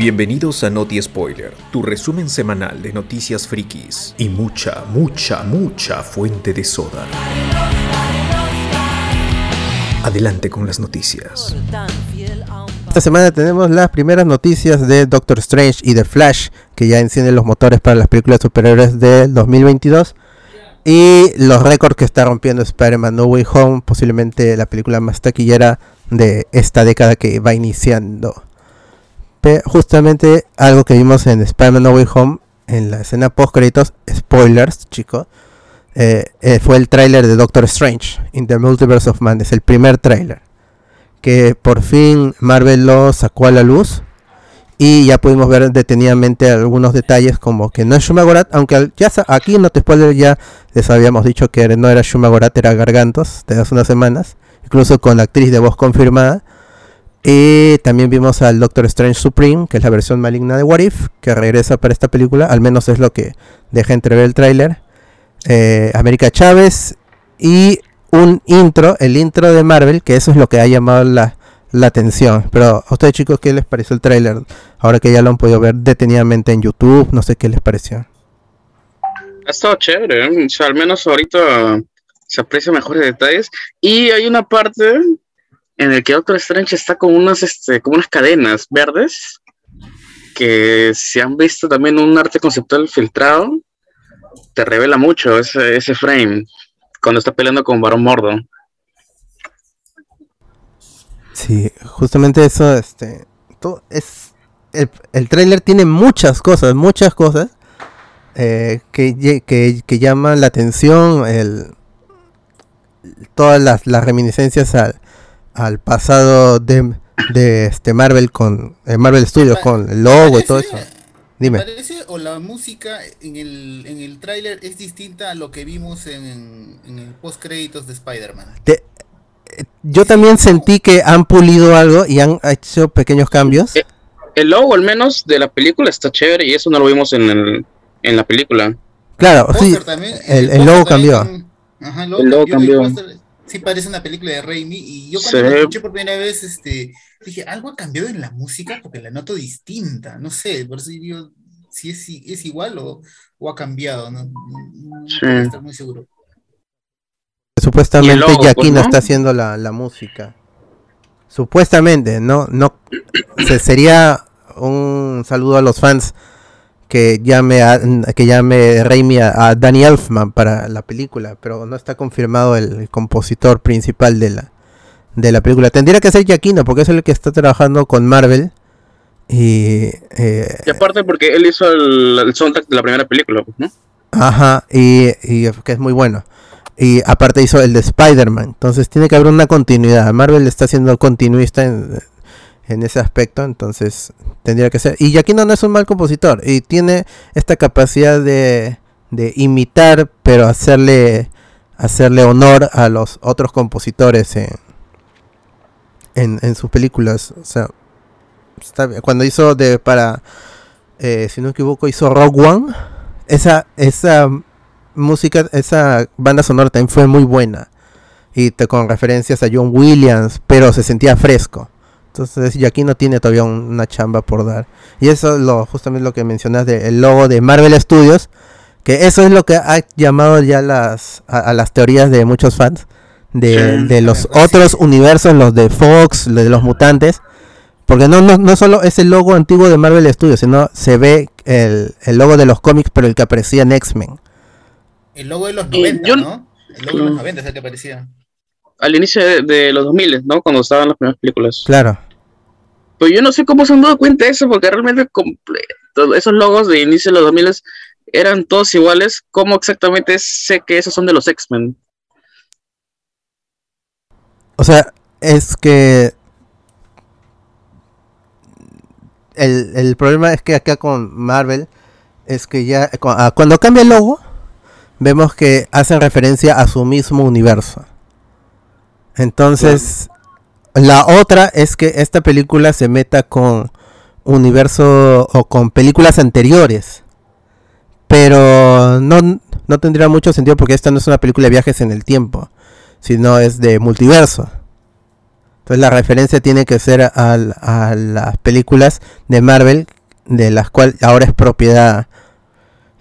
Bienvenidos a Noti Spoiler, tu resumen semanal de noticias frikis y mucha, mucha, mucha fuente de soda. Adelante con las noticias. Esta semana tenemos las primeras noticias de Doctor Strange y The Flash, que ya encienden los motores para las películas superiores del 2022. Y los récords que está rompiendo Spider-Man No Way Home, posiblemente la película más taquillera de esta década que va iniciando. Justamente algo que vimos en Spider-Man No Way Home, en la escena post créditos, spoilers, chicos, eh, eh, fue el tráiler de Doctor Strange, In the Multiverse of Madness, el primer tráiler. Que por fin Marvel lo sacó a la luz. Y ya pudimos ver detenidamente algunos detalles como que no es Shumagorat, aunque ya aquí no te spoiler ya les habíamos dicho que no era Shumagorat, era Gargantos, de hace unas semanas, incluso con la actriz de voz confirmada. Y también vimos al Doctor Strange Supreme, que es la versión maligna de What If, que regresa para esta película, al menos es lo que deja entrever el tráiler. Eh, América Chávez y un intro, el intro de Marvel, que eso es lo que ha llamado la, atención. Pero a ustedes chicos, ¿qué les pareció el tráiler? Ahora que ya lo han podido ver detenidamente en YouTube, no sé qué les pareció. Ha estado chévere, ¿eh? al menos ahorita se aprecian mejores detalles. Y hay una parte en el que Doctor Strange está con unas, este, como unas cadenas verdes que se han visto también un arte conceptual filtrado, te revela mucho ese, ese frame cuando está peleando con Barón Mordo. Sí, justamente eso, este, todo es, el, el tráiler tiene muchas cosas, muchas cosas eh, que, que, llaman la atención, el, todas las, las reminiscencias al, al pasado de, de este Marvel con eh, Marvel Studios con el logo y todo eso. Dime. ¿Parece o la música en el, en el tráiler es distinta a lo que vimos en, en el post créditos de Spider-Man? Eh, yo también sentí que han pulido algo y han hecho pequeños cambios. Eh, el logo al menos de la película está chévere y eso no lo vimos en, el, en la película. Claro, sí, el, el, logo cambió. Ajá, el logo, cambió sí parece una película de Raimi y yo cuando lo escuché por primera vez este dije algo ha cambiado en la música porque la noto distinta no sé por eso digo si es, es igual o, o, ha cambiado no, no, estar muy seguro. Supuestamente Yaquino está haciendo la, la, música. Supuestamente no no se, sería un saludo a los fans que llame a, que llame Raimi a, Danny Elfman para la película, pero no está confirmado el, compositor principal de la de la película. Tendría que ser Giacchino porque es el que está trabajando con Marvel y eh, y aparte porque él hizo el, soundtrack de la primera película, ¿no? Ajá, y, y que es muy bueno. Y aparte hizo el de Spider-Man. Entonces tiene que haber una continuidad. Marvel está siendo continuista en, en ese aspecto, entonces tendría que ser. Y Giacchino no es un mal compositor y tiene esta capacidad de, de imitar, pero hacerle hacerle honor a los otros compositores en, en, sus películas. O sea, cuando hizo de para, eh, si no me equivoco, hizo Rogue One. Esa, esa música, esa banda sonora también fue muy buena. Y con referencias a John Williams, pero se sentía fresco. Entonces, y aquí no tiene todavía una chamba por dar. Y eso es lo, justamente lo que mencionas del logo de Marvel Studios, que eso es lo que ha llamado ya las, a, las teorías de muchos fans de, los otros universos, los de Fox, los de los mutantes. Porque no, no, no solo es el logo antiguo de Marvel Studios, sino se ve el, el logo de los cómics, pero el que aparecía en X-Men. El logo de los 90, ¿no? El logo de los 90 es el que aparecía al inicio de, los 2000, ¿no? Cuando estaban las primeras películas. Claro. Pues yo no sé cómo se han dado cuenta de eso, porque realmente esos logos de inicio de los 2000 eran todos iguales. ¿Cómo exactamente sé que esos son de los X-Men? O sea, es que el, el, problema es que acá con Marvel es que ya ah, cuando cambia el logo vemos que hacen referencia a su mismo universo. Entonces, la otra es que esta película se meta con universo o con películas anteriores. Pero no, no tendría mucho sentido porque esta no es una película de viajes en el tiempo, sino es de multiverso. Entonces la referencia tiene que ser a, las películas de Marvel, de las cuales ahora es propiedad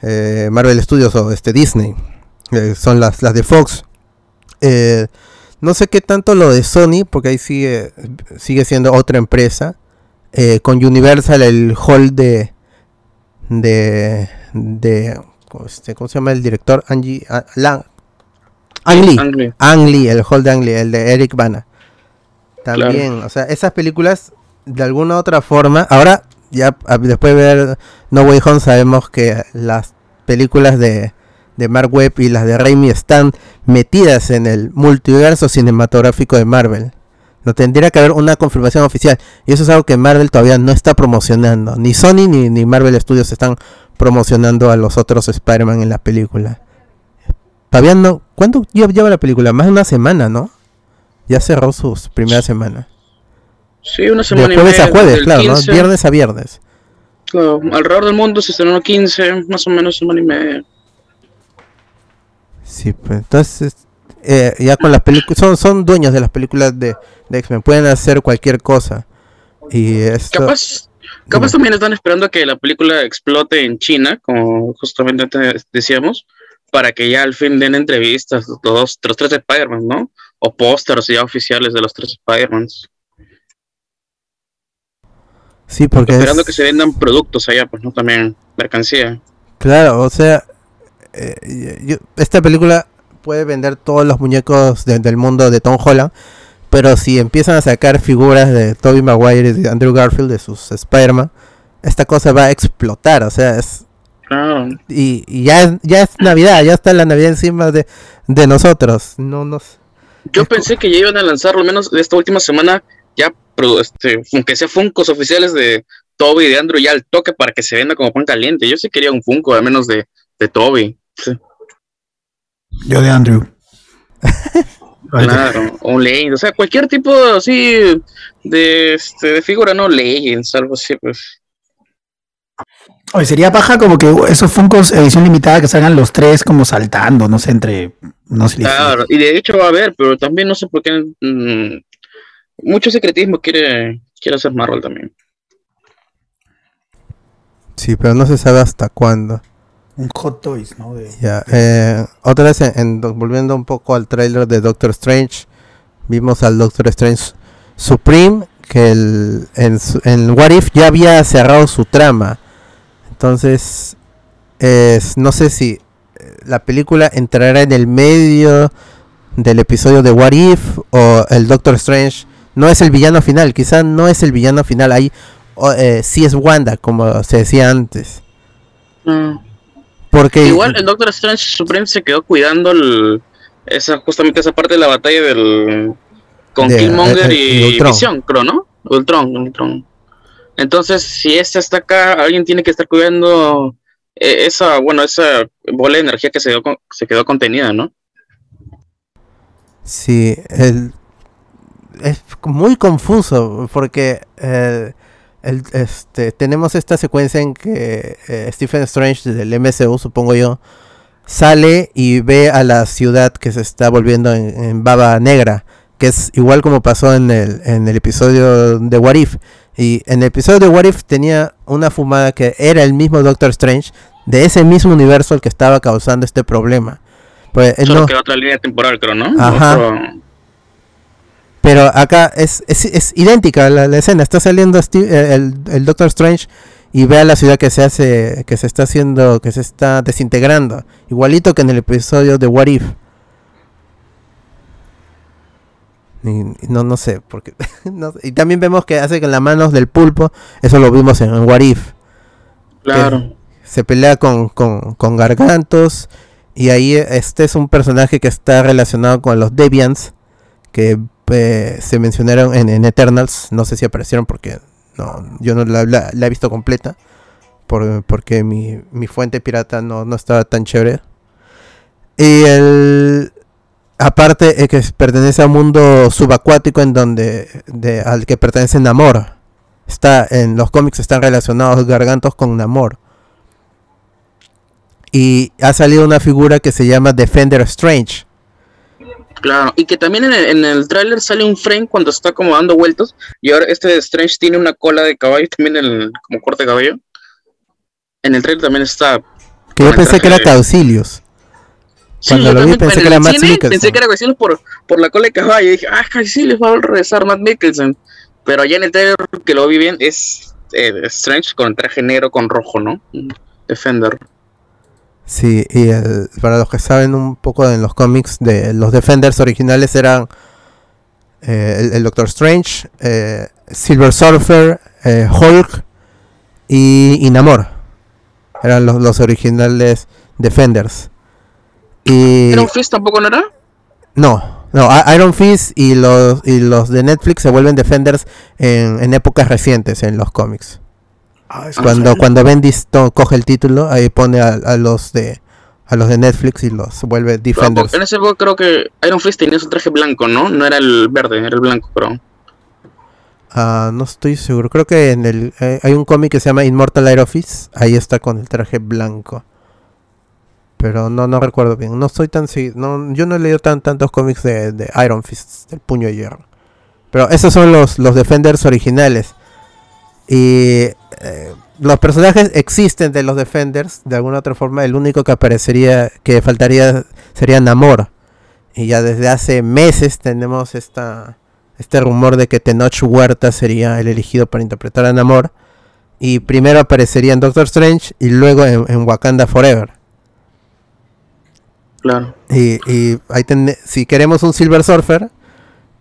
eh, Marvel Studios o este Disney. Eh, son las, las de Fox. Eh, no sé qué tanto lo de Sony, porque ahí sigue, sigue siendo otra empresa. con Universal, el hall de. de. de este, ¿Cómo se llama el director? Angie. Lang, Ang Lee. el hall de Ang Lee, el de Eric Bana. También, o sea, esas películas de alguna otra forma. Ahora, ya después de ver No Way Home, sabemos que las películas de, de Mark Webb y las de Raimi están metidas en el multiverso cinematográfico de Marvel. No tendría que haber una confirmación oficial. Y eso es algo que Marvel todavía no está promocionando. Ni Sony ni, ni Marvel Studios están promocionando a los otros Spider-Man en la película. Todavía no. ¿Cuánto lleva la película? Más de una semana, ¿no? Ya cerró sus primeras semanas. Sí, una semana de jueves a jueves, claro, ¿no? Viernes a viernes. Claro, alrededor del mundo se estrenó 15, más o menos semana y media. Sí, pues entonces eh, ya con las películas son son dueños de las películas de, de X-Men, pueden hacer cualquier cosa. Y esto, capaz capaz también están esperando que la película explote en China, como justamente decíamos, para que ya al fin den entrevistas los, los tres Spider-Man, ¿no? O pósters ya oficiales de los tres Spider-Man. Sí, porque. Esperando que se vendan productos allá, pues, ¿no? También mercancía. Claro, o sea, eh, esta película puede vender todos los muñecos del mundo de Tom Holland, pero si empiezan a sacar figuras de Tobey Maguire y de Andrew Garfield, de sus Spider-Man, esta cosa va a explotar, o sea, es. Y, ya, es, ya es Navidad, ya está la Navidad encima de, de nosotros. No nos. Yo pensé que ya iban a lanzar, al menos esta última semana, ya este, aunque sea Funcos oficiales de Toby y de Andrew ya al toque para que se venda como pan caliente. Yo sí quería un Funko, al menos de, de Toby. Yo de Andrew. claro, un Legends, o sea, cualquier tipo así de, este, de figura, no Legends, algo así, pues. Oye, sería paja como que esos Funkos edición limitada que salgan los tres como saltando, no sé, entre... No sé claro, y de hecho va a haber, pero también no sé por qué mm, mucho secretismo quiere, quiere hacer Marvel también. Sí, pero no se sabe hasta cuándo. Un Hot Toys, ¿no? ya, eh, otra vez, en, volviendo un poco al trailer de Doctor Strange, vimos al Doctor Strange Supreme, que el, en, en What If ya había cerrado su trama. Entonces, es, no sé si eh, la película entrará en el medio del episodio de What If o el Doctor Strange no es el villano final, quizá no es el villano final, ahí eh, sí es Wanda, como se decía antes. Mm. Porque igual el Doctor Strange Supreme se quedó cuidando esa justamente esa parte de la batalla del con Killmonger eh, eh, y Vision, creo, ¿no? Ultron, Ultron. Entonces, si este está acá, alguien tiene que estar cuidando esa, bueno, esa bola de energía que se, se quedó contenida, ¿no? Sí, el, es muy confuso porque eh, este, tenemos esta secuencia en que eh, Stephen Strange del MCU, supongo yo, sale y ve a la ciudad que se está volviendo en, baba negra, que es igual como pasó en el, en el episodio de What If. Y en el episodio de What If tenía una fumada que era el mismo Doctor Strange de ese mismo universo el que estaba causando este problema. Pues, Solo que otra línea temporal, creo, ¿no? Ajá. Pero acá es, es, idéntica la, escena. Está saliendo eh, el, Doctor Strange y ve a la ciudad que se hace, que se está haciendo, que se está desintegrando. Igualito que en el episodio de What If. no, no sé, porque y también vemos que hace con las manos del pulpo, eso lo vimos en, What If. Claro. Se pelea con, con, con Gargantos y ahí este es un personaje que está relacionado con los Deviants, que eh, se mencionaron en, Eternals. No sé si aparecieron porque no, yo no la, he visto completa. Por, porque mi, fuente pirata no, no estaba tan chévere. Y el. Aparte, es que pertenece a un mundo subacuático en donde. De, al que pertenece Namor. Está, en los cómics están relacionados gargantos con Namor. Y ha salido una figura que se llama Defender Strange Claro, y que también en el, en el tráiler sale un frame cuando está como dando vueltas, y ahora este Strange tiene una cola de caballo, también el, como corte de cabello. En el trailer también está... Que yo pensé que era Caucilius. Cuando lo vi pensé que era Matt. Pensé que era Caucilius por, por la cola de caballo, y dije, ah, Caucilius va a regresar Matt Mikkelsen. Pero allá en el trailer que lo vi bien es eh, Strange con el traje negro con rojo, ¿no? Defender. Sí, y para los que saben un poco en los cómics, de los Defenders originales eran eh, el, Doctor Strange, eh, Silver Surfer, Hulk y, Namor. Eran los, originales Defenders. Y... ¿Iron Fist tampoco no era? No, no, Iron Fist y los, y los de Netflix se vuelven Defenders en, épocas recientes en los cómics. Ah, cuando, cuando Bendis coge el título, ahí pone a, los de a los de Netflix y los vuelve Defenders. en ese juego creo que Iron Fist tenía su traje blanco, ¿no? No era el verde, era el blanco, pero... Ah, no estoy seguro. Creo que en el eh, hay un cómic que se llama Immortal Iron Fist. Ahí está con el traje blanco pero no no recuerdo bien. No soy tan no yo no he leído tan tantos cómics de, Iron Fist, del puño de hierro. Pero esos son los los Defenders originales. Y eh, los personajes existen de los Defenders de alguna otra forma. El único que aparecería que faltaría sería Namor. Y ya desde hace meses tenemos esta este rumor de que Tenoch Huerta sería el elegido para interpretar a Namor. Y primero aparecería en Doctor Strange y luego en Wakanda Forever. Claro. Y, y ahí si queremos un Silver Surfer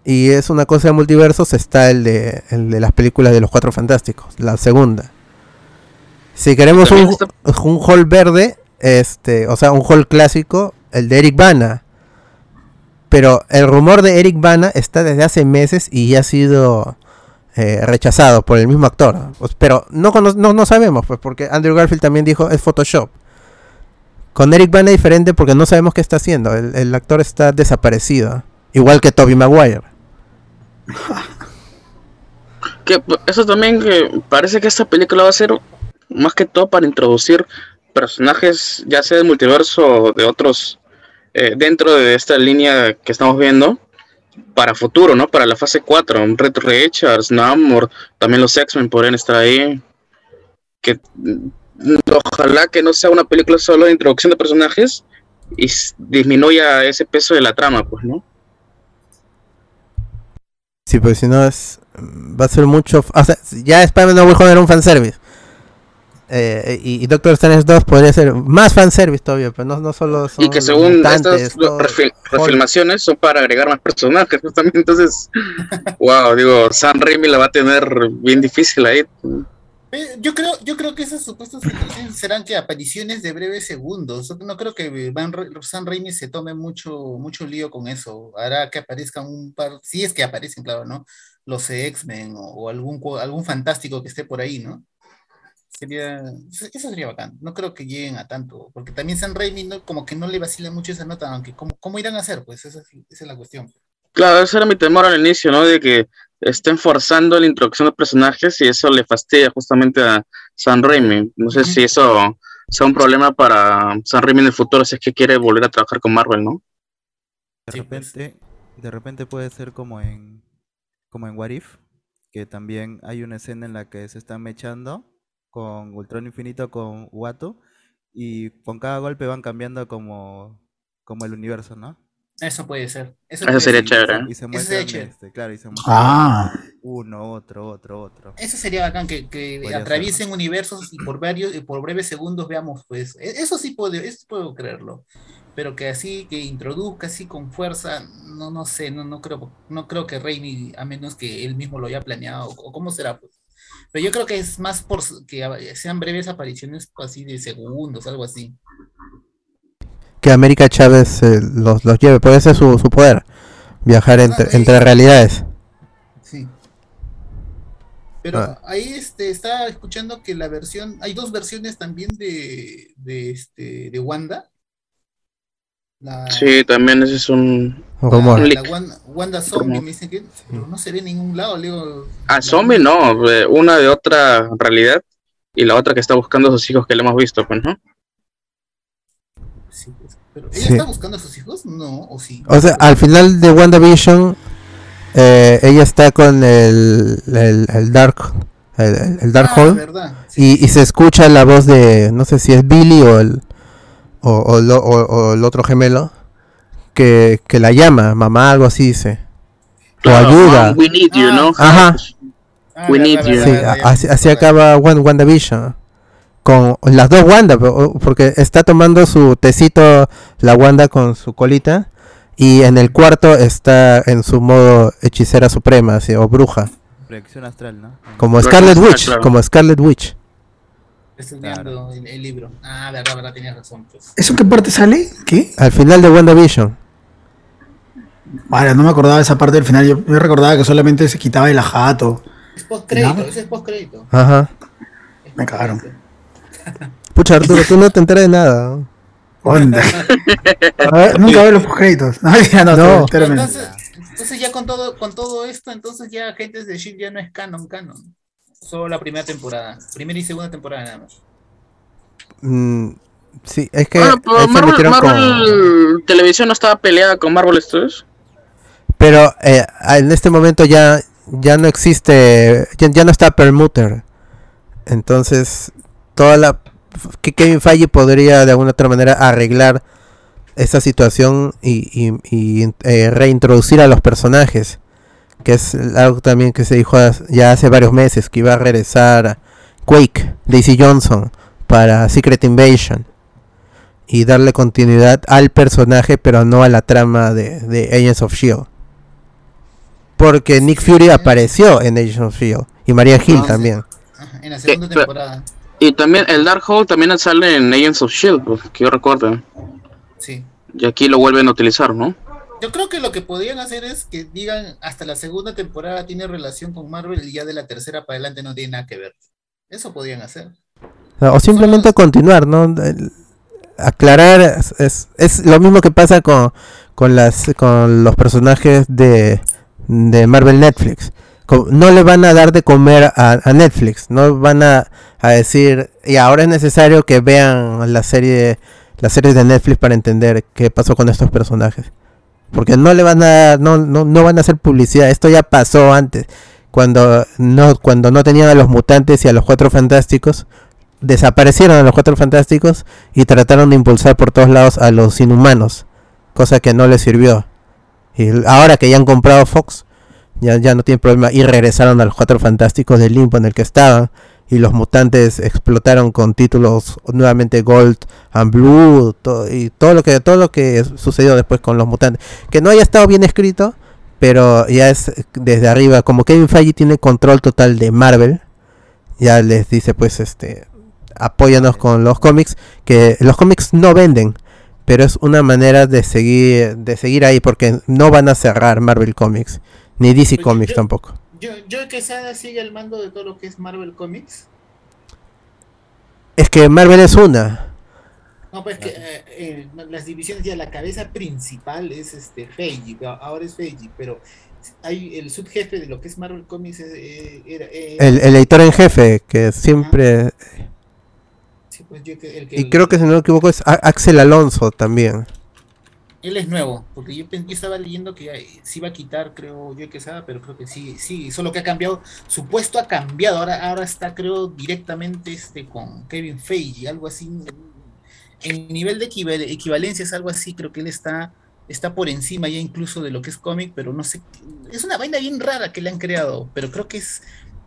y es una cosa de multiversos, está el de, el de las películas de los Cuatro Fantásticos, la segunda. Si queremos un, un hall verde, este, o sea, un hall clásico, el de Eric Bana. Pero el rumor de Eric Bana está desde hace meses y ya ha sido eh, rechazado por el mismo actor. Pues, pero no, no, no sabemos, pues, porque Andrew Garfield también dijo es Photoshop. Con Eric Bana es diferente porque no sabemos qué está haciendo. El, actor está desaparecido. Igual que Toby Maguire. Que eso también que parece que esta película va a ser más que todo para introducir personajes ya sea del multiverso o de otros eh, dentro de esta línea que estamos viendo para futuro, ¿no? Para la fase 4, Red Richards, Namor, también los X-Men podrían estar ahí. Que ojalá que no sea una película solo de introducción de personajes y disminuya ese peso de la trama, pues, ¿no? Sí, pues si no es va a ser mucho, o sea, ya Spider-Man No Way Home era un fanservice. Eh, y, Doctor Strange 2 podría ser más fanservice todavía, pero no, no solo son Y que según estas refilmaciones son para agregar más personajes, justamente. Entonces, wow, digo, Sam Raimi la va a tener bien difícil ahí. Eh, yo creo, yo creo que esas supuestas serán que apariciones de breves segundos. No creo que Van, Sam Raimi se tome mucho, mucho lío con eso. Hará que aparezcan un par, si es que aparecen, claro, ¿no? Los X-Men o, algún, algún fantástico que esté por ahí, ¿no? Sería, eso sería bacán. No creo que lleguen a tanto, porque también Sam Raimi como que no le vacila mucho esa nota, aunque ¿cómo, cómo irán a hacer? Pues esa, esa es la cuestión. Claro, ese era mi temor al inicio, ¿no? De que estén forzando la introducción de personajes y eso le fastidia justamente a San Raimi. No sé si eso sea un problema para San Raimi en el futuro si es que quiere volver a trabajar con Marvel, ¿no? De pues. repente, de repente puede ser como en como en What If, que también hay una escena en la que se están mechando con Ultron Infinito con Watu y con cada golpe van cambiando como como el universo, ¿no? Eso puede ser. Eso, sería chévere. Y se muestra este, claro, y se muestra ah. uno, otro, otro, otro. Eso sería bacán, que, que atraviesen universos y por varios, y por breves segundos veamos, pues, e, eso sí puedo, eso puedo creerlo. Pero que así, que introduzca así con fuerza, no, no sé, no, no creo, no creo que Raimi, a menos que él mismo lo haya planeado, o cómo será, pues. Pero yo creo que es más por que sean breves apariciones así de segundos, algo así que América Chávez eh, los, los lleve. Puede ser su, su poder, viajar entre, entre realidades. Sí. Pero ah. ahí este, está escuchando que la versión, hay dos versiones también de, de, este, de Wanda. sí, también ese es un rumor. La, Wanda, Zombie, me dicen que no se ve en ningún lado. ah, Zombie no, una de otra realidad y la otra que está buscando a sus hijos que le hemos visto, pues, ¿no? Sí, pero ¿Ella está buscando a sus hijos? No, o sí. O sea, al final de WandaVision, eh, ella está con el, el, el Dark el, el Dark ah, y, y, se escucha la voz de, no sé si es Billy o el, o, o, o, el otro gemelo, que, que, la llama, mamá, algo así dice. O ayuda. We need you, ¿no? Ajá. Ah, we need you. Sí, así, así acaba WandaVision. Con las dos Wanda, porque está tomando su tecito la Wanda con su colita. Y en el cuarto está en su modo hechicera suprema, o bruja. Proyección astral, ¿no? Como Scarlet Witch, como Scarlet Witch. Estoy viendo el, libro. Ah, verdad, verdad, tenías razón. Pues. ¿Eso qué parte sale? ¿Qué? Al final de WandaVision. Vale, no me acordaba de esa parte del final. Yo, me recordaba que solamente se quitaba el ajato. Es post-crédito, ese es post-crédito. Ajá. me cagaron. Pucha, Arturo, tú no te enteras de nada. Onda. nunca veo los post-créditos. No, no, no. Entonces, entonces ya con todo, con todo esto, entonces ya Agentes de Shield ya no es canon, canon. Solo la primera temporada. Primera y segunda temporada nada más. Mm, sí, es que bueno, Marvel, Televisión no estaba peleada con Marvel Studios. Pero eh, en este momento ya, ya no existe, ya, no está Permuter. Entonces, toda la que Kevin Feige podría de alguna otra manera arreglar esa situación y, eh, reintroducir a los personajes. Que es algo también que se dijo ya hace varios meses, que iba a regresar Quake, Daisy Johnson, para Secret Invasion. Y darle continuidad al personaje, pero no a la trama de, de Agents of Shield. Porque Nick Fury apareció en Agents of Shield. Y Maria Hill también. En la segunda temporada. Y también el Dark Hole también sale en Agents of Shield, pues, que yo recuerdo. Sí. Y aquí lo vuelven a utilizar, ¿no? Yo creo que lo que podrían hacer es que digan hasta la segunda temporada tiene relación con Marvel y ya de la tercera para adelante no tiene nada que ver. Eso podrían hacer. O simplemente continuar, ¿no? aclarar es, es, lo mismo que pasa con, con, las, con los personajes de, de Marvel Netflix. No le van a dar de comer a, Netflix, no van a, a decir, y ahora es necesario que vean la serie las series de Netflix para entender qué pasó con estos personajes. Porque no le van a no, no, no van a hacer publicidad, esto ya pasó antes. Cuando no, cuando no tenían a los mutantes y a los cuatro fantásticos, desaparecieron a los cuatro fantásticos y trataron de impulsar por todos lados a los inhumanos, cosa que no les sirvió. Y ahora que ya han comprado Fox, ya, ya no tienen problema. Y regresaron a los cuatro fantásticos del limbo en el que estaban. Y los mutantes explotaron con títulos nuevamente Gold and Blue y todo lo que todo lo que sucedió después con los mutantes. Que no haya estado bien escrito pero ya es desde arriba. Como Kevin Feige tiene control total de Marvel ya les dice pues este apóyanos con los cómics que los cómics no venden pero es una manera de seguir de seguir ahí porque no van a cerrar Marvel Comics ni DC pues Comics tampoco yo, yo Quesada sigue el mando de todo lo que es Marvel Comics. Es que Marvel es una. No, pues que eh, eh, las divisiones ya la cabeza principal es este Feige, ahora es Feige, pero hay el subjefe de lo que es Marvel Comics eh, era, el, editor en jefe que siempre sí, pues yo, el que, y creo que si no me equivoco es Axel Alonso también él es nuevo, porque yo, estaba leyendo que se iba a quitar, creo yo que pero creo que sí, sí, solo que ha cambiado, su puesto ha cambiado, ahora, está creo directamente este con Kevin Feige, algo así, en nivel de equivalencia es algo así, creo que él está, está por encima ya incluso de lo que es cómic, pero no sé, es una vaina bien rara que le han creado, pero creo que es,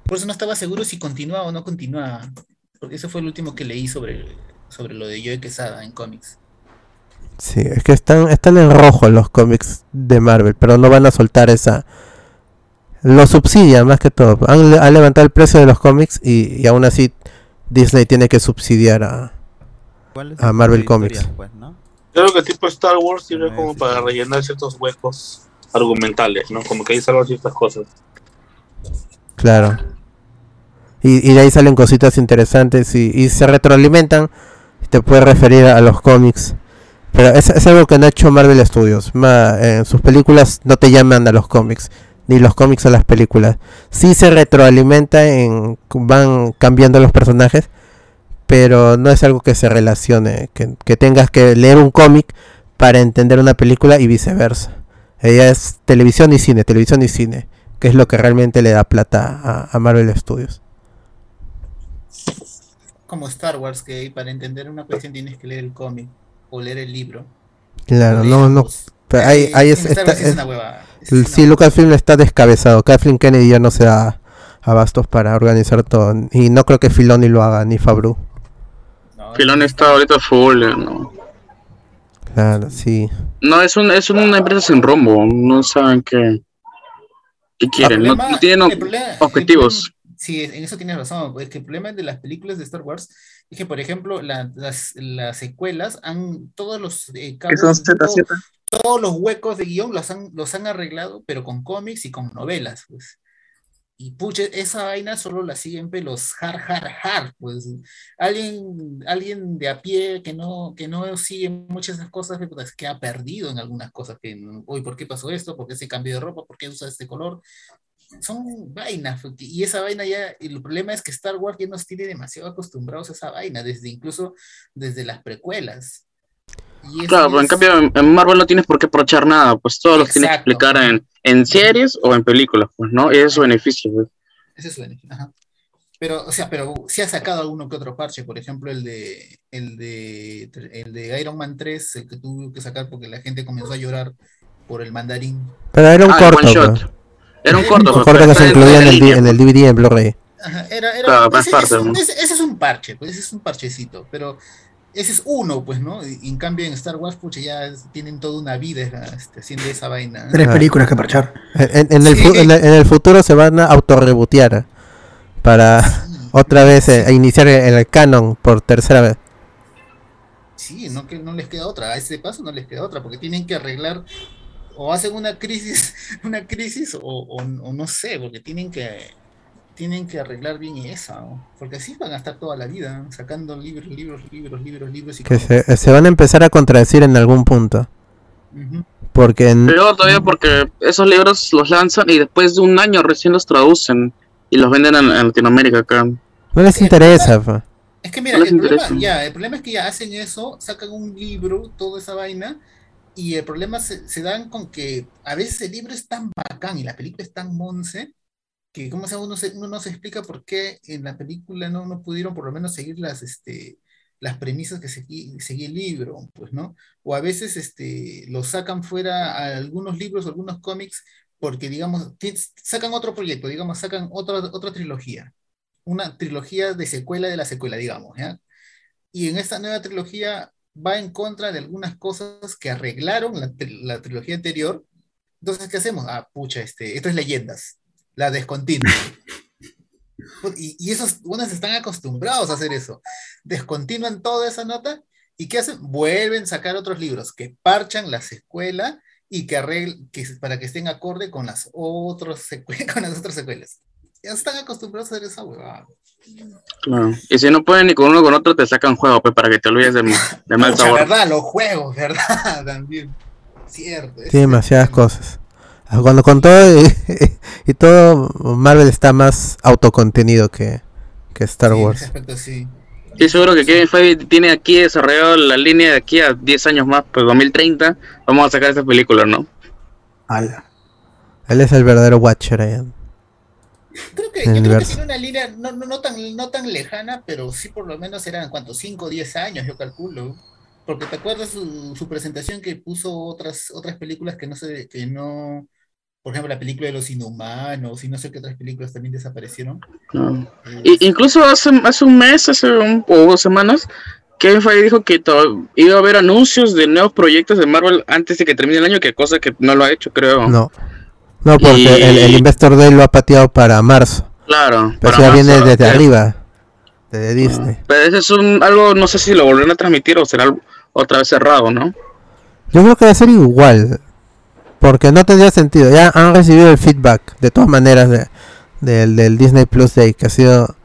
por eso no estaba seguro si continúa o no continúa, porque eso fue el último que leí sobre, sobre lo de Joe Quesada en cómics. Sí, es que están, están en rojo los cómics de Marvel, pero no van a soltar esa... Lo subsidian más que todo. Han, levantado el precio de los cómics y, aún así Disney tiene que subsidiar a, a Marvel Comics. Pues, Creo que tipo Star Wars sirve como para rellenar ciertos huecos argumentales, ¿no? Como que ahí salen ciertas cosas. Claro. Y, y de ahí salen cositas interesantes y, y se retroalimentan. Y te puedes referir a los cómics pero es, algo que no ha hecho Marvel Studios. en sus películas no te llaman a los cómics, ni los cómics a las películas. Sí se retroalimenta en van cambiando los personajes, pero no es algo que se relacione, que, que tengas que leer un cómic para entender una película y viceversa. Ella es televisión y cine, televisión y cine, que es lo que realmente le da plata a, a Marvel Studios. Como Star Wars, que para entender una cuestión tienes que leer el cómic o leer el libro. Claro, no, no. Pero ahí, ahí es, está, es, es sí, Lucasfilm está descabezado. Kathleen Kennedy ya no se da abastos para organizar todo. Y no creo que Filoni lo haga, ni Fabru. No, Filoni está ahorita full, ¿no? Claro, sí. No, es, un, es una empresa sin rumbo. No saben qué, qué quieren. Problema, no, no, tienen problema, objetivos. Problema, sí, en eso tienes razón. Es que el problema de las películas de Star Wars es que, por ejemplo, la, las, las, secuelas han. Todos los. Eh, cabos, todo, todos los huecos de guion los han, los han arreglado, pero con cómics y con novelas. Pues. Y puche, esa vaina solo la siguen los hard, hard, hard. Pues alguien, alguien de a pie que no, que no sigue muchas de esas cosas, pues, queda perdido en algunas cosas. Que, hoy, ¿por qué pasó esto? ¿Por qué se cambió de ropa? ¿Por qué usa este color? Son vainas. Y esa vaina ya, y el problema es que Star Wars ya nos tiene demasiado acostumbrados a esa vaina, desde incluso desde las precuelas. claro, pero en cambio en Marvel no tienes por qué aprovechar nada, pues todo lo tienes que explicar en, en series o en películas, pues, ¿no? Ese es su beneficio, pues. Ese es su beneficio, ajá. Pero, o sea, pero sí ha sacado alguno que otro parche, por ejemplo, el de, el de, el de Iron Man 3, el que tuvo que sacar porque la gente comenzó a llorar por el mandarín. Pero era un Ah, corto. Era un corto, Un pues, corto que se incluía en el, en el DVD y en Blu-ray. Ajá, era, era, Claro, más ese, parte, ese es un- ¿no? ese- ese es un parche, pues ese es un parchecito, pero ese es uno, pues, ¿no? Y, y en cambio en Star Wars, pucha, ya es- tienen toda una vida este, haciendo esa vaina. Tres Ah. películas que parchar. En, en el, Sí. fu- en, el, en el futuro se van a autorrebotear para otra vez eh, a iniciar el, el canon por tercera vez. Sí, no, que no les queda otra, a ese paso no les queda otra, porque tienen que arreglar, o hacen una crisis, una crisis, o, o- o no sé, porque tienen que, tienen que arreglar bien esa, ¿no? porque así van a estar toda la vida, ¿no? sacando libros, libros, libros, libros, libros y Que cosas. se, se van a empezar a contradecir en algún punto. Ujú. Porque en, Peor todavía porque esos libros los lanzan y después de un año recién los traducen y los venden en, en Latinoamérica acá. no les interesa. pa. Es que mira, No el problema, ya, el problema es que ya hacen eso, sacan un libro, toda esa vaina, y el problema se, se dan con que a veces el libro es tan bacán y la película es tan monce, que como se uno, se, uno no se explica por qué en la película no, no pudieron por lo menos seguir las, este, las premisas que seguía el libro, pues, ¿no? O a veces este, lo sacan fuera a algunos libros algunos cómics porque, digamos, sacan otro proyecto, digamos, sacan otra, otra trilogía una trilogía de secuela de la secuela, digamos, ¿ya? Y en esta nueva trilogía va en contra de algunas cosas que arreglaron la, la trilogía anterior. Entonces, ¿qué hacemos? Ah, pucha, este, esto es leyendas, la descontinua. Y, y esos unos están acostumbrados a hacer eso. Descontinúan toda esa nota y ¿qué hacen? Vuelven a sacar otros libros que parchan la secuela y que arreglen que, para que estén acorde con las, otros con las otras secuelas. Ya están acostumbrados a hacer esa huevada. Claro. Y si no pueden ni con uno con otro, te sacan juego, pues para que te olvides de, de mal sabor. verdad, los juegos, verdad, también. Cierto. Tiene demasiadas cosas. Ah, Cuando con todo y, y todo, Marvel está más autocontenido que, que Star Sí, Wars. aspecto sí. Estoy seguro que Kevin Feige tiene aquí desarrollado la línea de aquí a 10 años más, pues 2030, vamos a sacar esa película, ¿no? Ala. Él es el verdadero Watcher ahí. Creo que, yo creo que tiene una línea no, no, no, tan, no tan lejana, pero sí por lo menos eran, ¿cuántos? 5 o 10 años, yo calculo. Porque te acuerdas su, su presentación que puso otras, otras películas que no sé, que no, por ejemplo, la película de los inhumanos y no sé qué otras películas también desaparecieron. Claro. Y, incluso hace, hace un mes, hace un, o dos semanas, Kevin Feige dijo que to- iba a haber anuncios de nuevos proyectos de Marvel antes de que termine el año, que cosa que no lo ha hecho, creo. No. No, porque Y- el, el Investor Day lo ha pateado para marzo. Claro. Pero ya viene desde que- arriba. Desde Disney. Pero ese es un, algo, no sé si lo volverán a transmitir o será otra vez cerrado, ¿no? Yo creo que va a ser igual. Porque no tendría sentido. Ya han recibido el feedback, de todas maneras, de- del, del Disney Plus Day, que ha sido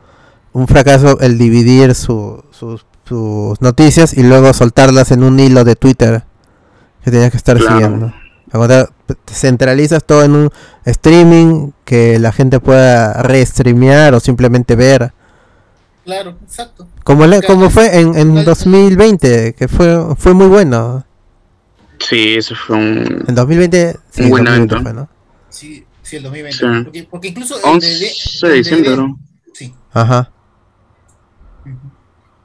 un fracaso el dividir su- sus, sus noticias y luego soltarlas en un hilo de Twitter que tenías que estar Claro. siguiendo. Centralizas todo en un streaming que la gente pueda restreamear o simplemente ver. Claro, exacto. Como, le, como fue en, en 2020, que fue, fue muy bueno. Sí, eso fue un. En 2020, sí, Un buen 2020 evento. fue, ¿no? Sí, sí, el 2020. Sí. Porque, porque incluso el 11 de, de el diciembre. Sí. Ajá.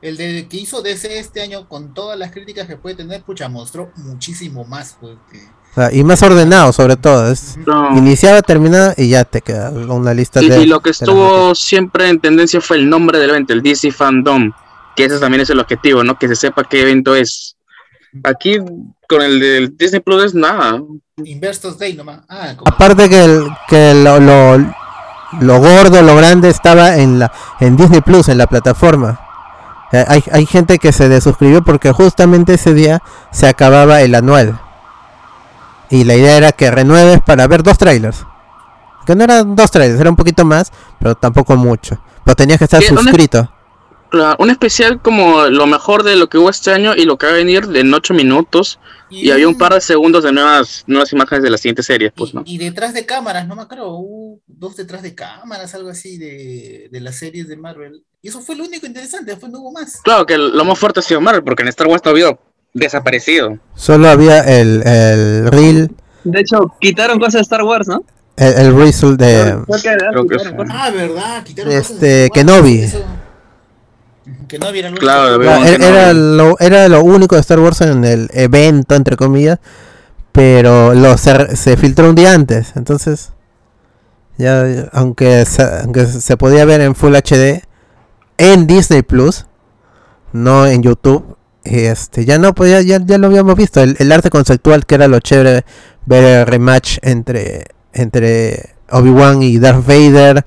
El de que hizo DC este año con todas las críticas que puede tener, pucha, mostró muchísimo más. Pues, que- O sea, y más ordenado, sobre todo. Es No. iniciaba, terminaba y ya te queda una lista Y, de. y lo que estuvo siempre en tendencia fue el nombre del evento, el DC Fandom, que ese también es el objetivo, ¿no? Que se sepa qué evento es. Aquí con el del Disney Plus es nada. Investors Day nomás. Ah, como- Aparte que, el, que lo, lo, lo gordo, lo grande estaba en la en Disney Plus, en la plataforma. Eh, Hay, hay gente que se desuscribió porque justamente ese día se acababa el anual. Y la idea era que renueves para ver dos trailers. Que no eran dos trailers, era un poquito más, pero tampoco mucho. Pero tenías que estar suscrito. Claro, un especial como lo mejor de lo que hubo este año y lo que va a venir de en 8 minutos. Y había un par de segundos de nuevas, nuevas imágenes de la siguiente serie, pues, ¿no? y, y detrás de cámaras, no me acuerdo, hubo dos detrás de cámaras, algo así de, de las series de Marvel. Y eso fue lo único interesante, después no hubo más. Claro que lo más fuerte ha sido Marvel, porque en Star Wars todavía ha desaparecido. Solo había el, el reel, De hecho, quitaron cosas de Star Wars, ¿no? el, el result de... Creo que, sí. Ah, ¿verdad? Quitaron Este, cosas de- Kenobi. Eso- Kenobi era Claro, era lo, era lo único de Star Wars en el evento, entre comillas, pero lo se, se filtró un día antes, entonces ya aunque se, aunque se podía ver en Full HD en Disney Plus, no en YouTube, este ya no pues ya, ya, ya lo habíamos visto, el, el arte conceptual que era lo chévere ver el rematch entre entre Obi-Wan y Darth Vader,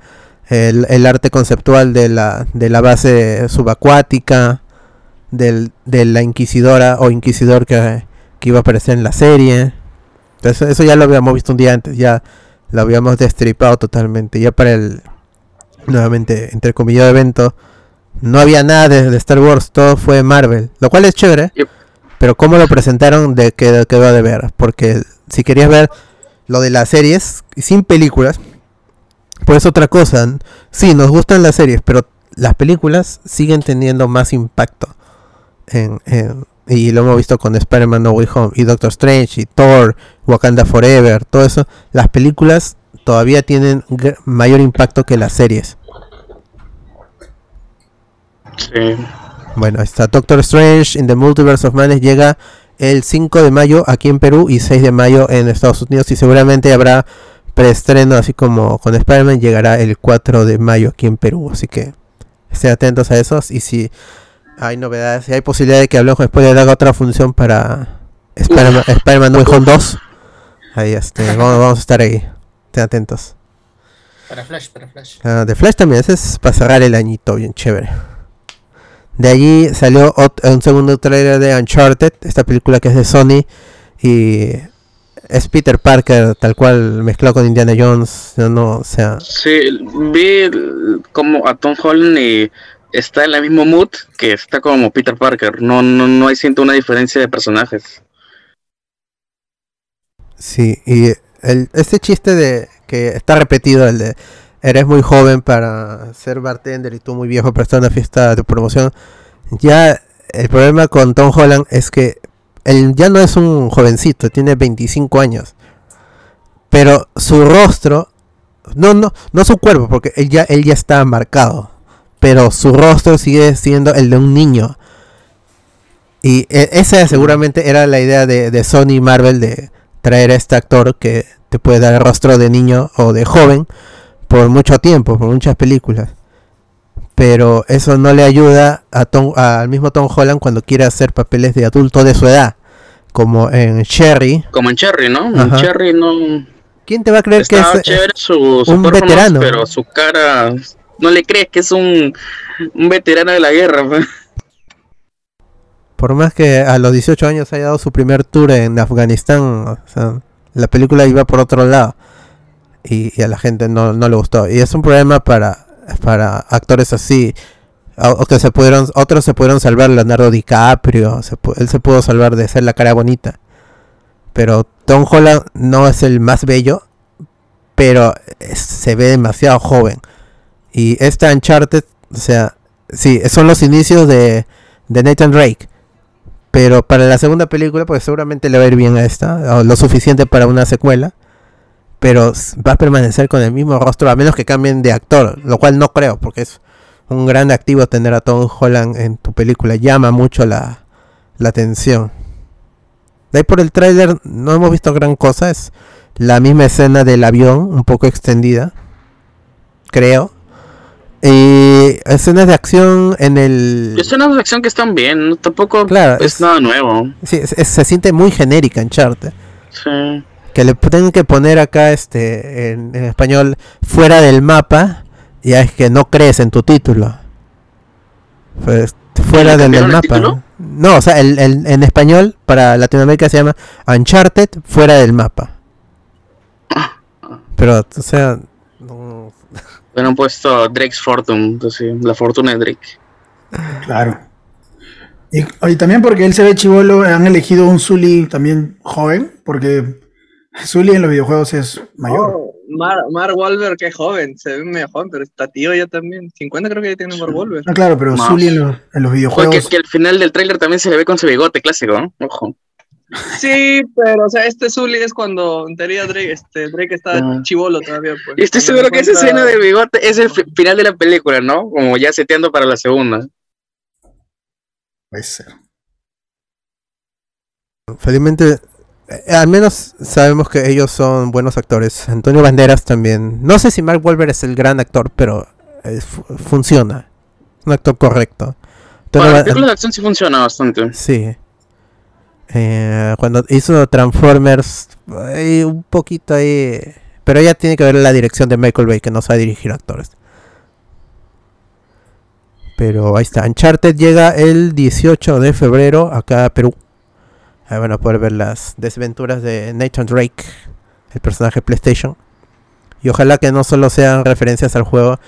el, el arte conceptual de la, de la base subacuática, del, de la inquisidora o inquisidor que, que iba a aparecer en la serie. Entonces, eso ya lo habíamos visto un día antes, ya lo habíamos destripado totalmente. Ya para el, nuevamente, entre comillas, evento, no había nada de, de Star Wars, todo fue Marvel, lo cual es chévere. Yep. Pero cómo lo presentaron de quedó, quedó de ver, porque si querías ver lo de las series sin películas, pues otra cosa. Sí, nos gustan las series, pero las películas siguen teniendo más impacto. En, en- y lo hemos visto con Spider-Man No Way Home y Doctor Strange y Thor, Wakanda Forever, todo eso. Las películas todavía tienen mayor impacto que las series. Sí. Bueno, está Doctor Strange in the Multiverse of Madness llega el 5 de mayo aquí en Perú y 6 de mayo en Estados Unidos y seguramente habrá preestreno así como con Spider-Man llegará el 4 de mayo aquí en Perú, así que estén atentos a esos y si hay novedades, si hay posibilidad de que hablemos después de haga otra función para Spider-Man No Way Home 2, ahí este, vamos, vamos a estar ahí, estén atentos. Para Flash, para Flash. Ah, de Flash también, ese es para cerrar el añito bien chévere. De allí salió un segundo trailer de Uncharted, esta película que es de Sony y es Peter Parker tal cual mezclado con Indiana Jones, no, no, o sea, Sí, vi como a Tom Holland y está en el mismo mood que está como Peter Parker. No, no, no hay siento una diferencia de personajes. sí, y el, este chiste de que está repetido, el de eres muy joven para ser bartender y tú muy viejo para estar en una fiesta de promoción, ya el problema con Tom Holland es que él ya no es un jovencito, tiene 25 años. Pero su rostro, no, no, no su cuerpo, porque él ya, él ya está marcado. Pero su rostro sigue siendo el de un niño. Y e- esa seguramente era la idea de, de Sony Marvel de traer a este actor que te puede dar el rostro de niño o de joven por mucho tiempo, por muchas películas. Pero eso no le ayuda a Tom- al mismo Tom Holland cuando quiere hacer papeles de adulto de su edad. Como en Sherry. Como en Cherry, ¿no? En. Cherry no. ¿Quién te va a creer que es, chévere su, su un veterano? pero su cara. No le crees que es un, un veterano de la guerra. pues. por más que a los 18 años haya dado su primer tour en Afganistán, o sea, la película iba por otro lado y, a la gente no, no le gustó. Y es un problema para, para actores así, o, se pudieron, otros se pudieron salvar, Leonardo DiCaprio, él se pudo salvar de ser la cara bonita. Pero Tom Holland no es el más bello, pero se ve demasiado joven. Y esta Uncharted, o sea, sí, son los inicios de, de Nathan Drake. Pero para la segunda película, pues seguramente le va a ir bien a esta, lo suficiente para una secuela. Pero va a permanecer con el mismo rostro, a menos que cambien de actor, lo cual no creo, porque es un gran activo tener a Tom Holland en tu película. Llama mucho la, la atención. De ahí por el tráiler no hemos visto gran cosa, es la misma escena del avión, un poco extendida, creo. Y escenas de acción en el... Escenas de acción que están bien, tampoco Claro, es, es- nada nuevo. Sí, es- es- se siente muy genérica en Charter. Sí. Que le tengan que poner acá este en, en español fuera del mapa, ya es que no crees en tu título. Pues, fuera ¿Le del, mapa. título? No, o sea, el, el- en español para Latinoamérica se llama Uncharted fuera del mapa. Pero, o sea, no- Hubieran puesto Drake's Fortune, entonces, la fortuna de Drake. Claro. Y, y también porque él se ve chivolo, han elegido un Zully también joven, porque Zully en los videojuegos es mayor. Oh, Mar, Mark Wahlberg, qué joven, se ve medio joven, pero está tío ya también. 50 creo que ya tiene Mark Wahlberg. No, claro, pero Más. Zully en los, en los Oye, videojuegos. que, que al final del tráiler también se le ve con su bigote clásico, ¿no? Ojo. Sí, pero o sea, este Zully es cuando en teoría Drake, este, Drake está Ah. chivolo todavía. Pues. Y estoy seguro que esa encuentra- escena del bigote es el fi- final de la película, ¿no? Como ya seteando para la segunda. Puede ser. felizmente, al menos sabemos que ellos son buenos actores. Antonio Banderas también. No sé si Mark Wahlberg es el gran actor, pero eh, fu- funciona. Es un actor correcto. Ba- la película de acción sí funciona bastante. Sí. Eh, cuando hizo Transformers, hay un poquito ahí. Pero ya tiene que ver la dirección de Michael Bay, que no sabe dirigir actores. Pero ahí está. Uncharted llega el 18 de febrero acá a Perú. Ahí van a poder ver las desventuras de Nathan Drake, el personaje PlayStation. Y ojalá que no solo sean referencias al juego,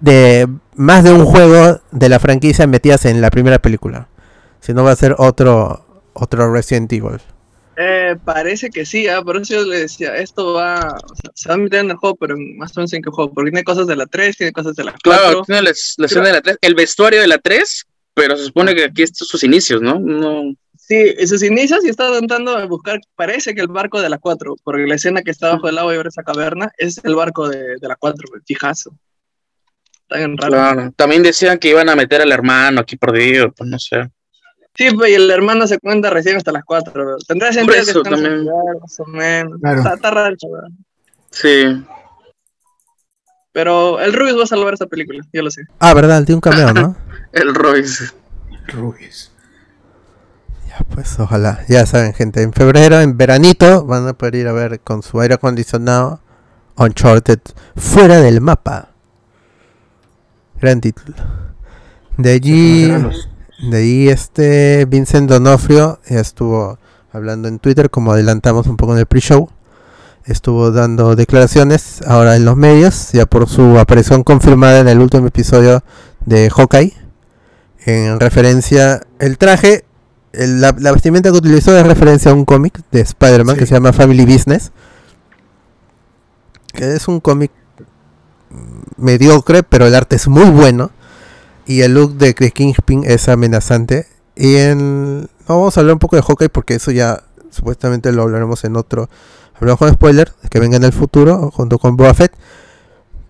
de más de un juego de la franquicia metidas en la primera película. Si no va a ser otro otro Resident Evil. Eh, parece que sí, ah, por eso yo le decía, esto va, o sea, se va a meter en el juego, pero más o menos en qué juego, porque tiene cosas de la 3, tiene cosas de la 4. Claro, tiene la, la escena de la 3, el vestuario de la 3, pero se supone que aquí estos sus inicios, ¿no? No. Sí, en sus inicios y está intentando buscar, parece que el barco de la 4, porque la escena que está bajo el agua y abre esa caverna es el barco de, de la 4, el fijazo. Está bien raro. Claro. También decían que iban a meter al hermano aquí perdido, pues no sé. Sí, pues y el hermano se cuenta recién hasta las 4. Tendrá sentido que eso estén en también. lugar, más o menos. Claro. Está, está raro, chaval. Sí. Pero el Rubius va a salvar esta película, yo lo sé. Ah, verdad, tiene un cameo, ¿no? El Royce. Rubius. Pues ojalá. Ya saben, gente, en febrero, en veranito, van a poder ir a ver con su aire acondicionado Uncharted fuera del mapa. Gran título. De allí, de allí este Vincent Donofrio ya estuvo hablando en Twitter, como adelantamos un poco en el pre-show. Estuvo dando declaraciones ahora en los medios, ya por su aparición confirmada en el último episodio de Hawkeye. En referencia, el traje, el- la, la vestimenta que utilizó es referencia a un cómic de Spider-Man que se llama Family Business. Que es un cómic mediocre, pero el arte es muy bueno. Y el look de The Kingpin es amenazante. Y en. no, vamos a hablar un poco de Hawkeye porque eso ya supuestamente lo hablaremos en otro. Hablamos con spoiler, que venga en el futuro, junto con Boba Fett.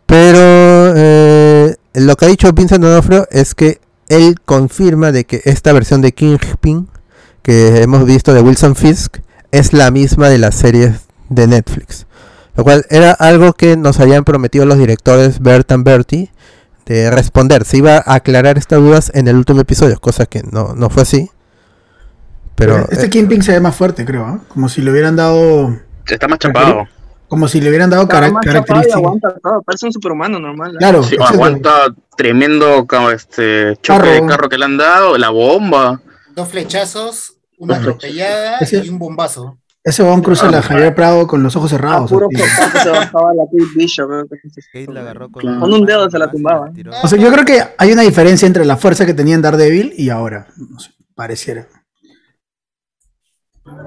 Pero eh, lo que ha dicho Vincent D'Onofrio es que él confirma de que esta versión de Kingpin que hemos visto de Wilson Fisk es la misma de las series de Netflix. Lo cual era algo que nos habían prometido los directores Bert and Bertie de responder. Se iba a aclarar estas dudas en el último episodio, cosa que no, no fue así. Pero este eh, Kingpin se ve más fuerte, creo, ¿ah? Como si le hubieran dado. Está más chapado. Como si le hubieran dado y características. aguanta todo, parece un superhumano normal. ¿eh? Claro, Sí, aguanta tremendo este choque Carro. de carro que le han dado, la bomba. Dos flechazos, una Bueno. atropellada y un bombazo. Ese bon cruza Ah, la Javier Prado con los ojos A cerrados. puro se bajaba la Kate Bishop. ¿no? Kate la agarró con, Con un dedo se la tumbaba. tiró. O sea, yo creo que hay una diferencia entre la fuerza que tenía en Daredevil y ahora. No sé, pareciera.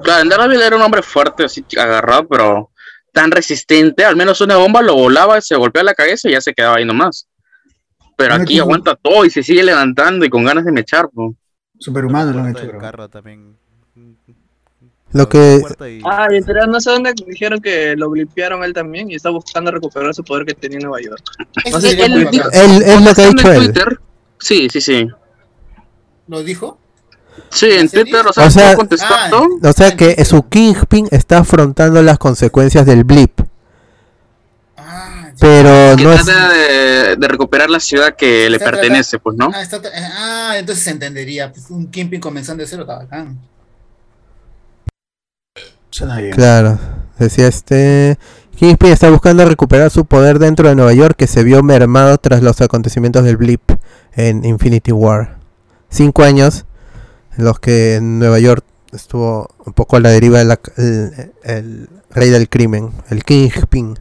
Claro, en Daredevil era un hombre fuerte, así agarrado, pero tan resistente. Al menos una bomba lo volaba, se golpeaba la cabeza y ya se quedaba ahí nomás. Pero aquí aguanta todo y se sigue levantando y con ganas de mechar, po. Superhumano lo han hecho, bro. carro también. Lo que Y... Ah, y entonces no sé dónde dijeron que lo blipearon él también y está buscando recuperar su poder que tenía en Nueva York. No sé, sería él él, lo que ha En dicho él. Twitter. Sí, sí, sí. ¿Lo dijo? Sí, en. Twitter, o sea, O sea- estuvo contestando. O sea que su Kingpin está afrontando las consecuencias del blip. Ah. Pero que no es. de, de recuperar la ciudad que le Está pertenece, pues, ¿no? Ah, está- ah, entonces se entendería. Pues un Kimping comenzando de cero está bacán. Claro. Decía este. Kingpin está buscando recuperar su poder dentro de Nueva York que se vio mermado tras los acontecimientos del blip en Infinity War. Cinco años en los que en Nueva York estuvo un poco a la deriva de la- el, el rey del crimen, el Kingpin.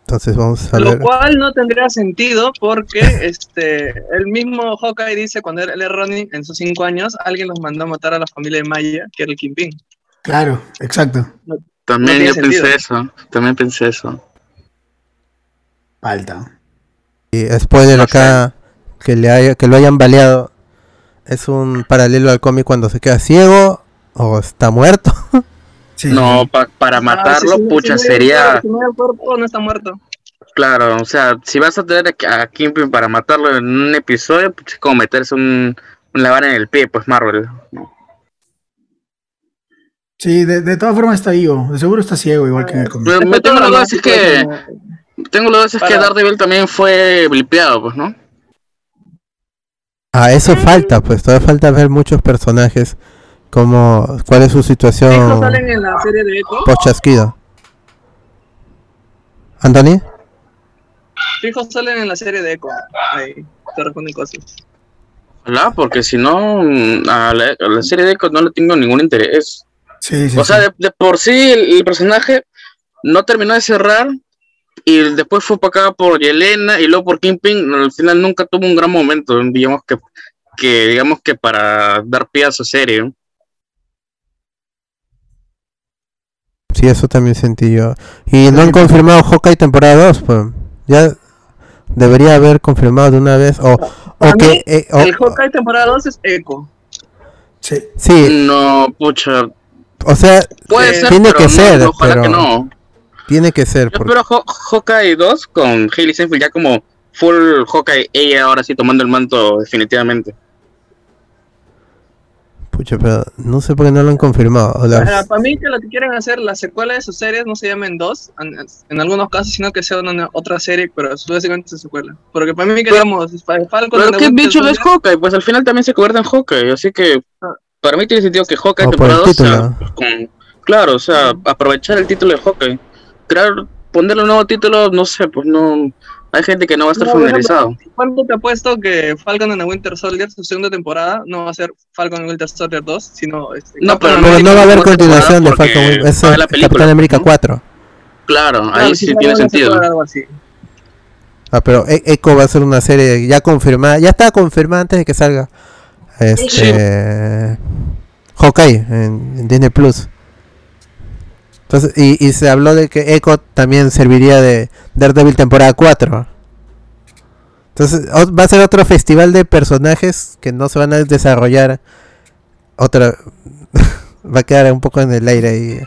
Entonces vamos a Lo ver. cual no tendría sentido porque este el mismo Hawkeye dice cuando él es Ronnie en sus cinco años, alguien los mandó a matar a la familia de Maya, que era el Kingpin. Claro, exacto. También yo pensé eso. También pensé eso. Falta. Y spoiler No acá que le haya, que lo hayan baleado. Es un paralelo al cómic cuando se queda ciego o está muerto. Sí. No, pa- para Ah, matarlo, si- pucha, sería. Si no el cuerpo, no está muerto. Claro, o sea, si vas a tener a Kingpin para matarlo en un episodio, pues es como meterse un, un lavar en el pie, pues Marvel. Sí, de, de todas formas está vivo. De seguro está ciego, igual que en el cómic. Pero me Está tengo la duda es que. Tengo la duda es que Daredevil también fue blipeado, pues, ¿no? A eso falta, pues todavía falta ver muchos personajes. Como, cuál es su situación salen en la serie de Echo. post chasquido. Anthony, Fijo salen en la serie de Echo. Ahí, te responden cosas. Ojalá, porque si no, a la, a la serie de Echo no le tengo ningún interés. Sí, sí. O sea, sí. de, de por sí el, el personaje no terminó de cerrar y después fue para acá por Yelena y luego por Kingpin. Al final nunca tuvo un gran momento, digamos que, que digamos que para dar pie a su serie. sí, eso también sentí yo. Y no han confirmado Hawkeye temporada 2, pues. Ya debería haber confirmado de una vez. O, o que. mí, eh, o- el Hawkeye temporada 2 es Echo. Sí. sí, No, pucha, o sea, puede Eh, ser, tiene pero que no, ser, ojalá pero- que no. Tiene que ser. Yo porque- espero Haw- Hawkeye 2 con Hailey Steinfeld ya como full Hawkeye, ella ahora sí tomando el manto definitivamente. Pucha, pero no sé por qué no lo han confirmado. Para mí que lo que quieren hacer, la secuela de sus series no se llamen dos, en, en algunos casos, sino que sea una otra serie, pero básicamente es secuela. Porque para mí que Pero- digamos, Fa- Falcon Pero qué bicho es Hawkeye, pues al final también se convierte en Hawkeye, así que Ah. para mí tiene sentido que Hawkeye O el temporada 2 sea título. con- claro, o sea, aprovechar el título de Hawkeye. Crear, ponerle un nuevo título, no sé, pues no hay gente que no va a estar No, familiarizado. ¿Cuánto te apuesto que Falcon and the Winter Soldier, su segunda temporada, no va a ser Falcon and Winter Soldier 2, sino este, No, pero pero no va a haber continuación de Falcon. Es la película, Capitán América ¿no? 4. Claro, ahí si sí no, tiene sentido. puede algo así. Ah, pero E- Echo va a ser una serie ya confirmada. Ya está confirmada antes de que salga. Este. Hawkeye en, en Disney Plus. Entonces, y, y se habló de que Echo también serviría de Daredevil temporada 4. Entonces, o- va a ser otro festival de personajes que no se van a desarrollar. Otra. va a quedar un poco en el aire ahí.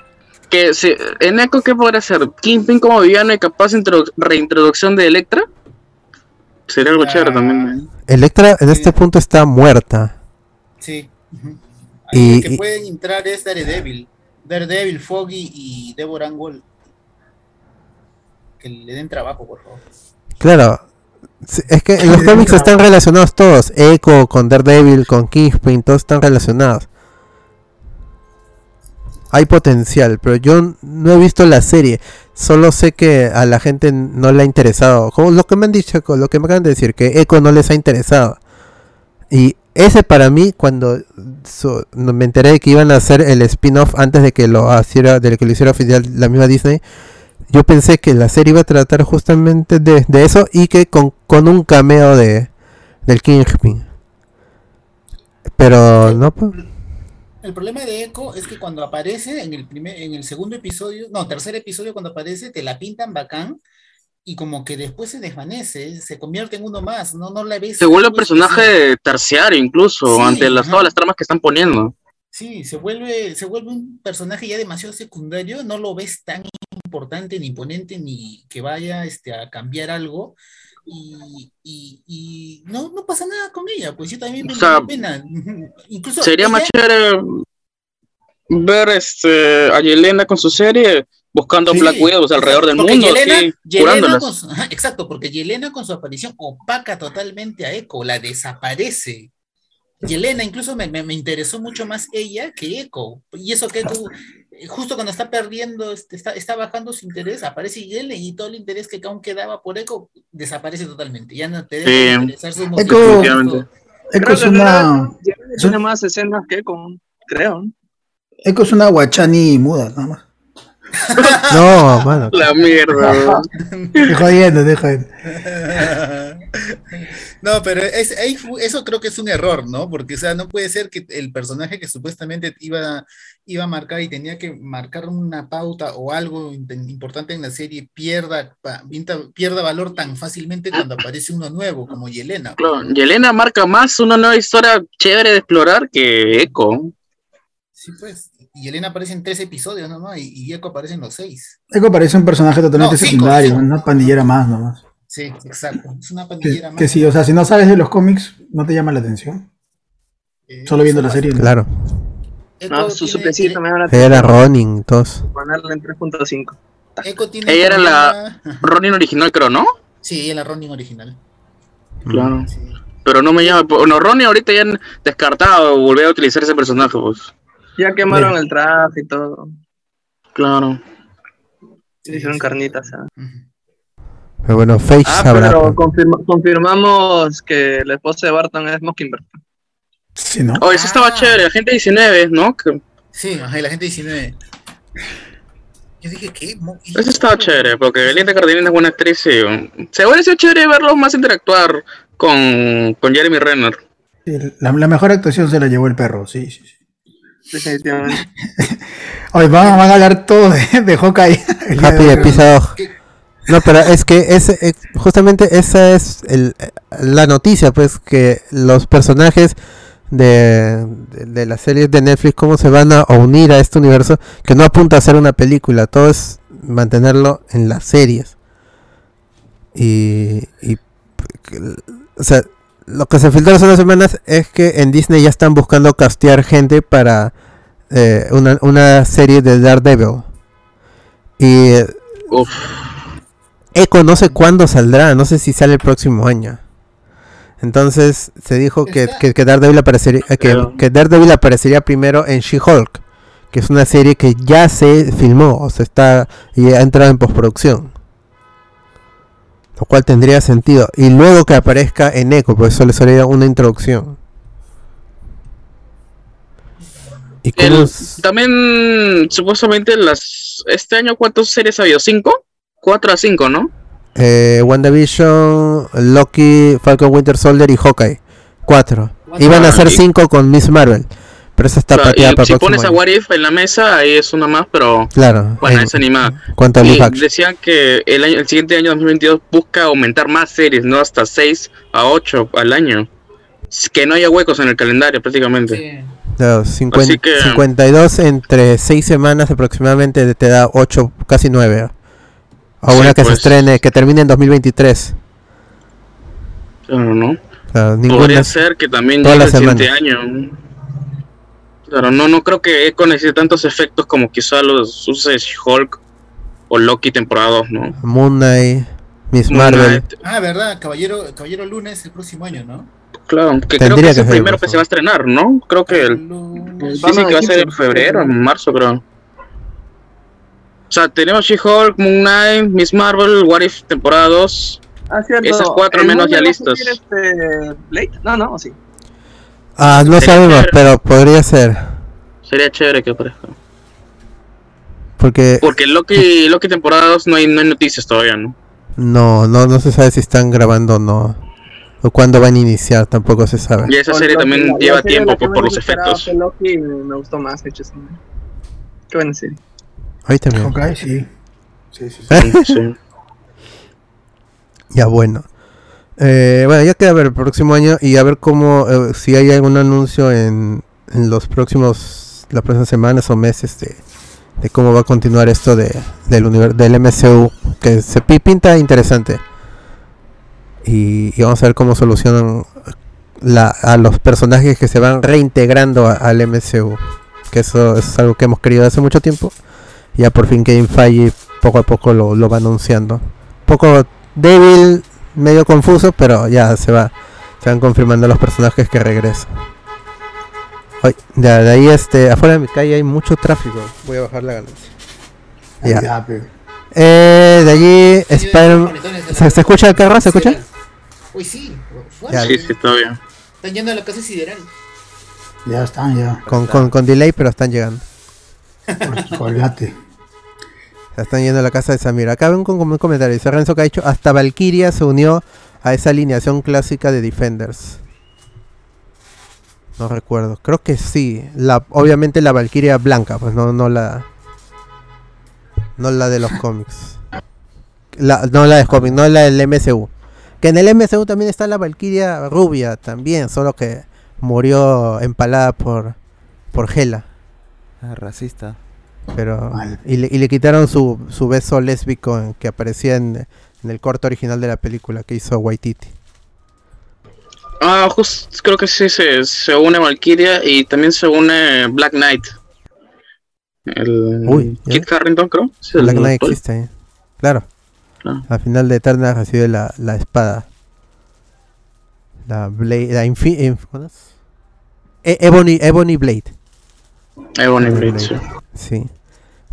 Que si, en Echo, ¿qué podría ser? Kingpin como villano y capaz introdu- reintroducción de Electra. Sería algo Ah, chévere también. Electra en Sí. este punto está muerta. Sí. ujú. Y- Ahí el que y- pueden entrar es Daredevil. Daredevil, Foggy y Deborah Angle. Que le den trabajo, por favor. Claro. Es que en los cómics están relacionados todos. Echo con Daredevil, con Kingpin, todos están relacionados. Hay potencial, pero yo no he visto la serie. Solo sé que a la gente no le ha interesado. Como lo que me han dicho, lo que me acaban de decir, que Echo no les ha interesado. Y ese para mí, cuando so- me enteré de que iban a hacer el spin-off antes de que lo hiciera, de que lo hiciera oficial la misma Disney, yo pensé que la serie iba a tratar justamente de, de eso y que con, con un cameo de del Kingpin. Pero no, pues, El problema de Echo es que cuando aparece en el primer, en el segundo episodio, no, tercer episodio, cuando aparece, te la pintan bacán, y como que después se desvanece, se convierte en uno más, no, no la ves. Se vuelve un personaje terciario incluso, ante las, todas las tramas que están poniendo. Sí, se vuelve, se vuelve un personaje ya demasiado secundario, no lo ves tan importante, ni imponente, ni que vaya este, a cambiar algo. Y, y, no, no pasa nada con ella, pues yo también me da pena. Incluso sería más chévere ver este, a Yelena con su serie buscando Black Widows alrededor del mundo, Yelena, exacto, porque Yelena con su aparición opaca totalmente a Echo, la desaparece. Yelena incluso me, me, interesó mucho más ella que Echo. Y eso que Echo, justo cuando está perdiendo, este, está, está bajando su interés, aparece Yelena y todo el interés que aún quedaba por Echo desaparece totalmente. Ya no te debe interesar su Echo, Echo es una... Tiene más escenas que Echo, creo. Echo es una guachani muda, nada más. No, mano. La mierda. Te jodiendo, jodiendo. No, pero es, eso creo que es un error, ¿no? Porque, o sea, no puede ser que el personaje que supuestamente iba, iba a marcar y tenía que marcar una pauta o algo importante en la serie pierda, pierda valor tan fácilmente cuando aparece uno nuevo, como Yelena. Claro, Yelena marca más una nueva historia chévere de explorar que Echo. Sí, pues y Elena aparece en tres episodios nomás, y, y Echo aparece en los seis. Echo aparece un personaje totalmente secundario, una pandillera más nomás. Sí, exacto. Es una pandillera más. Que sí, o sea, si no sabes de los cómics, no te llama la atención. Eh, Solo viendo la serie. Claro. no, su suplecito me Era Ronin, todos. Ponerla en 3.5. Ella era la Ronin original, creo, ¿no? Sí, ella era la Ronin original. Claro. Pero no me llama. Bueno, Ronin ahorita ya han descartado volver a utilizar ese personaje, pues. Ya quemaron el traje y todo. Claro. Hicieron carnitas. Pero bueno, Face ah, Pero confirmamos que la esposa de Barton es Mockingbird. Sí, ¿no? Oh, eso estaba ah. chévere, la gente 19, ¿no? Sí, la gente 19. Yo dije, ¿qué? Eso estaba chévere, porque Belinda Cardinina es buena actriz y se hubiera sido chévere verlos más interactuar con, con Jeremy Renner. la, la, mejor actuación se la llevó el perro, sí, sí, sí. Definitivamente. Hoy van, a hablar todo de, de Hawkeye. Happy episodio. No, pero es que es, justamente esa es el, la noticia, pues, que los personajes de, de, las series de Netflix, cómo se van a unir a este universo, que no apunta a ser una película, todo es mantenerlo en las series. Y, y o sea, lo que se filtró hace unas semanas es que en Disney ya están buscando castear gente para eh, una, serie de Daredevil. Y Echo no sé cuándo saldrá, no sé si sale el próximo año. Entonces se dijo que, que, Daredevil aparecería, que, Daredevil aparecería primero en She-Hulk, que es una serie que ya se filmó, o sea, está y ha entrado en postproducción lo cual tendría sentido. Y luego que aparezca en Echo, pues eso le sería una introducción. ¿Y también, supuestamente, las este año, ¿cuántas series ha habido? ¿Cinco? Cuatro a cinco, ¿no? Eh, WandaVision, Loki, Falcon Winter Soldier y Hawkeye. Cuatro. Iban a ser cinco con Miss Marvel. Pero esa está pateada para Si pones a What If en la mesa, ahí es una más, pero. Claro. Bueno, es animada. Cuanto y decían que el, año, el siguiente año 2022 busca aumentar más series, ¿no? Hasta 6 a 8 al año. Que no haya huecos en el calendario, prácticamente. Sí. 52 entre 6 semanas aproximadamente te da 8, casi 9. A una que se pues. estrene, que termine en 2023. Claro, ¿no? Podría ser que también llegue el siguiente año. Claro, no, no creo que Echo necesite tantos efectos como quizá los uses Hulk o Loki temporada 2, ¿no? Moon Knight, Miss Marvel. Ah, verdad, Caballero, Caballero Lunes el próximo año, ¿no? Claro, que creo que es el primero que se va a estrenar, ¿no? Creo que el, sí, que va a ser en febrero, en marzo, creo. O sea, tenemos She-Hulk, Moon Knight, Miss Marvel, What If temporada 2. Ah, cierto. Esas cuatro menos ya listas. Este... No, no, sí. Ah, no sabemos, pero podría ser. Sería chévere que aparezca. Porque. Porque Loki, Loki temporada 2 no hay, no hay noticias todavía, ¿no? No, no, no se sabe si están grabando o no. O cuándo van a iniciar, tampoco se sabe. Y esa serie también lleva tiempo por, los efectos. Loki me gustó más, hecho Qué buena serie. Ahí también. Ok, sí. Sí, sí, sí. sí. Ya bueno. Eh, bueno, ya queda ver el próximo año y a ver cómo, eh, si hay algún anuncio en, los próximos, las próximas semanas o meses de, cómo va a continuar esto de, del, univer- del MCU, que se pi- pinta interesante. Y, vamos a ver cómo solucionan la, a los personajes que se van reintegrando al MCU. Que eso es algo que hemos querido hace mucho tiempo. Ya por fin Kevin Feige poco a poco lo, lo va anunciando. poco débil, medio confuso, pero ya se va. Se van confirmando los personajes que regresan. Ay, de, de ahí este, afuera de mi calle hay mucho tráfico. Voy a bajar la ganancia. Ya. Eh, de allí Spider- ¿Se, se escucha el carro? ¿Se escucha? Uy, sí, fuerte. Ya. Sí, sí, bien. Están yendo a la casa sideral. Ya están, ya. Con, con, con delay, pero están llegando. Col- Colgate. Están yendo a la casa de Samir. Acá ven con un comentario. Dice Renzo que ha dicho hasta Valkyria se unió a esa alineación clásica de Defenders. No recuerdo. Creo que sí. Obviamente la Valkyria blanca, pues no, no la. No la de los cómics. La, no la de cómics, no la del MCU. Que en el MCU también está la Valkyria rubia también, solo que murió empalada por por Hela. Ah, racista. Pero Mal. y le, y le quitaron su, su beso lésbico en- que aparecía en, en el corto original de la película que hizo Waititi. Ah, justo creo que sí se, se une Valkyria y también se une Black Knight. El Uy. Kit Harrington, creo. Sí, Black Knight existe, ¿eh? claro. Claro. Al final de Eterna recibe la, la espada. La Blade, la Infi- Inf- ¿cómo es? E- Ebony, Ebony Blade. Ebony Blade, sí.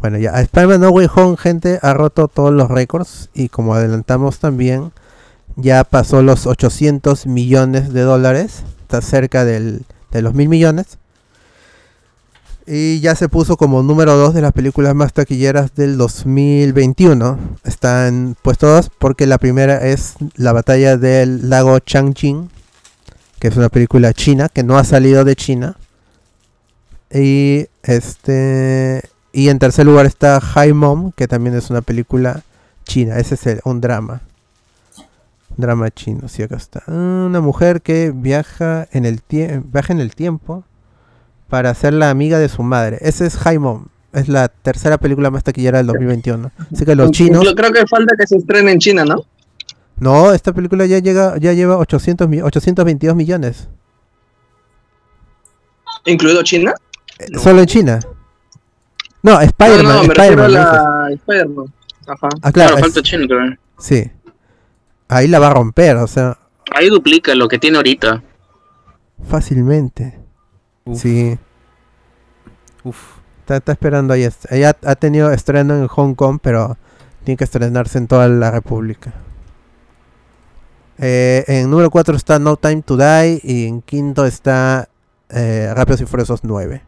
Bueno, ya Spider-Man No Way Home, gente, ha roto todos los récords y como adelantamos también, ya pasó los 800 millones de dólares, está cerca del, de los mil millones. Y ya se puso como número 2 de las películas más taquilleras del 2021. Está en puesto 2 porque la primera es La batalla del lago Changjin, que es una película china que no ha salido de China. Y este y en tercer lugar está High Mom, que también es una película china. Ese es el- un drama. Drama chino, sí, acá está. Una mujer que viaja en el tie- viaja en el tiempo para ser la amiga de su madre. Ese es High Mom. Es la tercera película más taquillera del 2021. Así que los chinos. Yo creo que falta que se estrene en China, ¿no? No, esta película ya llega ya lleva 800 mi- 822 millones. ¿Incluido China? Solo en China. No, No, Spider-Man. no, me la Spider-Man. Ajá. Ah, Claro, claro. es- falta chino, creo. sí. Ahí la va a romper, o sea, Ahí duplica lo que tiene ahorita. fácilmente. Uf. Sí. Uf. Está, está esperando ahí. Ella ha tenido estreno en Hong Kong, pero tiene que estrenarse en toda la República. Eh, en número 4 está No Time to Die y en quinto está eh, Rápidos y Furiosos 9.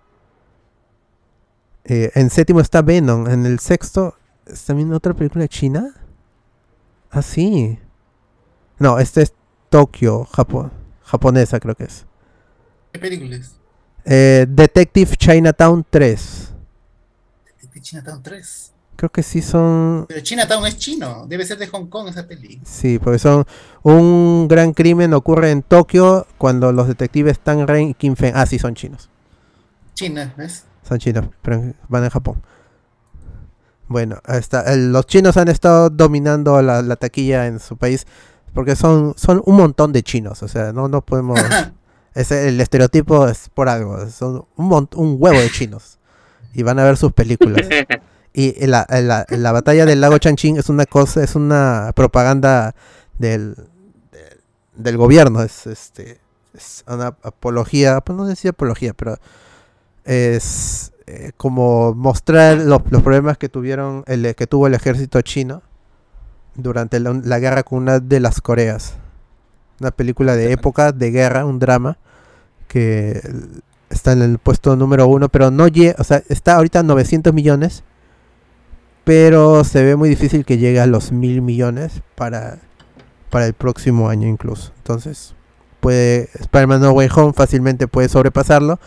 Eh, en séptimo está Venom. En el sexto es también otra película china. Ah, sí. No, este es Tokio, Japón. Japonesa creo que es. ¿Qué películas? Eh, Detective Chinatown 3. De Chinatown 3. Creo que sí son. Pero Chinatown es chino. Debe ser de Hong Kong esa peli. Sí, porque son. Un gran crimen ocurre en Tokio cuando los detectives Tang Ren y Kim Feng. Ah, sí, son chinos. China, ¿ves? Son chinos, pero van en Japón. Bueno, está. El- los chinos han estado dominando la, la taquilla en su país porque son, son un montón de chinos. O sea, no, no podemos. ese, el estereotipo es por algo. Son un, un huevo de chinos. Y van a ver sus películas. Y la, la, la batalla del lago Changjin es una cosa, es una propaganda del, del, del gobierno, es este es una apología, pues no sé si apología, pero es eh, como mostrar los, los problemas que tuvieron el que tuvo el ejército chino durante la, la guerra con una de las Coreas. Una película de época, de guerra, un drama que está en el puesto número uno, pero no llega, o sea, está ahorita a 900 millones pero se ve muy difícil que llegue a los mil millones para, para el próximo año incluso. Entonces, puede Spider-Man No Way Home fácilmente puede sobrepasarlo,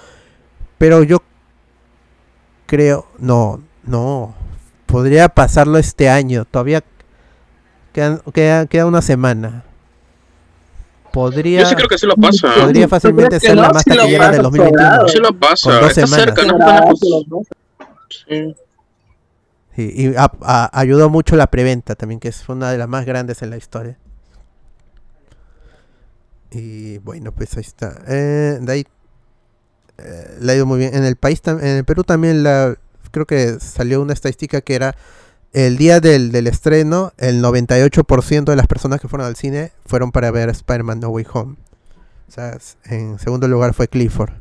pero yo creo, no, no, podría pasarlo este año. Todavía Queda, queda, queda una semana. Podría, Yo sí creo que sí lo pasa. ¿eh? podría fácilmente ser la más lo taquillera del 2021. Sí lo pasa. Está semanas. cerca, ¿no? Sí. Sí, y a- a- ayudó mucho la preventa también, que es una de las más grandes en la historia. Y bueno, pues ahí está. Eh, de ahí eh, le ha ido muy bien. En el país, en el Perú también la, creo que salió una estadística que era el día del, del estreno, el 98% de las personas que fueron al cine fueron para ver Spider-Man No Way Home. O sea, en segundo lugar fue Clifford,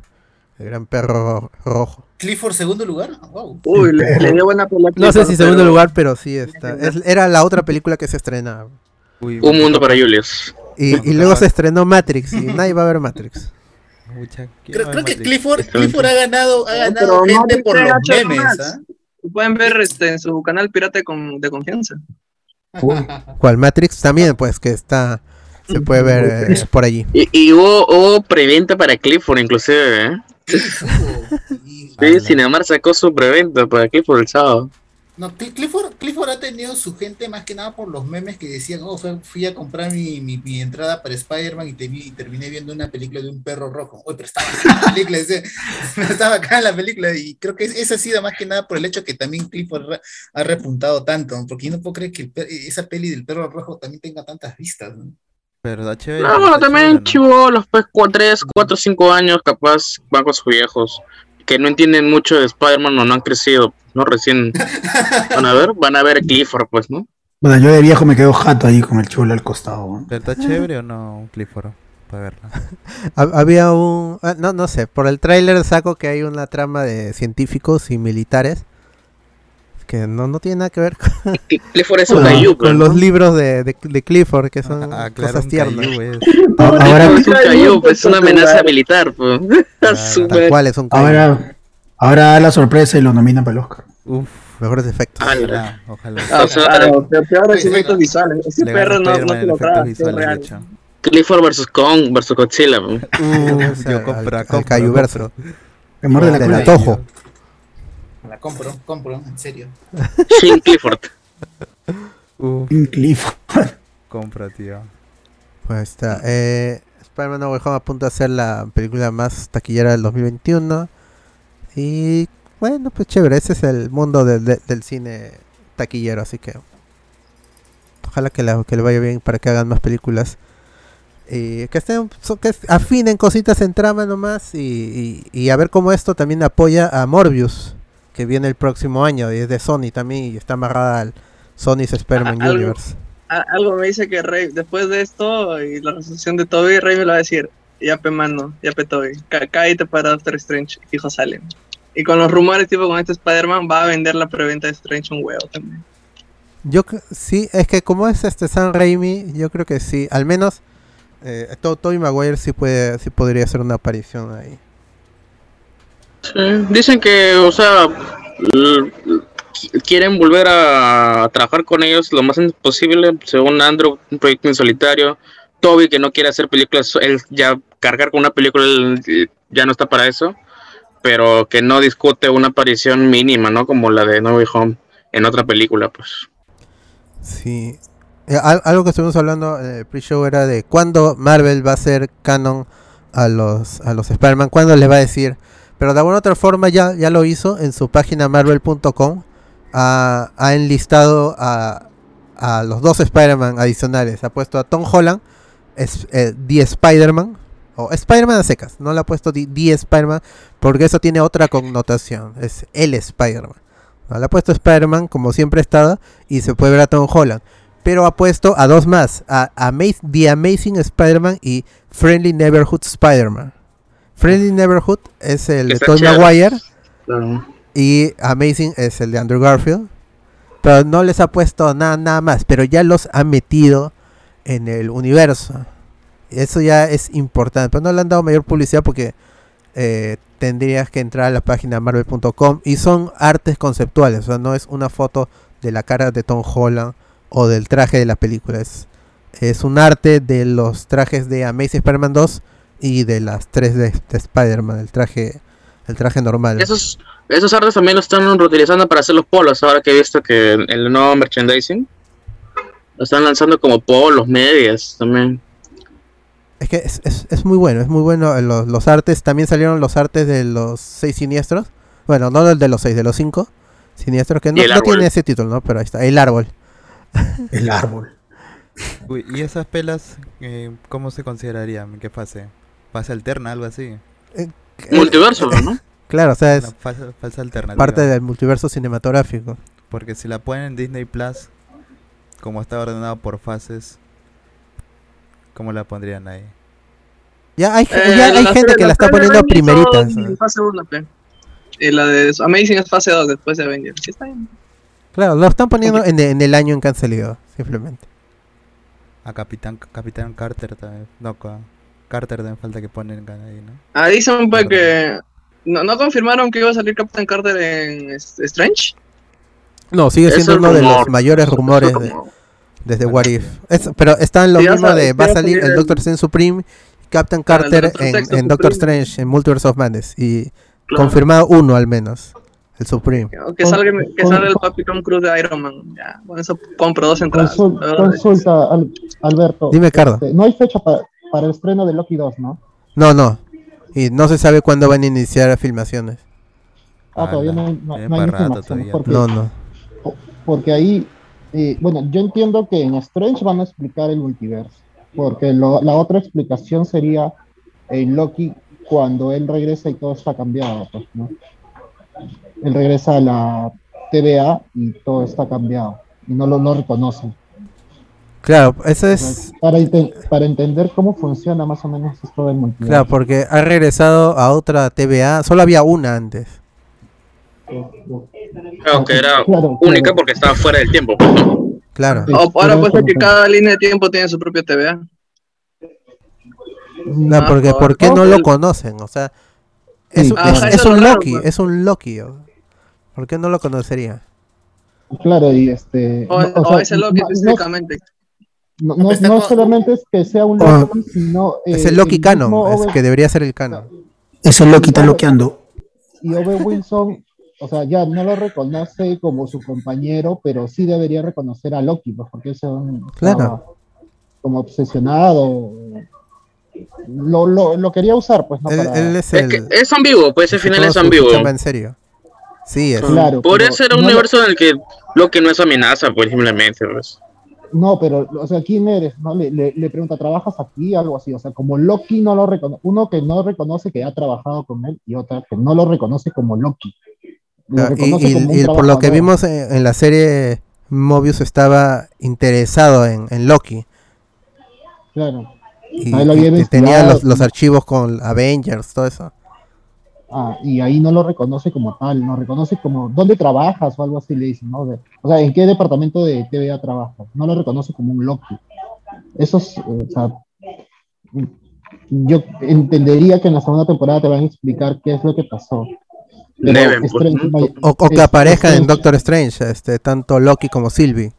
el gran perro rojo. Clifford, segundo lugar. Wow. Uy, le, le dio buena pelota. No sé si segundo pero- lugar, pero sí está. Es- era la otra película que se estrenaba. Uy, Un mundo para Julius. Y, y luego se estrenó Matrix y nadie va a ver Matrix. Mucha- ¿quién Creo, creo que? Clifford. Clifford ha ganado, ha No, ganado pero gente Matrix por los memes. Lo Pueden ver este, en su canal pirata de, con- de confianza. ¿Cuál Matrix? También, pues que está. Se puede ver eh, por allí. Y, y hubo, hubo preventa para Clifford, inclusive. ¿eh? Sí, Cinemar sacó su preventa para Clifford el sábado. No, Cl- Clifford, Clifford ha tenido su gente más que nada por los memes que decían, oh, fui a comprar mi, mi, mi entrada para Spider-Man y, te vi- y terminé viendo una película de un perro rojo. Oye, pero estaba acá en la película, estaba acá en la película y creo que es- eso ha sido más que nada por el hecho que también Clifford ha repuntado tanto, porque yo no puedo creer que esa peli del perro rojo también tenga tantas vistas. ¿no? Pero está chévere. No, bueno, también chévere, ¿no? chivolos, pues 3, 4, 5 años, capaz van con sus viejos, que no entienden mucho de Spider-Man o no han crecido, ¿no? Recién van a ver, van a ver Clifford, pues, ¿no? Bueno, yo de viejo me quedo jato ahí con el chulo al costado. ¿no? ¿Pero está chévere o no, Clifford? Para verla. Ha- Había un. ah, No, no sé. Por el tráiler saco que hay una trama de científicos y militares. Que no, no tiene nada que ver con, Cl- Clifford es un con- Caillou, con los libros de, de, de Clifford, que son Ah, claro, cosas tiernas. Ahora, Es un Caillou, pues, es una amenaza militar, pues. Claro. Cual es un caillou. ahora, ahora da la sorpresa y lo nominan para el Oscar. Uf, Mejores efectos. Ala. ojalá, ojalá. Ah, o sea, Claro, peor, peores Sí, efectos visuales. Ese perro no, no en lo traga, es de real. Clifford versus Kong versus Godzilla, pues. O sea, Yo compro, al- compro, la antojo. La compro, compro, en serio. Shin Clifford. Uf, Un Clifford. compra, tío. Pues está. Eh, Spider-Man No Way Home apunta a ser la película más taquillera del 2021. Y bueno, pues chévere. Ese es el mundo del- de- del cine taquillero. Así que ojalá que, la- que le vaya bien para que hagan más películas. Y que estén que afinen cositas en trama nomás. Y, y- y a ver cómo esto también apoya a Morbius. Que viene el próximo año. Y es de Sony también. Y está amarrada al Sony's Spider-Man Ah, Universe. Algo me dice que Rey, después de esto y la resolución de Toby, Rey me lo va a decir. Ya pe mano, ya pe Toby. Cállate para Doctor Strange. Fijo salen. Y con los rumores, tipo con este Spider-Man, va a vender la preventa de Strange un huevo también. Yo sí, es que como es este San Raimi, yo creo que sí, al menos eh, To- Tobey Maguire sí puede, sí podría hacer una aparición ahí. Dicen que, o sea, quieren volver a trabajar con ellos lo más posible, según Andrew, un proyecto en solitario. Toby, que no quiere hacer películas, él ya cargar con una película, eh, ya no está para eso, pero que no discute una aparición mínima, ¿no? Como la de No Way Home en otra película, pues. Sí. Eh, al- algo que estuvimos hablando en el pre-show era de cuándo Marvel va a hacer canon a los, a los Spider-Man, cuándo les va a decir. Pero de alguna otra forma ya, ya lo hizo en su página marvel.com. Ha, ha enlistado a, a los dos Spider-Man adicionales. Ha puesto a Tom Holland, es, eh, The Spider-Man, o Spider-Man a secas. No le ha puesto The, The Spider-Man porque eso tiene otra connotación. Es el Spider-Man. Le ha puesto Spider-Man como siempre ha estado y se puede ver a Tom Holland. Pero ha puesto a dos más, a, Ama- The Amazing Spider-Man y Friendly Neighborhood Spider-Man. Friendly Neighborhood es el de Tobey. Maguire Claro. y Amazing es el de Andrew Garfield. Pero no les ha puesto nada, nada más, pero ya los ha metido en el universo. Eso ya es importante, pero no le han dado mayor publicidad porque eh, tendrías que entrar a la página marvel.com y son artes conceptuales, o sea, no es una foto de la cara de Tom Holland o del traje de la película, es, es un arte de los trajes de Amazing Spider-Man 2 y de las tres de, de Spider-Man, el traje, el traje normal. Esos, esos artes también lo están reutilizando para hacer los polos, ahora que he visto que el nuevo merchandising. Lo están lanzando como polos, medias también. Es que es, es, es muy bueno, es muy bueno los, los, artes. También salieron los artes de los seis siniestros. Bueno, no el de los seis, de los cinco siniestros, que no, no tiene ese título, ¿no? Pero ahí está, el árbol. el árbol. Uy, ¿y esas pelas eh, cómo se considerarían? ¿En qué fase? ¿Fase alterna, algo así? Eh, multiverso, ¿no? Claro, o sea, es falsa, falsa alternativa. parte del multiverso cinematográfico. Porque si la ponen en Disney Plus, como está ordenado por fases, ¿cómo la pondrían ahí? Ya hay, eh, ya hay gente que la está poniendo primerita. Fase 1, y la de Amazing es fase 2 después de Avengers. Sí, está bien. Claro, lo están poniendo en, en, el año en que han salido, simplemente. A Capitán, Capitán Carter también. No, Carter también falta que ponen ahí, ¿no? Ah, dicen pues que. ¿No, ¿No confirmaron que iba a salir Capitán Carter en Strange? No, sigue siendo uno de los mayores rumores de, desde What If. Es, pero está en lo mismo de. Va a salir el Doctor Strange Supreme, Captain Carter en, en Doctor Strange, en Multiverse of Madness. Y confirmado uno al menos. El Supreme. Que salga, que salga el Papi Tom Cruise de Iron Man. Ya, con eso compro dos entradas. consulta, Alberto. Dime, Cardo. Este, no hay fecha para, para el estreno de Loki 2, ¿no? No, no. Y no se sabe cuándo van a iniciar filmaciones. Ah, todavía no, hay, no, no hay todavía. Porque, no, no. Porque ahí, eh, bueno, yo entiendo que en Strange van a explicar el multiverso. Porque lo, la otra explicación sería en Loki cuando él regresa y todo está cambiado, pues, ¿no? Él regresa a la TVA y todo está cambiado y no lo no reconocen. Claro, eso es... Para, para entender cómo funciona más o menos esto del multiverso. Claro, porque ha regresado a otra TVA, solo había una antes. Claro, que era única porque estaba fuera del tiempo. Pues, claro. ahora puede ser que cada línea de tiempo tiene su propia TVA. No, porque ¿por qué no lo conocen? O sea, es, es, un Loki, es un Loki. ¿Por qué no lo conocería? Claro, y este. O, no, ese Loki específicamente. No, no, no, solamente es que sea un Loki, sino. es el Loki canon, es que debería ser el canon. Es el Loki está loqueando. Y Ove Wilson, o sea, ya no lo reconoce como su compañero, pero sí debería reconocer a Loki, pues, porque es un. Claro. Como obsesionado. Lo, lo, lo, quería usar, pues no él, para... él es, el... es, que es ambiguo, pues ese final es ambiguo. En serio. Sí, es. Claro, Podría ser un no universo en el que lo que no es amenaza, pues simplemente. Pues. No, pero, o sea, ¿quién eres? ¿No? Le, le, le, pregunta, ¿trabajas aquí? Algo así. O sea, como Loki no lo reconoce, uno que no reconoce que ha trabajado con él y otra que no lo reconoce como Loki. Lo reconoce y, como y, y por lo que vimos en, en, la serie, Mobius estaba interesado en, en Loki. Claro. Y, y tenía los, los, archivos con Avengers, todo eso. Ah, y ahí no lo reconoce como tal, no reconoce como dónde trabajas o algo así le dicen, ¿no? De, o sea, ¿en qué departamento de TVA trabajas? No lo reconoce como un Loki. Eso es, o sea, yo entendería que en la segunda temporada te van a explicar qué es lo que pasó. Deben, Strange, pues, o, o, que aparezcan en Doctor Strange, este, tanto Loki como Sylvie.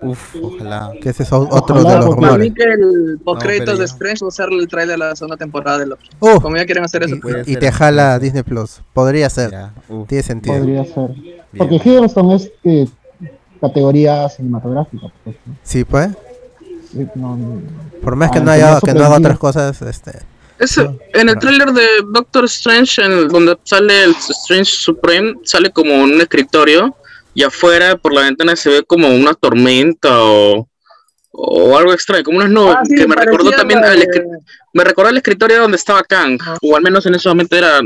Uf, ojalá. Que ese es otro ojalá, de los rumores. Para mí que el post-créditos no, de Strange va a ser el trailer de la segunda temporada de Loki. Uh, Como ya quieren hacer eso. Y, y te jala Disney Plus. Podría ser. Ya, Tiene sentido. Podría ser. Bien. Porque Hiddleston es eh, categoría cinematográfica. Pues, ¿no? Sí, pues. Sí, no, Por más que no haya que no haga otras cosas, este. Es, en el tráiler de Doctor Strange, en donde sale el Strange Supreme, sale como un escritorio y afuera por la ventana se ve como una tormenta o, o algo extraño, como unas nubes, ah, sí, que me recordó también, de... al, me recordó el escritorio donde estaba Kang, ah. o al menos en ese momento era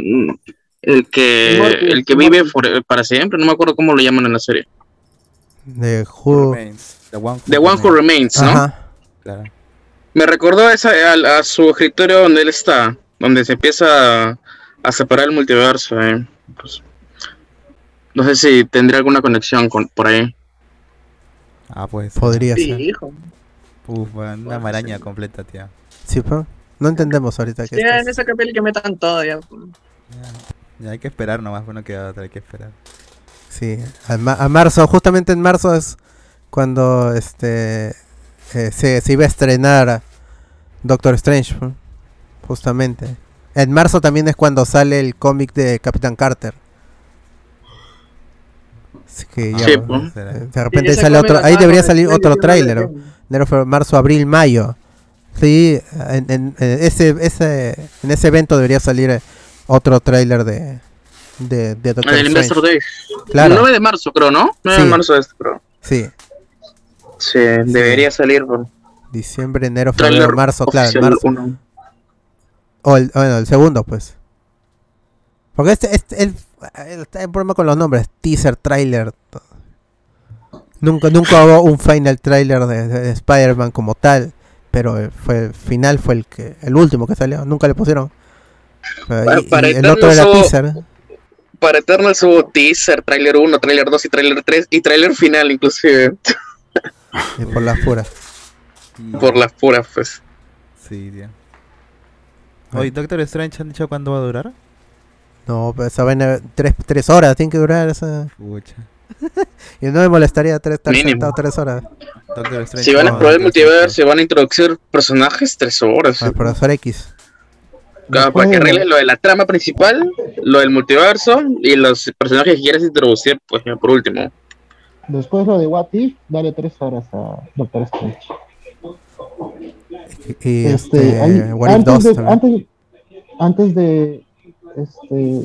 el que, el que vive for, para siempre, no me acuerdo cómo lo llaman en la serie. The Who, The One Who, The one who Remains, ¿no? Ajá. Claro. Me recordó a, esa, a, a, su escritorio donde él está, donde se empieza a, a separar el multiverso. Eh. Pues, no sé si tendría alguna conexión con, por ahí. Ah, pues. Podría sí, ser. Hijo. Uf, una maraña completa, tía. Sí, pero no entendemos ahorita que. Sí, en esa capilla que metan todo ya. ya. Ya hay que esperar nomás, bueno que otra, hay que esperar. Sí, a, ma a, marzo, justamente en marzo es cuando este eh, se, se, iba a estrenar Doctor Strange, ¿no? justamente. En marzo también es cuando sale el cómic de Capitán Carter. Que ya, Sí, pues. de repente ese sale otro, ahí debería de salir otro tráiler. Enero, febrero, marzo, abril, mayo. Sí, en, en- en ese, ese, en ese evento debería salir eh, otro tráiler de, de, de Doctor El Strange. Investor Day. Claro. 9 de marzo, creo, ¿no? 9 Sí. de marzo es, creo. Sí, Sí, debería salir. por diciembre, enero, febrero, Trailer marzo, claro, marzo. uno. O el, bueno, el segundo, pues. Porque este, este el, el- está el problema con los nombres, teaser, trailer. Nunca, nunca hubo un final trailer de, de- de Spider-Man como tal, pero eh, fue el final fue el que el último que salió, nunca le pusieron. Pero Para- y- y para el otro era hubo- teaser. Para Eternals hubo teaser, trailer 1, trailer 2 y trailer 3 y trailer final inclusive. y por las puras. Por las puras, pues. Sí, tío. Oye, Doctor Strange, ¿han dicho cuándo va a durar? No, pero esa vaina, tres, tres horas tiene que durar esa. Pucha. Y no me molestaría tres, estar Mínimo. sentado tres horas. Si van a no, probar el multiverso, si van a introducir personajes, 3 horas. Al profesor X. Claro, para que arregles lo de la trama principal, lo del multiverso y los personajes que quieres introducir, pues por último. Después lo de What If, dale tres horas a Doctor Strange. Y, y Este, este, If antes, 2 de, también. antes, antes de este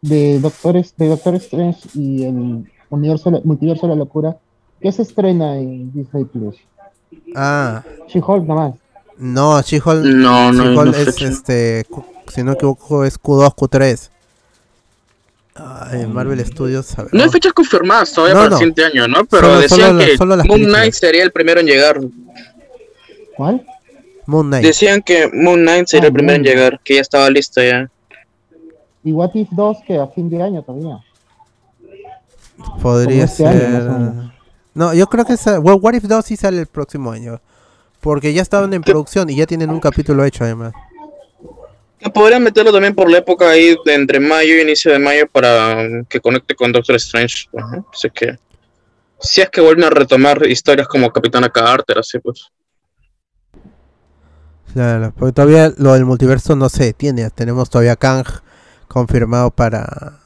de Doctor, de Doctor Strange y el universo multiverso de la locura, ¿qué se estrena en Disney Plus? Ah, She-Hulk nada más. no, She-Hulk No, no, She-Hulk no es fecha. este, si no me equivoco, es Q2, Q3. Ah, en Marvel Studios, a ver, No hay fechas confirmadas todavía No, para no. el siguiente año, ¿no? Pero Solo- decían solo que solo Moon películas. Knight sería el primero en llegar. ¿Cuál? Moon Knight. Decían que Moon Knight sería Ah, el primero en Moon llegar, que ya estaba listo ya. Y What If 2 que a fin de año todavía. Podría este ser. No, yo creo que esa, well, What If 2 sí sale el próximo año. Porque ya estaban en producción y ya tienen un capítulo hecho además. Que Podrían meterlo también por la época ahí de entre mayo y inicio de mayo para que conecte con Doctor Strange. Ajá. Así que si es que vuelven a retomar historias como Capitana Carter, así pues. Claro, porque todavía lo del multiverso no se detiene. Tenemos todavía Kang confirmado para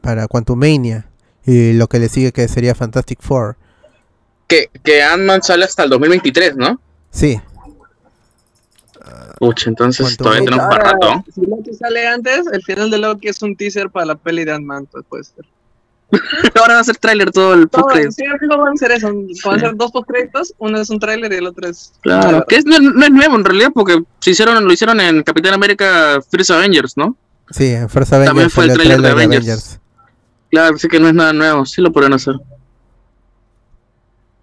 para Quantumania y lo que le sigue que sería Fantastic Four. Que, que Ant-Man sale hasta el 2023, ¿no? Sí, Pucha, entonces ¿Cuánto todavía tenemos para rato. Si Loki sale antes, el final de Loki es un teaser para la peli de Ant-Man, pues puede ser. Ahora va a ser tráiler todo el Todo, post sí, van a ser eso. Van a ser dos postcréditos, uno es un tráiler y el otro es. Claro, que es, no, no es nuevo en realidad porque se hicieron, lo hicieron en Capitán América First Avengers, ¿no? Sí, en First Avengers También fue el salió tráiler de Avengers. Claro, sí que no es nada nuevo, sí lo podrían hacer.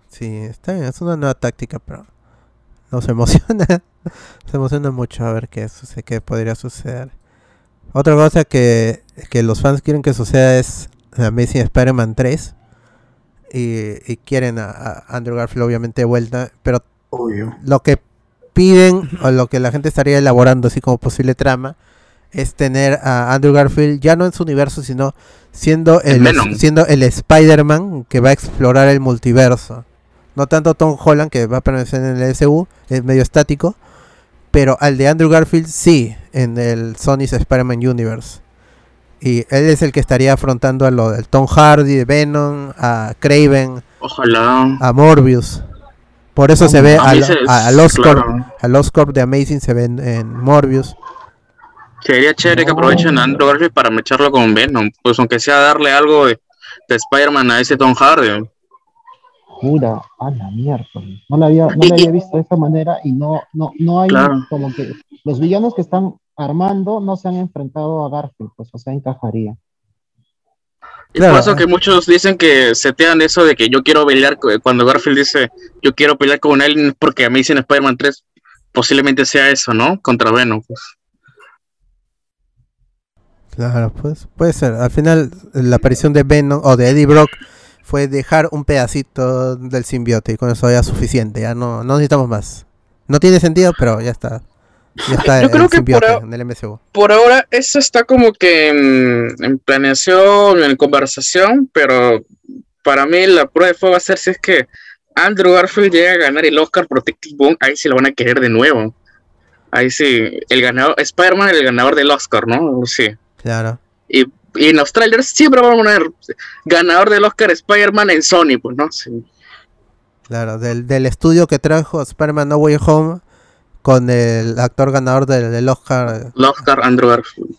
Sí, está bien, es una nueva táctica, pero nos emociona. Se emociona mucho a ver qué, sucede, qué podría suceder. Otra cosa que, que los fans quieren que suceda es Amazing Spider-Man 3. Y, y quieren a, a Andrew Garfield obviamente de vuelta, pero Obvio. lo que piden o lo que la gente estaría elaborando así como posible trama es tener a Andrew Garfield ya no en su universo sino siendo En el siendo el Spider-Man que va a explorar el multiverso no tanto Tom Holland que va a permanecer en el SU es medio estático pero al de Andrew Garfield sí en el Sony's Spider-Man Universe y él es el que estaría afrontando a lo del Tom Hardy de Venom a Craven Ojalá. a Morbius por eso se ve A a, Oscorp claro. Oscorp de Amazing se ven en Morbius. Sería chévere que aprovechen a Andrew Garfield para mecharlo con Venom, pues aunque sea darle algo de, de Spider-Man a ese Tom Hardy. Pura, a la mierda. No la había, no la había visto de esa manera y no, no, no hay Claro. como que los villanos que están armando no se han enfrentado a Garfield, pues o sea, encajaría. Y Claro. por eso que muchos dicen que setean eso de que yo quiero pelear, cuando Garfield dice yo quiero pelear con él porque a mí dicen Spider-Man 3, posiblemente sea eso, ¿no? Contra Venom, pues. Claro, pues puede ser. Al final la aparición de Venom o de Eddie Brock fue dejar un pedacito del simbiote y con eso ya es suficiente. Ya no, no necesitamos más. No tiene sentido, pero ya está. Ya está Yo el creo que por a- en el MCU. Por ahora eso está como que en, en planeación, en conversación, pero para mí la prueba de fuego va a ser si es que Andrew Garfield llega a ganar el Oscar por Tic Boom, ahí sí lo van a querer de nuevo. Ahí sí, el ganador, Spider-Man el ganador del Oscar, ¿no? Sí. Claro. Y y en los trailers siempre van a poner ganador del Oscar Spider-Man en Sony, pues, ¿no? Claro, del, del estudio que trajo Spider-Man No Way Home con el actor ganador del, Oscar. El Oscar, Andrew Garfield.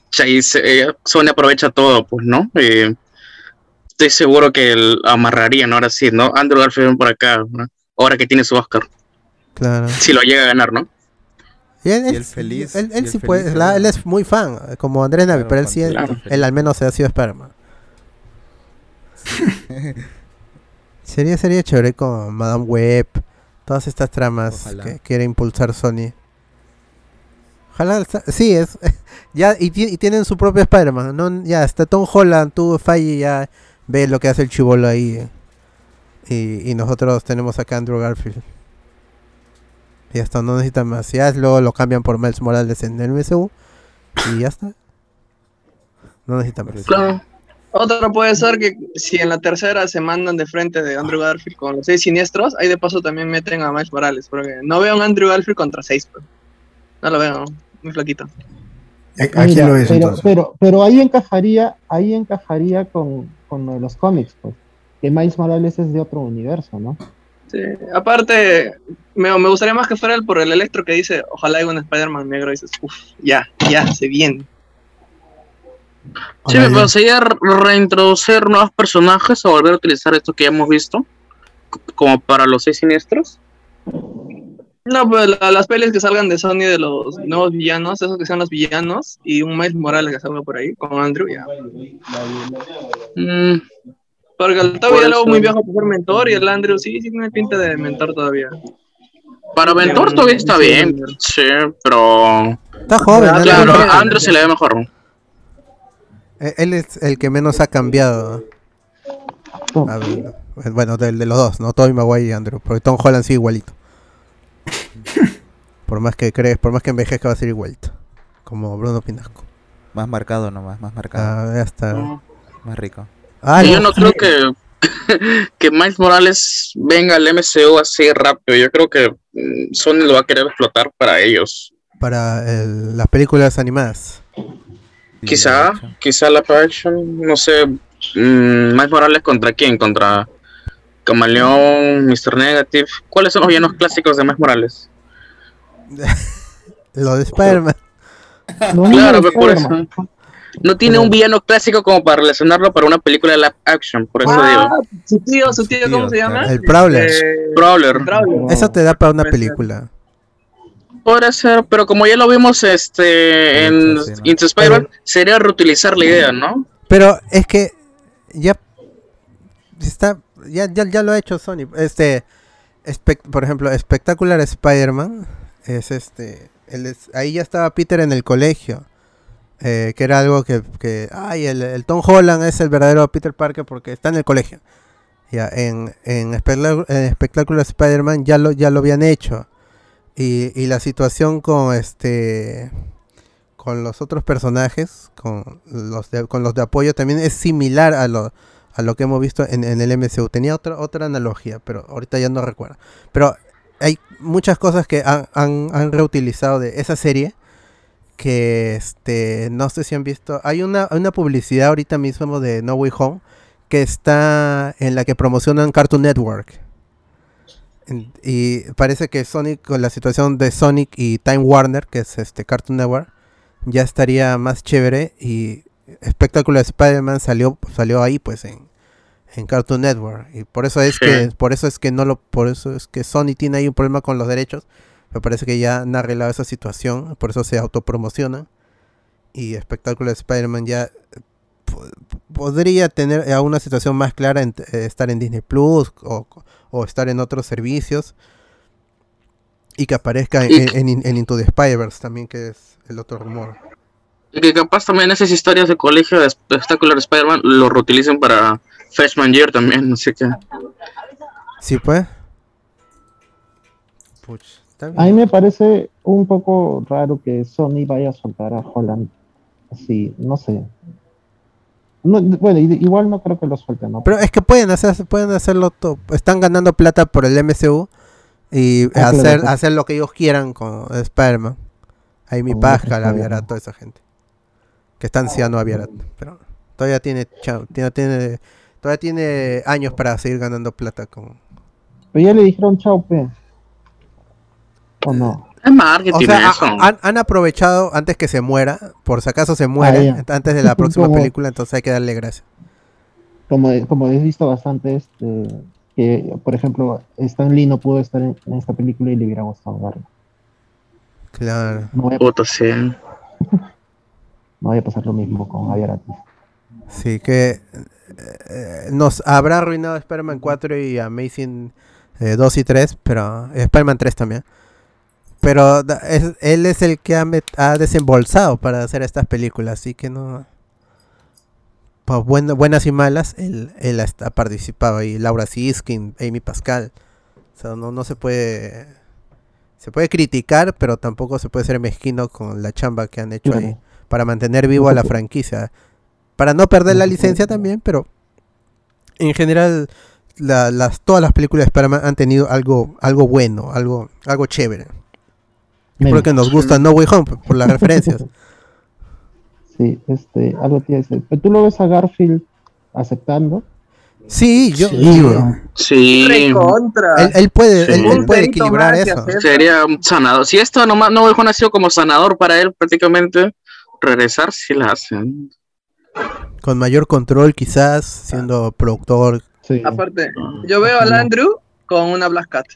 Eh, Sony aprovecha todo, pues, ¿no? estoy seguro que el amarrarían ahora sí, ¿no? Andrew Garfield por acá, ¿no? ahora que tiene su Oscar. Claro. Si lo llega a ganar, ¿no? Y él, feliz. Él, sí puede, él es muy fan, como Andrés Navi, pero él sí, él, al menos se ha sido Spider-Man. sería, sería chévere con Madame Web, todas estas tramas que quiere impulsar Sony. Ojalá, sí, es, ya, y, tienen su propio Spider-Man, ¿no? ya, está Tom Holland, tú, Faye, ya ve lo que hace el chivolo ahí. Y, y nosotros tenemos acá Andrew Garfield. Y hasta no necesitan más. Ya luego lo cambian por Miles Morales en el MSU. Y ya está. No necesitan más. Claro. Otra puede ser que si en la tercera se mandan de frente de Andrew Garfield con los seis siniestros, ahí de paso también meten a Miles Morales. Porque no veo a un Andrew Garfield contra seis. Pues. No lo veo, muy flaquito. Aquí lo es, pero, pero, pero, ahí encajaría, ahí encajaría con, con los cómics, pues. Que Miles Morales es de otro universo, ¿no? Aparte, me, me, gustaría más que fuera el por el electro que dice, ojalá haya un Spider-Man negro y dices, uff, ya, ya, se viene. Sí, me gustaría reintroducir nuevos personajes o volver a utilizar esto que ya hemos visto, como para los seis siniestros. No, pues las pelis que salgan de Sony de los nuevos villanos, esos que sean los villanos, y un Miles Morales que salga por ahí, con Andrew, ya. Mm, porque el Toby ya lo muy viejo para ser mentor y el Andrew sí, sí tiene pinta de mentor todavía. Para mentor todavía está bien, sí, pero... Está joven, ¿no? Claro, Andrew se le ve mejor. E-, él es el que menos ha cambiado. bueno, del de los dos, ¿no? Toby Maguire y Andrew. Porque Tom Holland sigue igualito. por más que crees, por más que envejezca va a ser igualito. Como Bruno Pinasco. Más marcado nomás, más marcado. Ah, ya está. Más rico. Ah, yo no creo que, que Miles Morales venga al MCU así rápido. Yo creo que mm, Sony lo va a querer explotar para ellos. Para las películas animadas. Quizá, quizá la action, no sé. Mm, Miles Morales contra quién? Contra Camaleón, Mr. Negative. ¿Cuáles son los villanos clásicos de Miles Morales? Lo de Spider-Man. claro, pero por eso. No tiene un villano clásico como para relacionarlo para una película de live action, por eso ah, digo. Su tío, su tío, ¿cómo se llama? El Prowler. Eh, Prowler. Eso te da para una película. Podría ser, pero como ya lo vimos este en Into Spider-Man, sería reutilizar la idea, ¿no? Pero es que ya está ya, ya, ya lo ha hecho Sony. Este por ejemplo, Spectacular Spider-Man es este ahí ya estaba Peter en el colegio eh, que era algo que, que ay, el, Tom Holland es el verdadero Peter Parker porque está en el colegio. Ya, en, en, Espectacular Spider-Man ya lo, ya lo habían hecho. Y, y, la situación con este con los otros personajes, con los de, con los de apoyo, también es similar a lo, a lo que hemos visto en, en el MCU. Tenía otra, otra analogía, pero ahorita ya no recuerdo. Pero hay muchas cosas que han, han, han reutilizado de esa serie que este no sé si han visto hay una, una publicidad ahorita mismo de No Way Home que está en la que promocionan Cartoon Network. Y parece que Sonic con la situación de Sonic y Time Warner que es este Cartoon Network ya estaría más chévere y Spectacular Spider-Man salió salió ahí pues en, en Cartoon Network. Y por eso es que por eso es que no lo por eso es que Sony tiene ahí un problema con los derechos me parece que ya han arreglado esa situación, por eso se autopromociona. Y Espectáculo de Spider-Man ya podría tener a una situación más clara en eh, estar en Disney Plus o, estar en otros servicios. Y que aparezca en, Into the Spider-Verse también, que es el otro rumor. Y que capaz también esas historias de colegio de Espectacular Spider-Man lo reutilicen para Freshman Year también, así que. Sí, pues. Puch. A mí me parece un poco raro que Sony vaya a soltar a Holland así, no sé. bueno, igual no creo que lo suelten, ¿no? Pero es que pueden hacer, pueden hacerlo todo. Están ganando plata por el MCU y ah, hacer, hacer lo que ellos quieran con Spider-Man. Ahí mi paja, la Viarat, toda esa gente. Que está anciano a Viarat. Pero Todavía tiene, tiene, tiene, todavía tiene años para seguir ganando plata con. Pero ya le dijeron chao, pe. ¿O no? Es marketing O sea, eso. han, han aprovechado antes que se muera, por si acaso se muere, Ah, antes de la próxima Como- película, entonces hay que darle gracias. Como, como he visto bastante, este, que por ejemplo, Stan Lee no pudo estar en, en esta película y le hubiera gustado verlo. Claro. No vaya, Puta, sí. no vaya a pasar lo mismo con Javier Atis. Sí, que eh, nos habrá arruinado Spider-Man 4 y Amazing eh, 2 y 3, pero eh, Spider-Man 3 también. Pero es- él es el que ha, met- ha desembolsado para hacer estas películas, así que no... Pues buen- buenas y malas, él, él ha, participado ahí, Laura Siskin, Amy Pascal. O sea, no, no se puede... Se puede criticar, pero tampoco se puede ser mezquino con la chamba que han hecho ahí para mantener vivo a la franquicia. Para no perder la licencia también, pero en general la- las, todas las películas de Spider-Man han tenido algo, algo bueno, algo, algo chévere. Menos. Porque nos gusta No Way Home, por las referencias. Sí, este, algo a decir. Pero tú lo ves a Garfield aceptando. Sí, yo Sí, weón. Sí. Él, él puede, Sí. él, puede equilibrar eso. Sería un sanador. Si esto nomás no Way Home ha sido como sanador para él prácticamente, regresar sí la hacen. Con mayor control quizás, siendo productor. Sí. Aparte, yo veo al Andrew con una Black Cat.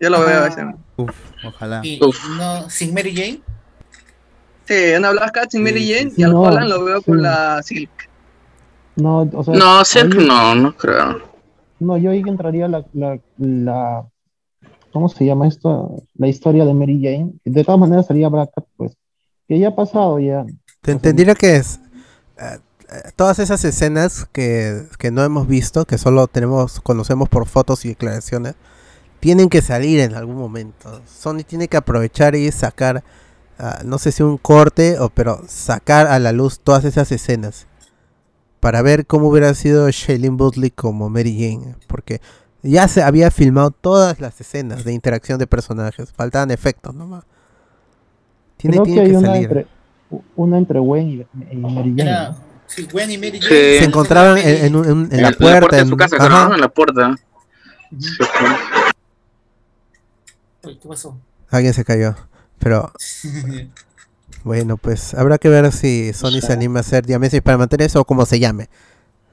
Yo lo veo ese. Uf, ojalá. Y, Uf. no, sin Mary Jane. Sí, una Black Cat sin Sí, Mary sí, Jane sí. y al No, Holland lo veo con la Silk. No, o sea, No, Silk ahí- no, no creo. No, yo ahí entraría la, la, la, ¿cómo se llama esto? La historia de Mary Jane. De todas maneras sería Black Cat, pues, que ya ha pasado ya. Te entendiera que es eh, eh, todas esas escenas que, que no hemos visto, que solo tenemos, conocemos por fotos y declaraciones, tienen que salir en algún momento. Sony tiene que aprovechar y sacar, ah, no sé si un corte, o pero sacar a la luz todas esas escenas. Para ver cómo hubiera sido Shailene Woodley como Mary Jane. Porque ya se había filmado todas las escenas de interacción de personajes. Faltaban efectos nomás. Tiene, Creo tiene que hay una salir. entre, una entre Gwen y, y Mary Jane. Era, ¿no? sí, Gwen y Mary Sí. Jane. se encontraban en, en un- en- en la puerta. en- su casa, ajá. En la puerta. Sí. Uy, ¿Qué pasó? Alguien se cayó. Pero bueno, pues habrá que ver si Sony se anima a hacer Diamesis para mantener eso o como se llame.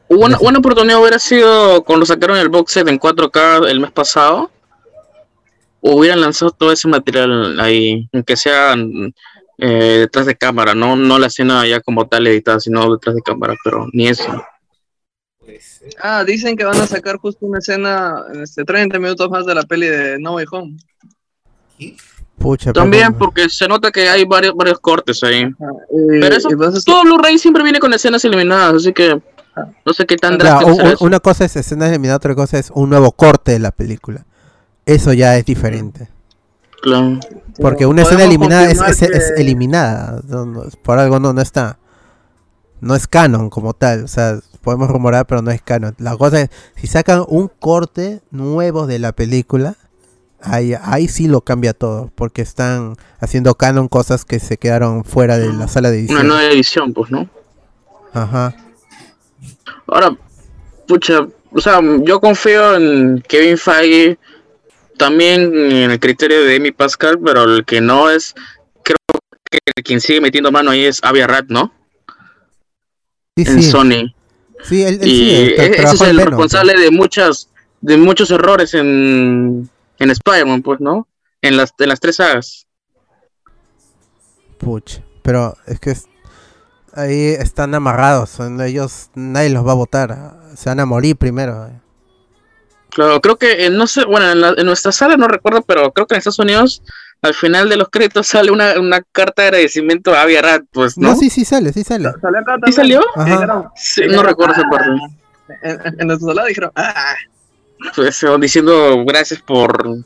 Una, una oportunidad hubiera sido cuando sacaron el box set en 4K el mes pasado. Hubieran lanzado todo ese material ahí, aunque sea eh, detrás de cámara, no, no la escena ya como tal editada, sino detrás de cámara, pero ni eso. Pues, eh, Ah, dicen que van a sacar justo una escena, este, 30 minutos más de la peli de No Way Home. También porque se nota que hay varios, varios cortes ahí. Pero eso, entonces, todo Blu-ray siempre viene con escenas eliminadas, así que no sé qué tan Claro, drástico una cosa es escena eliminada, otra cosa es un nuevo corte de la película. Eso ya es diferente. Claro. Porque una escena eliminada es, es- es eliminada. no- no- por algo no, no está. No es canon como tal. O sea, podemos rumorar, pero no es canon. La cosa es, si sacan un corte nuevo de la película, ahí, ahí sí lo cambia todo. Porque están haciendo canon cosas que se quedaron fuera de la sala de Una edición. nueva edición, pues, ¿no? Ajá. Ahora, pucha, o sea, yo confío en Kevin Feige, también en el criterio de Amy Pascal, pero el que no es, creo que quien sigue metiendo mano ahí es Avia Rat, ¿no? Sí, En sí. Sony. Sí, él, él Y tra- e- ese es el Venom, responsable de muchas, de muchos errores en, en Spider-Man, pues, ¿no? En las, en las tres sagas. Puch. Pero es que es- ahí están amarrados. Ellos, nadie los va a votar. Se van a morir primero. Claro, creo que, eh, no sé, bueno, en, la- en nuestra sala no recuerdo, pero creo que en Estados Unidos, al final de los créditos sale una, una carta de agradecimiento a Avia Rat, pues, ¿no? No, sí, sí sale, sí sale. ¿Salió acá ¿Sí salió? Sí, no recuerdo esa parte. en, en- en nuestra sala dijeron, ah, pues, eh, diciendo gracias por,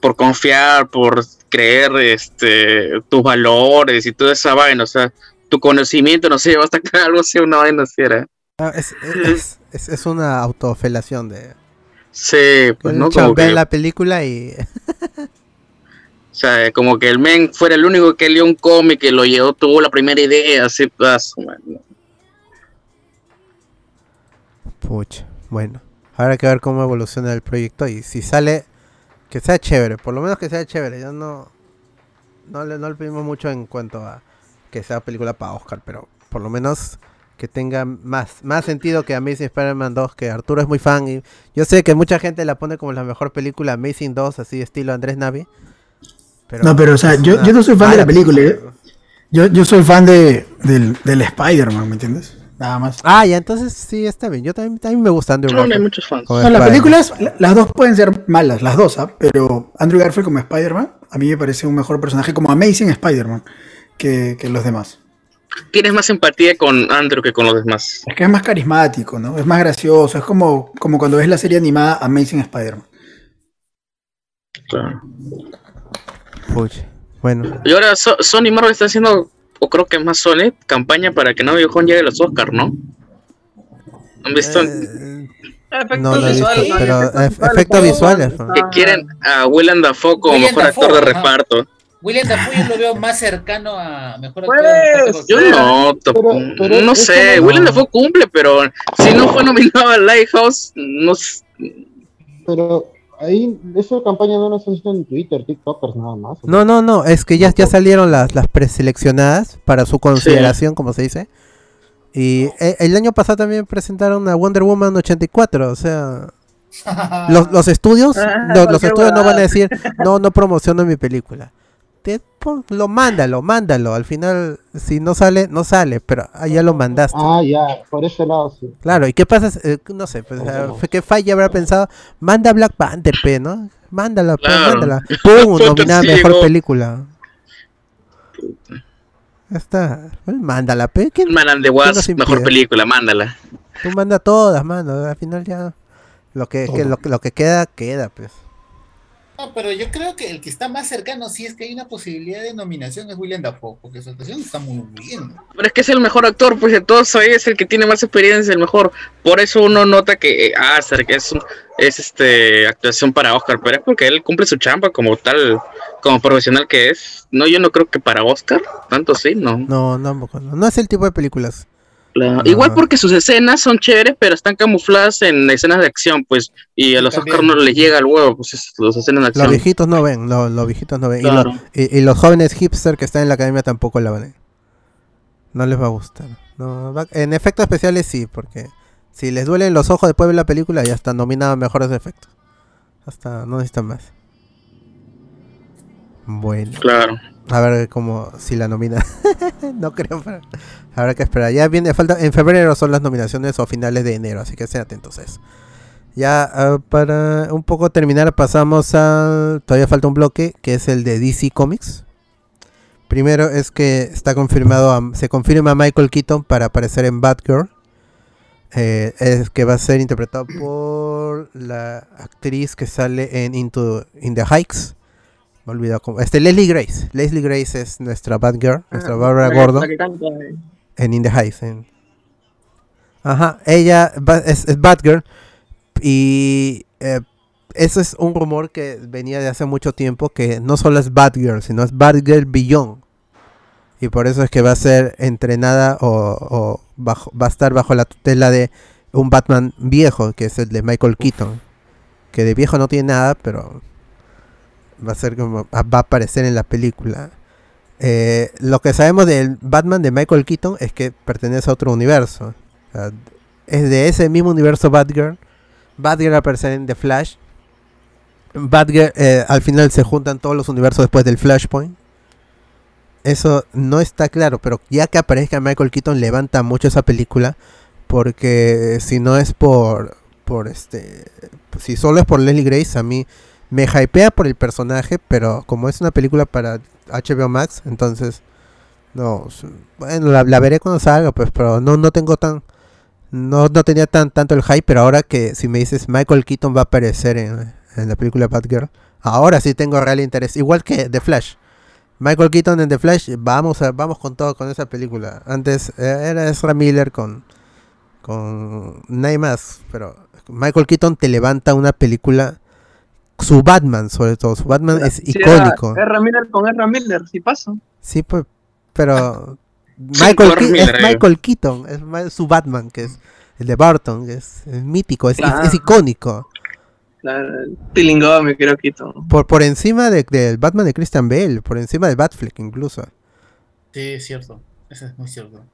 por confiar, por creer este tus valores y toda esa vaina, o sea, tu conocimiento, no sé, basta que algo sea una vaina así era. Ah, es, es, es, es una autofelación de. Sí, pues no, como que, la película y. o sea, como que el men fuera el único que leyó un cómic que lo llevó, tuvo la primera idea, así, ah. Pucha, bueno. Habrá que ver cómo evoluciona el proyecto y si sale, que sea chévere, por lo menos que sea chévere. Ya no, no le, no le pedimos mucho en cuanto a que sea película para Oscar, pero por lo menos que tenga más, más sentido que Amazing Spider-Man 2, que Arturo es muy fan y yo sé que mucha gente la pone como la mejor película Amazing 2, así estilo Andrés Navi. Pero no, pero o sea, yo, yo no soy fan de la película, ¿eh? yo, yo soy fan de, del, del Spider-Man, ¿me entiendes? Nada más. Ah, ya, entonces sí, está bien. Yo también, también me gusta Andrew Garfield. No, hay muchos fans. No, las películas, las dos pueden ser malas, las dos, ¿ah? pero Andrew Garfield como Spider-Man, a mí me parece un mejor personaje como Amazing Spider-Man que, que los demás tienes más empatía con Andrew que con los demás. Es que es más carismático, ¿no? Es más gracioso. Es como, como cuando ves la serie animada Amazing Spider-Man. Claro. bueno. Y ahora Sony Marvel está haciendo, o creo que es más Sony, campaña para que No Way llegue a los Oscars, ¿no? ¿Han visto? Eh, no lo he visto, pero efectos visuales. Que quieren a Willem Dafoe como mejor actor de reparto. William Dafoe yo lo veo más cercano a mejor actor. Pues, yo no, no sé. William Dafoe cumple, pero si no fue nominado al Lighthouse, no sé. Pero ahí, esa campaña no la están en Twitter, TikTokers nada más. No, no, no, es que ya, ya salieron las, las preseleccionadas para su consideración, como se dice. Y eh, el año pasado también presentaron a Wonder Woman 84, o sea, los, los estudios, ah, los estudios no van a decir, no, no promociono mi película lo mándalo, mándalo. Al final, si no sale, no sale, pero ya lo mandaste. Ah, ya, por ese lado sí. Claro, ¿y qué pasa? Eh, no sé, pues, fue que Faye habrá pensado, manda Black Panther, P, ¿no? Mándala, pues, mándala. ¡Pum! Nominada mejor película. Ya está. Pues, mándala, P. Mandan de Was, mejor película, mándala. Tú manda todas, mano. Al final ya. Lo que, que lo, lo que queda, queda, pues. No, pero yo creo que el que está más cercano, si es que hay una posibilidad de nominación, es William Dafoe, porque su actuación está muy bien. Pero es que es el mejor actor, pues de todos ahí es el que tiene más experiencia, el mejor. Por eso uno nota que, eh, ah, que es, es este actuación para Oscar, pero es porque él cumple su chamba como tal, como profesional que es. No, yo no creo que para Oscar, tanto sí, no. No, no, no, no es el tipo de películas Igual porque sus escenas son chéveres, pero están camufladas en escenas de acción, pues, y a los Oscars no les llega el huevo, pues, los escenas de acción. Los viejitos no ven, los viejitos no ven. Y, los jóvenes hipster que están en la academia tampoco la ven. No les va a gustar. en efectos especiales sí, porque si les duelen los ojos después de ver la película, ya están nominados mejores efectos. Hasta no necesitan más. Bueno. Claro. A ver cómo si la nomina. no creo, habrá que esperar. Ya viene falta en febrero son las nominaciones o finales de enero, así que estén atentos a eso. Ya ah, para un poco terminar pasamos a todavía falta un bloque que es el de DC Comics. Primero es que está confirmado se confirma a Michael Keaton para aparecer en Batgirl. Eh, es que va a ser interpretado por la actriz que sale en Into in the Hikes me he olvidado cómo. Este, Leslie Grace. Leslie Grace es nuestra Batgirl, nuestra ah, Barbara Gordon. En In the Heights. Ajá, ella es, es Batgirl. Y eh, eso es un rumor que venía de hace mucho tiempo. Que no solo es Batgirl, sino es Batgirl Beyond. Y por eso es que va a ser entrenada o, bajo, va a estar bajo la tutela de un Batman viejo, que es el de Michael Keaton. Que de viejo no tiene nada, pero va a ser como va a aparecer en la película. Eh, lo que sabemos del Batman de Michael Keaton es que pertenece a otro universo. es de ese mismo universo Batgirl. Batgirl aparece en The Flash. Batgirl eh, al final se juntan todos los universos después del Flashpoint. Eso no está claro, pero ya que aparezca Michael Keaton levanta mucho esa película. Porque si no es por, por este, si solo es por Leslie Grace, a mí me hypea por el personaje, pero como es una película para HBO Max, entonces no, bueno, la, veré cuando salga, pues, pero no no tengo tan no, no tenía tan tanto el hype, pero ahora que si me dices Michael Keaton va a aparecer en, en la película Batgirl, ahora sí tengo real interés, igual que The Flash. Michael Keaton en The Flash, vamos a, vamos con todo con esa película. Antes eh, era Ezra Miller con con nadie más, pero Michael Keaton te levanta una película su Batman, sobre todo. Su Batman es icónico. R. Miller con R. Miller, si paso. Sí, pues, pero. Michael, es Michael Keaton, es su Batman, que es el de Barton, es, es mítico, es, es- Claro. es icónico. El Tilingón, creo que todo. Por, por encima de- del Batman de Christian Bale, por encima del Batfleck incluso. Sí, es cierto. Eso es muy cierto.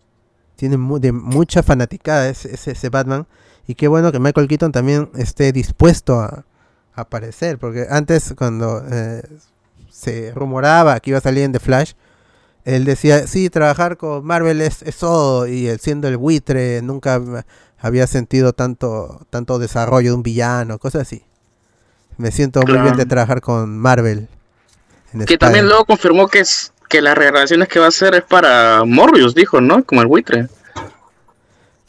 Tiene mu- de mucha fanaticada ese, ese, ese Batman. Y qué bueno que Michael Keaton también esté dispuesto a, a aparecer. Porque antes, cuando eh, se rumoraba que iba a salir en The Flash, él decía: Sí, trabajar con Marvel es, es todo. Y él siendo el buitre, nunca había sentido tanto, tanto desarrollo de un villano, cosas así. Me siento muy bien de trabajar con Marvel. en Que también luego confirmó que es que las regrabaciones que va a hacer es para Morbius, dijo, ¿no? Como el buitre.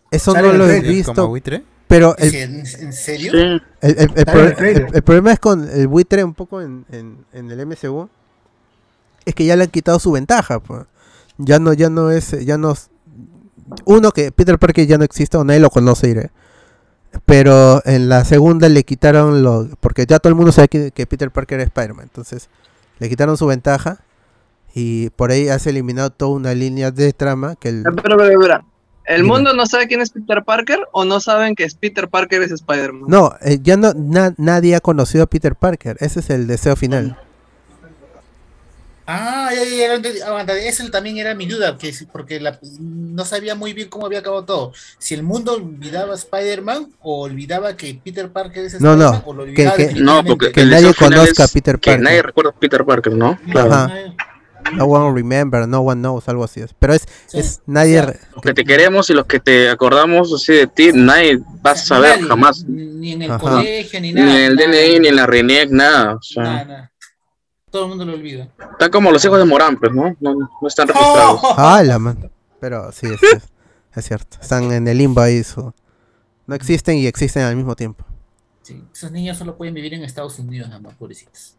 Eso no lo he visto. como buitre. Pero el, ¿En, en serio? Sí. El, el- problema es con el buitre un poco en, en- en el MCU es que ya le han quitado su ventaja pues. ya no ya no es ya no es- uno que Peter Parker ya no existe o nadie lo conoce diré. pero en la segunda le quitaron lo porque ya todo el mundo sabe que, que Peter Parker es Spider-Man entonces le quitaron su ventaja y por ahí has eliminado toda una línea de trama que el, Pero, pero, pero, ¿el Dime. mundo no sabe quién es Peter Parker o no saben que es Peter Parker es Spider-Man? no eh, ya no na- nadie ha conocido a Peter Parker ese es el deseo final Ah, ya, ya, ya. Aguanta, esa también era mi duda, que porque la- no sabía muy bien cómo había acabado todo. Si el mundo olvidaba a Spider-Man o olvidaba que Peter Parker es No, no, Spider-Man o lo que- olvidaba que- No, porque Que nadie conozca a Peter Que Parker. nadie recuerda a Peter Parker, ¿no? Ajá. No one remember, no one knows, algo así es. Pero es, Sí, es nadie. Los que te queremos y los que te acordamos así de ti, nadie va a saber nadie, jamás. Ni en el Ajá. colegio, ni Ni nada. en el nada, DNI, ni en la RENIEC, nada. O sea, Nada, nada. Todo el mundo lo olvida. están como los hijos de Morán, pues, ¿no? No, no están registrados. Ah, la man. Pero sí, es, es, es cierto. Están en el limbo ahí. su- No existen y existen al mismo tiempo. Sí, esos niños solo pueden vivir en Estados Unidos, nada más, pobrecitos.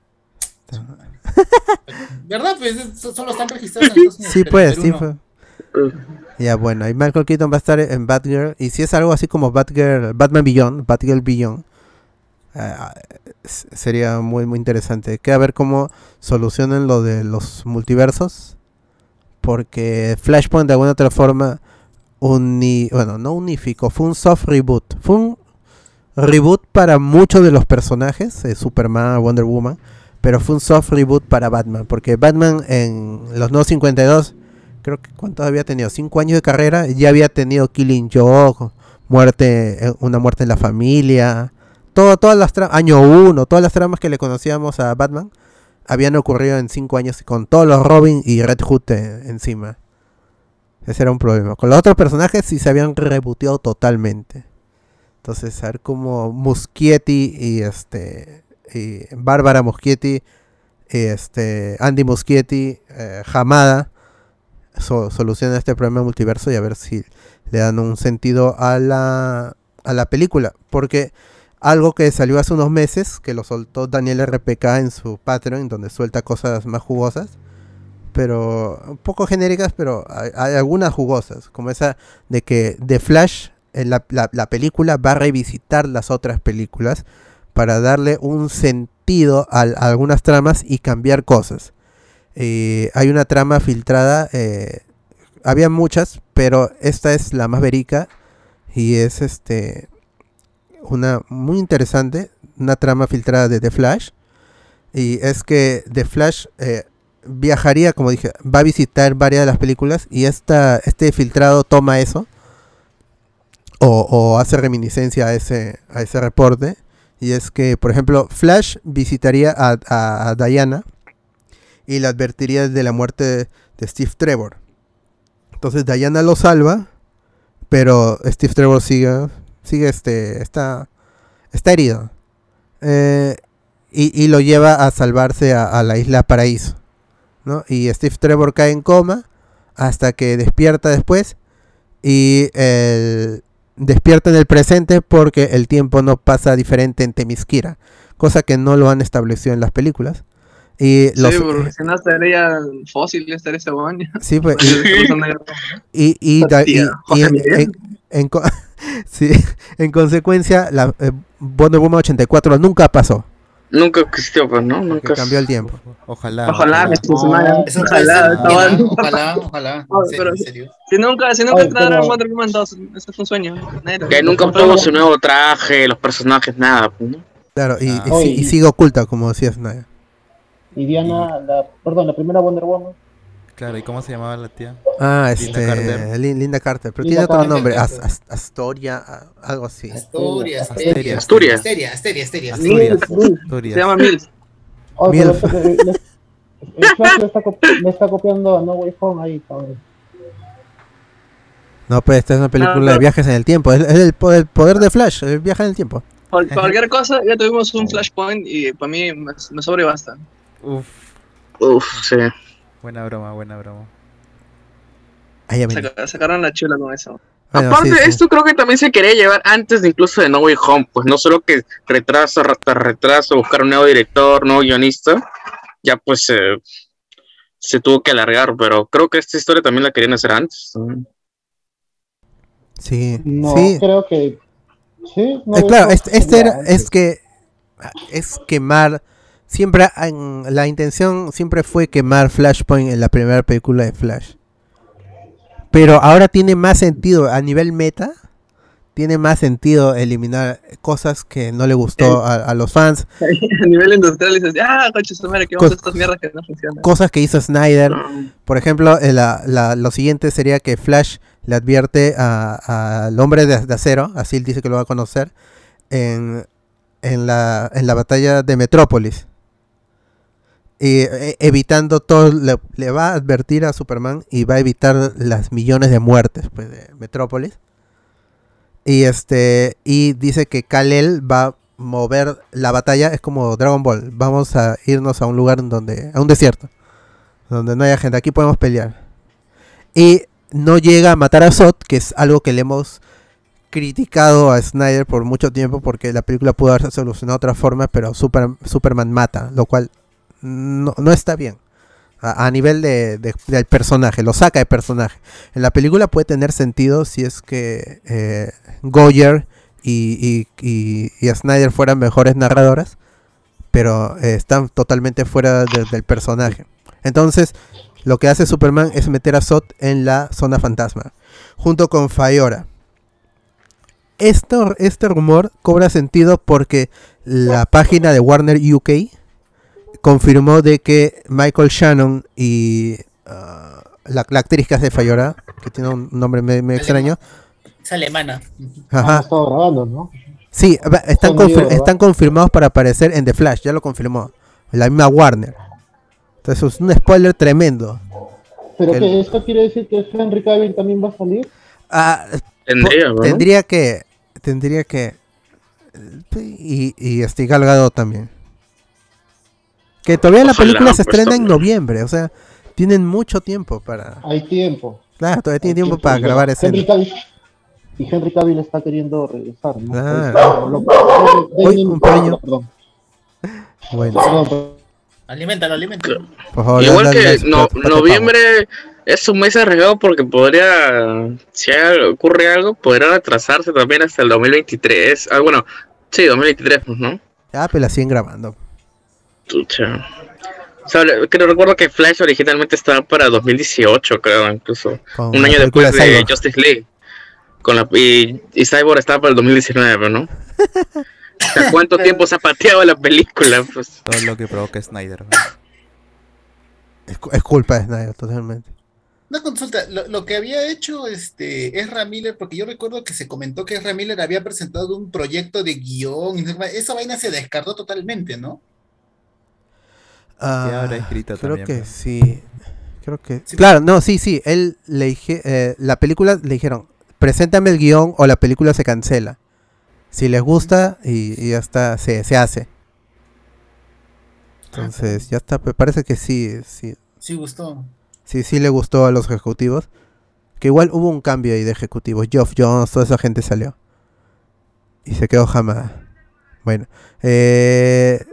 ¿Verdad? Pues es- solo están registrados en Estados Unidos. Sí, pues, sí. Ya, bueno, y Michael Keaton va a estar en Batgirl. Y si es algo así como Batgirl, Batman Beyond, Batgirl Beyond, s- sería muy, muy interesante. Que a ver cómo solucionan lo de los multiversos. Porque Flashpoint de alguna otra forma, uni, bueno, no unificó, fue un soft reboot. Fue un reboot para muchos de los personajes, eh, Superman, Wonder Woman. Pero fue un soft reboot para Batman. Porque Batman en los nuevos 52 creo que cuántos había tenido, cinco años de carrera, ya había tenido Killing Joke, muerte, eh, una muerte en la familia, todo, todas las año uno, todas las tramas que le conocíamos a Batman habían ocurrido en cinco años con todos los Robin y Red Hood eh, encima. Ese era un problema. Con los otros personajes sí se habían reboteado totalmente. Entonces, a ver cómo Muschietti y este y Bárbara Muschietti y este Andy Muschietti, eh, Hamada so- soluciona este problema multiverso y a ver si le dan un sentido a la, a la película. Porque algo que salió hace unos meses, que lo soltó Daniel RPK en su Patreon, donde suelta cosas más jugosas, pero un poco genéricas, pero hay, algunas jugosas, como esa de que The Flash, en la, la- la película, va a revisitar las otras películas para darle un sentido a, algunas tramas y cambiar cosas. Eh, hay una trama filtrada, eh, había muchas, pero esta es la más verica y es este una muy interesante, una trama filtrada de The Flash y es que The Flash eh, viajaría, como dije, va a visitar varias de las películas y esta, este filtrado toma eso o, o hace reminiscencia a ese, a ese reporte y es que, por ejemplo, Flash visitaría a, a- Diana y le advertiría de la muerte de, de Steve Trevor. Entonces Diana lo salva, pero Steve Trevor sigue, sigue este, está, está herido. Eh, y, y lo lleva a salvarse a, a la isla Paraíso. ¿no? Y Steve Trevor cae en coma hasta que despierta después y el- despierta en el presente porque el tiempo no pasa diferente en Temisquira, cosa que no lo han establecido en las películas. Y los, Sí, porque si no estaría fósil, estaría ese baño. Sí, pues, y, y, y, y- y en, en- en sí, en consecuencia, la eh, Wonder Woman 84 nunca pasó. Nunca existió, pues, ¿no? Nunca. Que cambió el tiempo. Ojalá. Ojalá, Ah, Ojalá, ser, estaba- ojalá, ojalá, ojalá, en No, pero- en serio. Si nunca, si nunca entraron pero- Wonder Woman 2, eso fue un sueño. Nadie- Que nunca no obtuvo su nuevo traje, los personajes, nada, pues, ¿no? Claro, y, y, Oye, sí- y y- sigue oculta, como decía Snyder. Y Diana, la, perdón, la primera Wonder Woman. Claro, ¿y cómo se llamaba la tía? Ah, Linda este. Carter. Lin- Linda Carter, pero Linda tiene otro Carter. nombre. As- As- Astoria, algo así. Asturias, Asturias. Asturias. Asteria, Asteria, Asteria. Asturias. Se llama Mills. Pero el Flash le está, copi- le está copiando a No Way Home ahí, cabrón. No, pues esta es una película no. de viajes en el tiempo. Es, es el, po- el poder de Flash, el viaje en el tiempo. Por cualquier cosa, ya tuvimos un Flashpoint y para mí me, me sobra y basta. Uf, Uf, sí. Buena broma, buena broma. Saca- sacaron la chula con eso. Bueno, Aparte, sí, sí. esto creo que también se quería llevar antes de incluso de No Way Home, pues no solo que retraso, tras retraso, buscar un nuevo director, nuevo guionista, ya pues eh, se tuvo que alargar, pero creo que esta historia también la querían hacer antes. Sí, No, sí. creo que. Sí, No Eh, claro, este, este era, es que es quemar. Siempre en- la intención siempre fue quemar Flashpoint en la primera película de Flash. Pero ahora tiene más sentido a nivel meta. Tiene más sentido eliminar cosas que no le gustó a, a los fans, a nivel industrial dices, ah, coche, su madre, que vamos a estas mierdas que no funcionan. cosas que hizo Snyder. Por ejemplo, eh, la- la- lo siguiente sería que Flash le advierte a- al hombre de, de acero, así él dice que lo va a conocer, en, en, la, en la batalla de Metrópolis. Y eh, evitando todo, le, va a advertir a Superman y va a evitar las millones de muertes pues, de Metrópolis. Y este y dice que Kal-El va a mover la batalla, es como Dragon Ball, vamos a irnos a un lugar donde, a un desierto donde no haya gente. Aquí podemos pelear. Y no llega a matar a Zod, que es algo que le hemos criticado a Snyder por mucho tiempo, porque la película pudo haberse solucionado de otra forma, pero Super- Superman mata, lo cual no, está bien. A, nivel de, de- del personaje, lo saca de personaje. En la película puede tener sentido si es que eh, Goyer y, y, y- Snyder fueran mejores narradoras, pero eh, están totalmente fuera de- del personaje. Entonces, lo que hace Superman es meter a Zod en la zona fantasma, junto con Fayora. Este rumor cobra sentido porque la página de Warner UK confirmó de que Michael Shannon y ah, la, la actriz que hace Fayora, que tiene un nombre medio, medio extraño, Es alemana. Ajá, estado grabando, ¿no? sí, están, están confirmados para aparecer en The Flash, ya lo confirmó, la misma Warner. Entonces es un spoiler tremendo. Pero que esto quiere decir que Henry Cavill también va a salir. Ah, Tendría, ¿no? Tendría que. Tendría que. Y, y este Gal Gadot también. Que todavía la película se pues, estrena en noviembre. O sea, tienen mucho tiempo para. Hay tiempo. Claro, todavía tiene Hay tiempo para grabar Henry. Cavill, y Henry Cavill está queriendo regresar, ¿no? Claro. Un. Perdón, Bueno, perdón, perdón. Favor. Igual dale- que no- noviembre es un mes arriesgado porque podría, si ocurre algo, podría retrasarse también hasta el 2023. Ah, bueno, sí, 2023, pues, ¿no? Ya, pero la siguen grabando. Tucha. O sea, creo, recuerdo que Flash originalmente estaba para 2018, creo, incluso. Con Un año después de Cyborg. Justice League. Con la, y, y Cyborg estaba para el 2019, ¿no? O sea, ¿Cuánto tiempo se ha pateado la película? Pues, Todo lo que provoca Snyder. Es, cu- es culpa de Snyder, totalmente. Una consulta, lo, lo que había hecho este Ezra Miller, porque yo recuerdo que se comentó que Ezra Miller había presentado un proyecto de guion, y esa vaina se descartó totalmente, ¿no? Ah, habrá escrito creo también, que sí. Creo que. Sí. Claro, no, sí, sí. Él le dije. eh, la película le dijeron: preséntame el guion o la película se cancela. Si les gusta y, y ya está, se, se hace. Entonces, ya está. Me parece que sí, sí. Sí gustó. Sí, sí le gustó a los ejecutivos. Que igual hubo un cambio ahí de ejecutivos. Geoff Jones, toda esa gente salió. Y se quedó jamás. Bueno. Eh,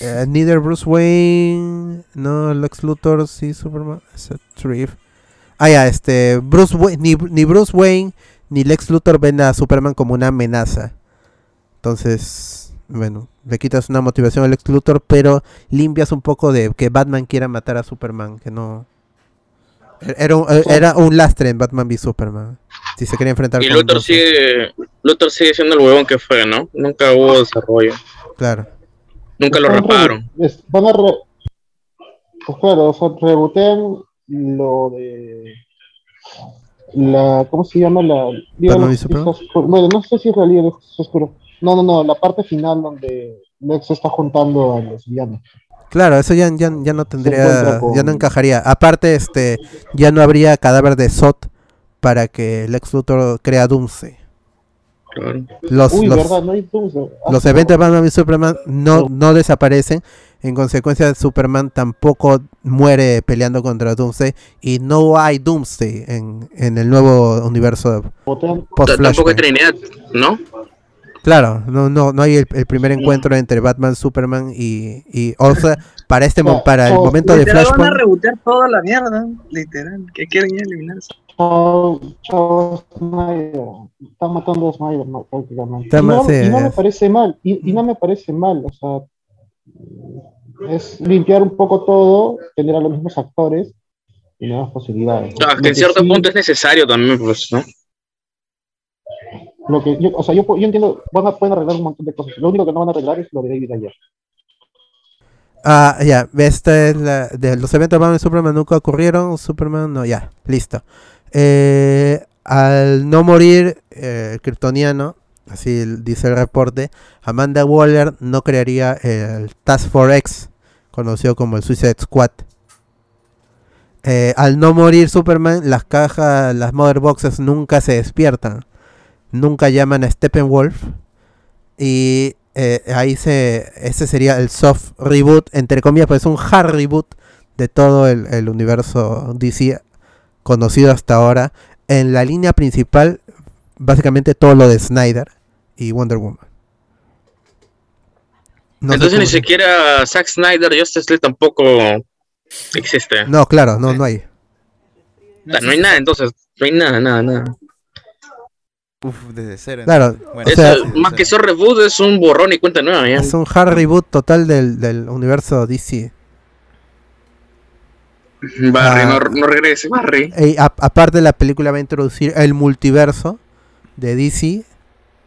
eh, neither Bruce Wayne. No, Lex Luthor, sí, Superman. es a. Ah, ya, este. Bruce Wayne, ni, ni Bruce Wayne ni Lex Luthor ven a Superman como una amenaza. Entonces, bueno, le quitas una motivación al ex Luthor, pero limpias un poco de que Batman quiera matar a Superman, que no... Era un, era un lastre en Batman v Superman. Si se quería enfrentar Y con Luthor. sigue, Luthor sigue siendo el huevón que fue, ¿no? Nunca hubo desarrollo. Claro. Nunca lo repararon. Van a re- Pues claro, o sea, rebotean lo de la ¿cómo se llama? La Oscura. Bueno, no sé si es la Liga de Justicia Oscura. No, no, no, la parte final donde Lex está juntando a los villanos. Claro, eso ya, ya, ya no tendría, con- ya no encajaría. Aparte, este, ya no habría cadáver de Zod para que el ex Luthor crea Doomsday. Claro. Los, Uy, los, verdad, no hay Doomsday. Ah, los no. eventos de Batman y Superman no, no desaparecen. En consecuencia, Superman tampoco muere peleando contra Doomsday. Y no hay Doomsday en, en el nuevo universo post Tampoco hay. Trinidad, ¿no? Claro, no, no, no hay el, el primer encuentro entre Batman, Superman y, y o sea, para este O para el o- momento de Literal van a Flashpoint. rebotear toda la mierda, literal, que quieren eliminarse. Chao, chao, Snyder. Están matando a Snyder, no, prácticamente. Está y no, sí, y no me parece mal, y, y no me parece mal, o sea, es limpiar un poco todo, tener a los mismos actores y nuevas posibilidades. Lo que en cierto sí- punto es necesario también, pues, ¿no? Lo que yo, o sea, yo, yo entiendo, van a, pueden arreglar un montón de cosas. Lo único que no van a arreglar es lo de David ayer. Ah, ya, esta es la de los eventos de Superman nunca ocurrieron, Superman no, ya, listo. Eh, al no morir eh, kryptoniano, así dice el reporte, Amanda Waller no crearía el Task Force X, conocido como el Suicide Squad. Eh, al no morir Superman, las cajas, las Mother Boxes nunca se despiertan, nunca llaman a Steppenwolf y eh, ahí se ese sería el soft reboot entre comillas pues un hard reboot de todo el, el universo DC conocido hasta ahora en la línea principal básicamente todo lo de Snyder y Wonder Woman No Entonces ni siquiera Zack Snyder, Justice League tampoco existe. no claro no no hay O sea, no hay nada, entonces, no hay nada, nada, nada. Uf, desde cero. Claro. Bueno, o sea- más que eso reboot es un borrón y cuenta nueva, ya. es un hard reboot total del, del universo DC Barry, Ah. no, no regrese, Barry. Y a- aparte la película va a introducir el multiverso de DC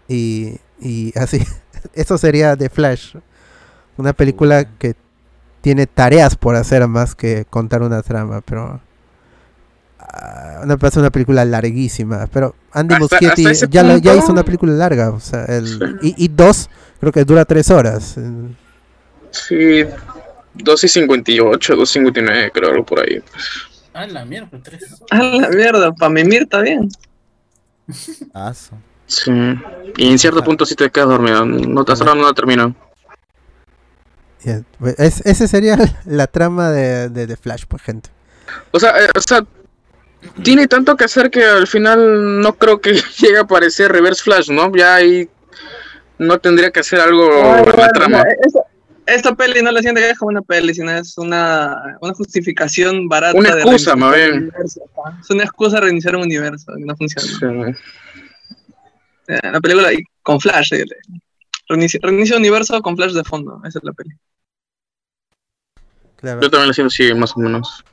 y, y así. Eso sería The Flash. Una película que tiene tareas por hacer más que contar una trama, pero... ah, me parece una película larguísima, pero Andy Hasta- Muschietti hasta ya, punto- hizo una película larga, o sea, el, y, y dos, creo que dura tres horas. Sí, 2 y 58, 2 y 59, creo, algo por ahí. Ah, la mierda, tres. A la mierda, para mimir está bien. Ah, Sí. Y en cierto punto sí te quedas dormido. No te no la terminó. Ya, pues, es- ese sería la trama de, de Flash, pues gente. O sea, eh, o sea, tiene tanto que hacer que al final no creo que llegue a aparecer Reverse Flash, ¿no? Ya ahí no tendría que hacer algo Ay, en la bueno, trama. no, esta, esta peli no la siento que es como una peli, sino es una, una justificación barata. Una excusa, más bien. Es una excusa de reiniciar un universo y no funciona. Sí. Eh, La película y con Flash. eh, Reinicia, reinicia un universo con Flash de fondo. Esa es la peli. Claro. Yo también lo siento así, más o menos.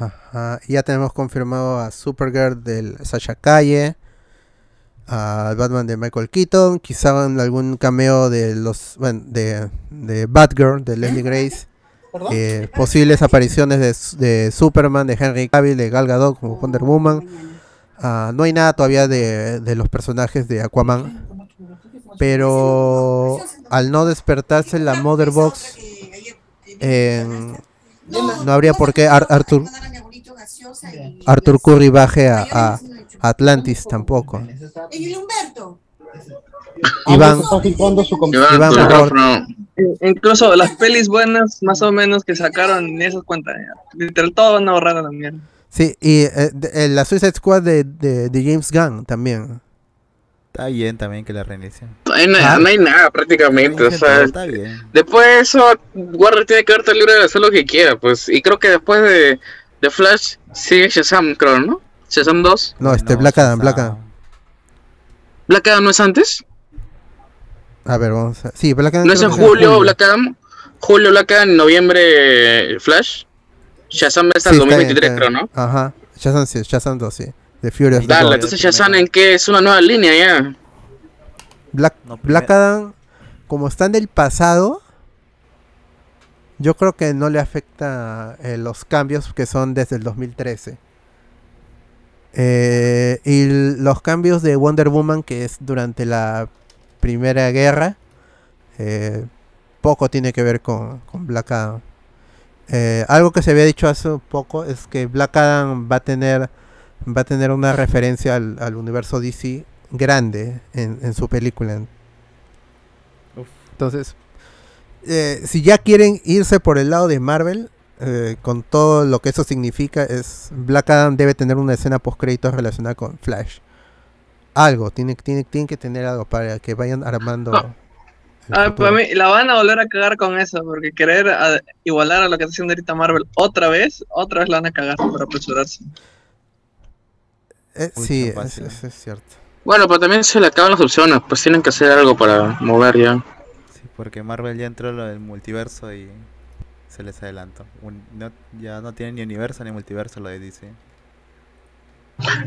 Ajá, ya tenemos confirmado a Supergirl del Sasha Calle, al Batman de Michael Keaton, quizá en algún cameo de los bueno, de, de Batgirl de Leslie Grace, eh, posibles apariciones de, de Superman, de Henry Cavill, de Gal Gadot como Wonder Woman. Ah, no hay nada todavía de, de los personajes de Aquaman, pero al no despertarse la Mother Box, en- no habría por qué Ar- Arthur Arthur Curry baje a, a Atlantis tampoco. Y Humberto. Iván, Iván, por. Eh, Incluso las pelis buenas, más o menos, que sacaron, ni esas cuentas. ya. Literal, todo van a borrar a la mierda. Sí, y eh, de- eh, la Suicide Squad de, de, de James Gunn también. Está bien también que la reinicien. No hay nada, Ah. no hay nada prácticamente. O sea, está bien. después de eso, Warner tiene que darte libre de hacer lo que quiera, pues. Y creo que después de, de Flash sigue Shazam, creo, ¿no? Shazam 2. No, este No, Black Adam. Black Adam. ¿Black Adam no es antes? A ver, vamos a... Sí, Black Adam. ¿No es en que julio Black Adam? Julio Black Adam, noviembre Flash. Shazam es Sí, al está bien, 2023, está creo, bien. ¿no? Ajá. Shazam sí, Shazam 2, sí. The Furious Dale, Road. entonces Shazam en qué es una nueva línea ya. Black, No, Black primer- Adam, como está en el pasado, yo creo que no le afecta eh, los cambios que son desde el 2013. Eh, y los cambios de Wonder Woman, que es durante la Primera Guerra, eh, poco tiene que ver con, con Black Adam. Eh, algo que se había dicho hace poco es que Black Adam va a tener va a tener una referencia al, al universo DC grande en, en su película. Uf. Entonces, eh, si ya quieren irse por el lado de Marvel, eh, con todo lo que eso significa, es Black Adam debe tener una escena post créditos relacionada con Flash. Algo, tiene, tiene, tiene que tener algo para que vayan armando. Ah. el Ah, para mí, la van a volver a cagar con eso, porque querer a- igualar a lo que está haciendo ahorita Marvel otra vez, otra vez la van a cagar por apresurarse. Eh, sí, es, cierto. Bueno, pero también se le acaban las opciones, pues tienen que hacer algo para mover ya. Sí, porque Marvel ya entró lo del multiverso y se les adelantó. Un- no- ya no tiene ni universo ni multiverso lo de DC.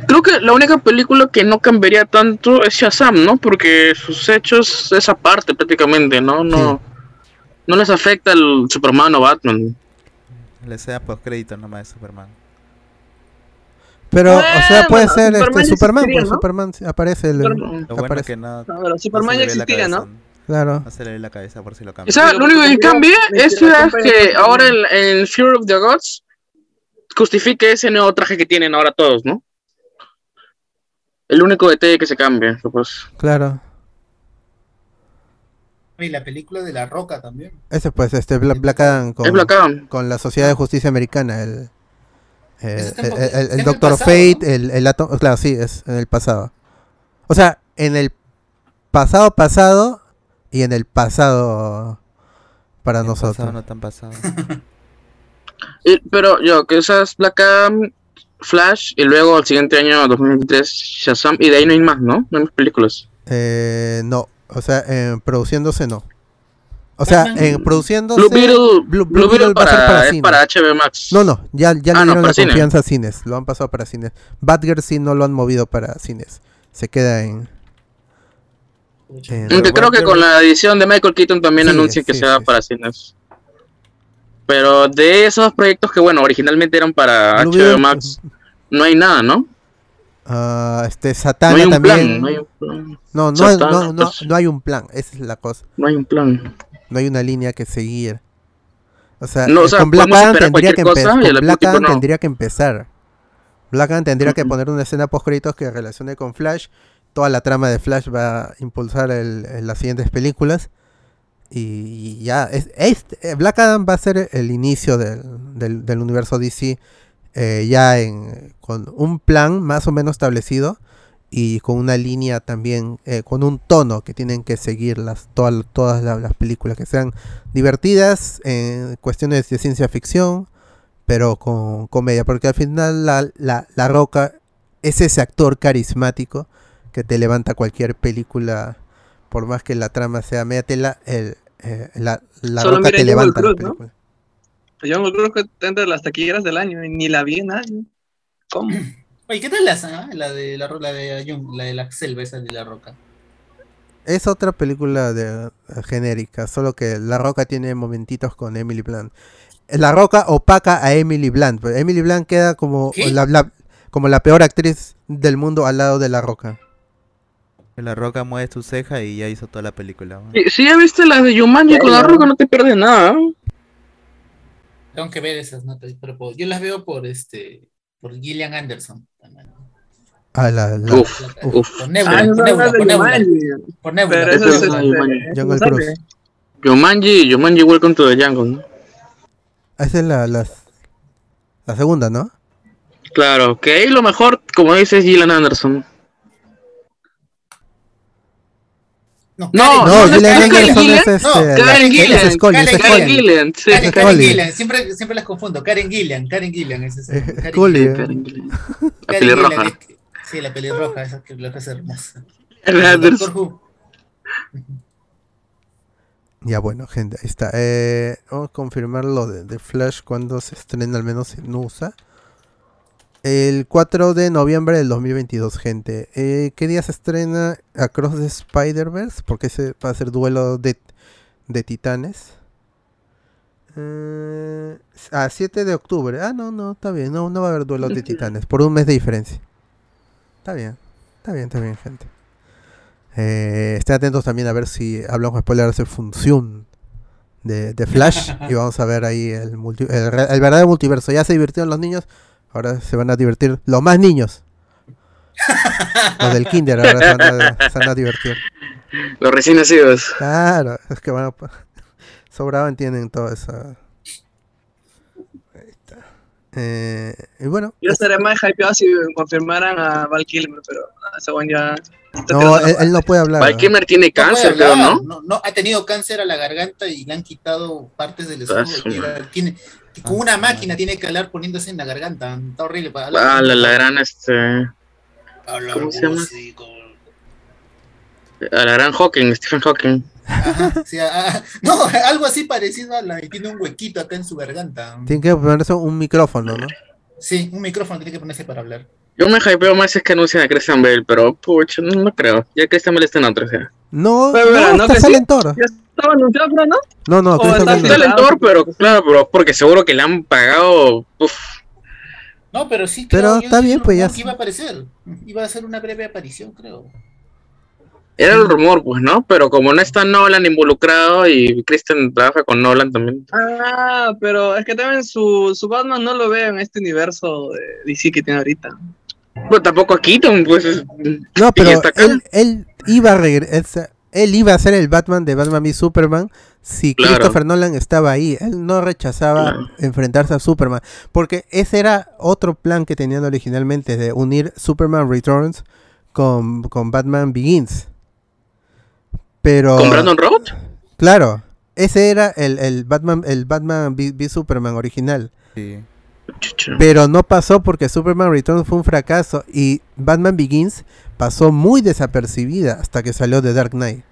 Creo que la única película que no cambiaría tanto es Shazam, ¿no? Porque sus hechos es aparte prácticamente, ¿no? No, no les afecta el Superman o Batman. Le sea post crédito nomás de Superman. Pero, o sea, puede Bueno, ser Superman este, Superman, pues ¿no? Superman aparece. el- Superman. Lo bueno aparece. que no, No, pero no Superman ya existía, ¿no? Claro. No se le ve la cabeza por si lo O cambia. sea, Pero lo único que cambia es que ahora en, en Fear of the Gods justifique ese nuevo traje que tienen ahora todos, ¿no? El único detalle que se cambia, pues. Claro. Y la película de La Roca también. Ese pues, este Bla- Black Adam con, Es Black Adam. con la Sociedad de Justicia Americana, el, eh, está el, Doctor Fate, ¿no? el, el átomo, claro, sí, es en el pasado. O sea, en el pasado pasado y en el pasado para En nosotros. pasado no tan pasado. Y- pero yo, que usas Black Adam, Flash y luego el siguiente año 2023 Shazam y de ahí no hay más, ¿no? No hay más películas. Eh, no, o sea, produciéndose no. O sea, en produciéndose Blue Beetle, Blue- Blue Blue Beetle Beetle va a ser para, para es cine. para HBO Max. No, no, ya, ya Ah, le no, dieron para la cine. confianza a cines, lo han pasado para cines. Batgirl sí no lo han movido para cines. Se queda en, en- Aunque creo que con la edición de Michael Keaton también Sí, anuncian que sí, sea sí, para cines. Pero de esos proyectos que, bueno, originalmente eran para Blue HBO Beetle, Max, no hay nada, ¿no? Ah, este No Satana hay un también. plan, no hay un plan. No, no, Satana, no, no, pues. no hay un plan, esa es la cosa. No hay un plan. No hay una línea que seguir. O sea, No, o eh, sea, con Black Adam tendría que, cosa con Black Adam no. tendría que empezar. Black Adam tendría que poner una escena post créditos que relacione con Flash. Toda la trama de Flash va a impulsar el- las siguientes películas. Y, y ya, es, es- eh, Black Adam va a ser el inicio del, del- del universo DC eh, ya en, con un plan más o menos establecido y con una línea también, eh, con un tono que tienen que seguir las, todas, todas la- las películas, que sean divertidas en cuestiones de ciencia ficción, pero con comedia, porque al final la, la, la Roca es ese actor carismático que te levanta cualquier película, por más que la trama sea media tela, el, eh, la, la Solo Roca te levanta la Cruise, ¿no? película. Yo me creo que entre las taquilleras del año y ni la vi en año. ¿Cómo? Oye, ¿qué tal la, ah? la de la, la de Jung- la de la selva esa de La Roca? Es otra película de, eh, genérica, solo que La Roca tiene momentitos con Emily Blunt. La Roca opaca a Emily Blunt, pero Emily Blunt queda como la, la- como la peor actriz del mundo al lado de La Roca. La Roca mueve su ceja y ya hizo toda la película. ¿no? Si, ya viste las de Yumanji con la roca, no te pierdes nada. Tengo que ver esas notas, pero por- yo las veo por este por Gillian Anderson. Ah, la, la- Uf, uf. Por Nebula, Ah, por Nebula, por Nebula, Nebula. Pero eso es Jungle. Cruise. Welcome to the Jungle, ¿no? esa es la, la, la segunda, ¿no? Claro, que ahí lo mejor, como dices, Gillian Anderson. No, No, No, no, Gillian es Anderson este. Karen Gillian, es Karen Scully. Karen Gillian, sí, Karen. Gillian, siempre, siempre las confundo. Karen Gillian, Karen Gillian es esa. Karen Scully, Gillian. eh. Karen Gillian. La pelirroja. Sí, la pelirroja, esa que la hace hermosa. Anderson. Who. Ya bueno, gente, ahí está. Eh, vamos a confirmar lo de, de Flash cuando se estrena, al menos en USA. El 4 de noviembre del 2022, gente. Eh, ¿Qué día se estrena Across the Spider-Verse? Porque se va a ser duelo de, de titanes. Eh, ah, 7 de octubre. Ah, no, no, está bien. No, no va a haber duelo de titanes. Por un mes de diferencia. Está bien. Está bien, está bien, gente. Eh, estén atentos también a ver si hablamos spoilers de función de, de Flash. y vamos a ver ahí el, multi- el, re- el verdadero multiverso. Ya se divirtieron los niños. Ahora se van a divertir los más niños. Los del kinder ahora se van a, se van a divertir. Los recién nacidos. Claro, es que van a... Sobraban tienen todo eso. Ahí está. Eh, y bueno, Yo estaría más hypeado si confirmaran a Val Kilmer, pero weón ya. no, él, él no puede hablar. Val Kilmer tiene No cáncer, creo, hablar, ¿no? no, no, ha tenido cáncer a la garganta y le han quitado partes del Ah, estómago. tiene, que con una máquina tiene que hablar poniéndose en la garganta. Está horrible para hablar. Ah, la, la gran, este. Hablar ¿cómo se llama? con- A la gran Hawking, Stephen Hawking. Ajá, sí, no, algo así parecido a la y tiene un huequito acá en su garganta. Tiene que ponerse un micrófono, ¿no? Sí, un micrófono tiene que ponerse para hablar. Yo me hypeo más es que anuncian a Christian Bale, pero pucha, no, no creo. Ya Christian Bale está en otro, o sea. No, Pero, pero, no, ¿no está que sale sí? Thor. Ya estaba anunciado, pero no. No, no, Oh, Christian está pero claro, pero porque seguro que le han pagado. Uf, No, pero sí Pero creo, yo está bien, pues, ya no, Iba a aparecer. Iba a hacer una breve aparición, creo. era el rumor, pues, ¿no? Pero como no está Nolan involucrado y Christian trabaja con Nolan también. Ah, pero es que también su, su Batman no lo veo en este universo de DC que tiene ahorita. Pues tampoco a Keaton, pues. es- No, pero él, él iba a regresar. Él iba a ser el Batman de Batman y Superman si Claro. Christopher Nolan estaba ahí. Él no rechazaba Claro. enfrentarse a Superman. Porque ese era otro plan que tenían originalmente de unir Superman Returns con, con Batman Begins. Pero. ¿Con Brandon Roth? Claro. Ese era el, el Batman, el Batman v, v Superman original. Sí. Pero no pasó porque Superman Returns fue un fracaso y Batman Begins pasó muy desapercibida hasta que salió de Dark Knight.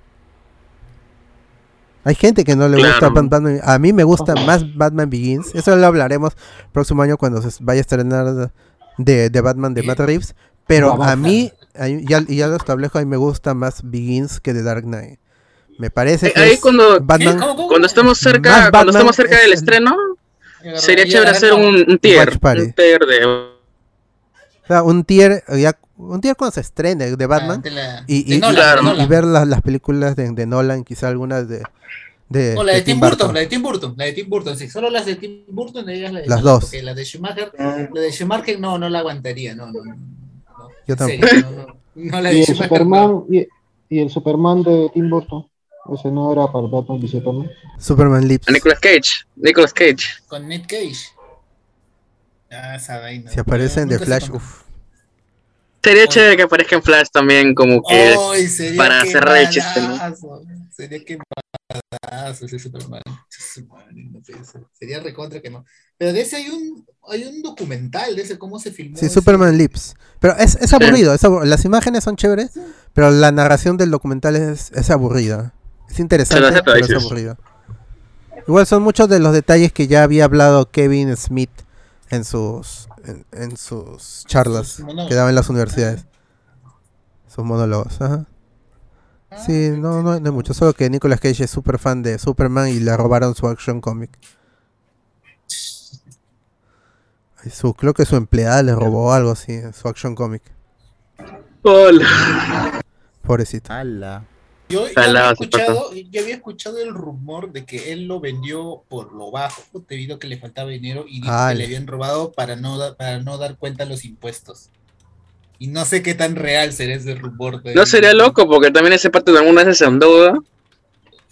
Hay gente que no le gusta Claro. Batman. A mí me gusta más Batman Begins. Eso lo hablaremos el próximo año cuando se vaya a estrenar de, de Batman de Matt Reeves. Pero a mí, a ya, y ya lo establezco, a mí me gusta más Begins que de Dark Knight. Me parece Eh, que Ahí es cuando, Batman. ¿Qué? ¿Cómo, cómo? cuando estemos Más cerca, cuando estemos cerca es del el- estreno, sería y chévere hacer un, un tier. Un tier de. o sea, un tier, ya, un tier cuando se estrene de Batman. Ah, de la- y, de y- Nolan, y- claro. y ver las, las películas de, de Nolan, quizá algunas de, de, No, la de Tim Burton. Burton, la de Tim Burton, la de Tim Burton, sí, solo las de Tim Burton de ellas la de Las Nolan, dos. Porque la de Schumacher, la de Schumacher no, no la aguantaría, no, no. no, Yo tampoco. serio, no, no, no, la Y de el Schumacher. Superman, y, y el Superman de Tim Burton. Ese no era para Batman y Superman. Superman Lips. A Nicolas Cage. Nicolas Cage. Con Nick Cage. Ah, esa vaina. Si aparecen de Nunca se Flash, uff. Sería chévere que aparezca en Flash también, como que. Ay, sería para que cerrar el chiste, ¿no? Sería que balazo ese Superman. No. Sería recontra que no. Pero de ese hay un, hay un documental de ese cómo se filmó. Sí, ese. Superman Lips. Pero es, es aburrido, es las imágenes son chéveres, pero la narración del documental es, es aburrida. Es interesante, pero es aburrido. Igual son muchos de los detalles que ya había hablado Kevin Smith en sus en, en sus charlas que daba en las universidades. Sus monólogos, ajá. Ah, Sí, no, no, no hay mucho, solo que Nicolas Cage es súper fan de Superman y le robaron su action comic. Su, creo que su empleada le robó algo así, su action comic. Hola. Pobrecito. ¡Hala! Yo, yo había escuchado, yo había escuchado el rumor de que él lo vendió por lo bajo, debido a que le faltaba dinero y dijo que le- habían robado para no, da- para no dar cuenta a los impuestos. Y no sé qué tan real será ese rumor. de- No sería loco, porque también ese parte de algunas veces se endeuda.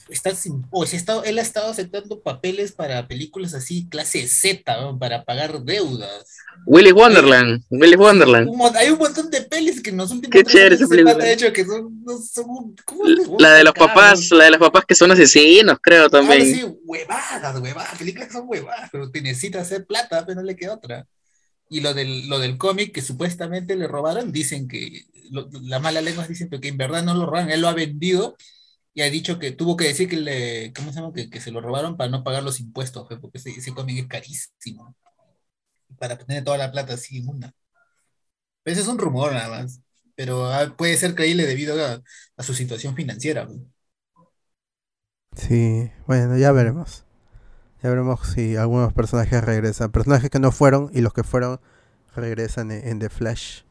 Está sin, o sea, está- él ha estado aceptando papeles para películas así, clase Z, ¿no? para pagar deudas. Willy Wonderland. Willy Wonderland. Hay un montón de pelis que los últimos Qué chévere esa película. hecho que son, no son un- ¿cómo les gusta La de los papás, no? la de los papás que son asesinos, creo también. sí, huevadas, huevadas, películas que son huevadas, pero te necesita hacer plata, pero no le queda otra. Y lo del, lo del cómic que supuestamente le robaron, dicen que las malas lenguas dicen que en verdad no lo robaron, él lo ha vendido y ha dicho que tuvo que decir que le, ¿cómo se llama? Que, que se lo robaron para no pagar los impuestos, porque ese, ese cómic es carísimo. Para tener toda la plata así inmunda. Pero ese es un rumor nada más. Pero ah, puede ser creíble debido a, a su situación financiera. Sí, bueno, ya veremos. Ya veremos si algunos personajes regresan. Personajes que no fueron y los que fueron regresan en, en The Flash.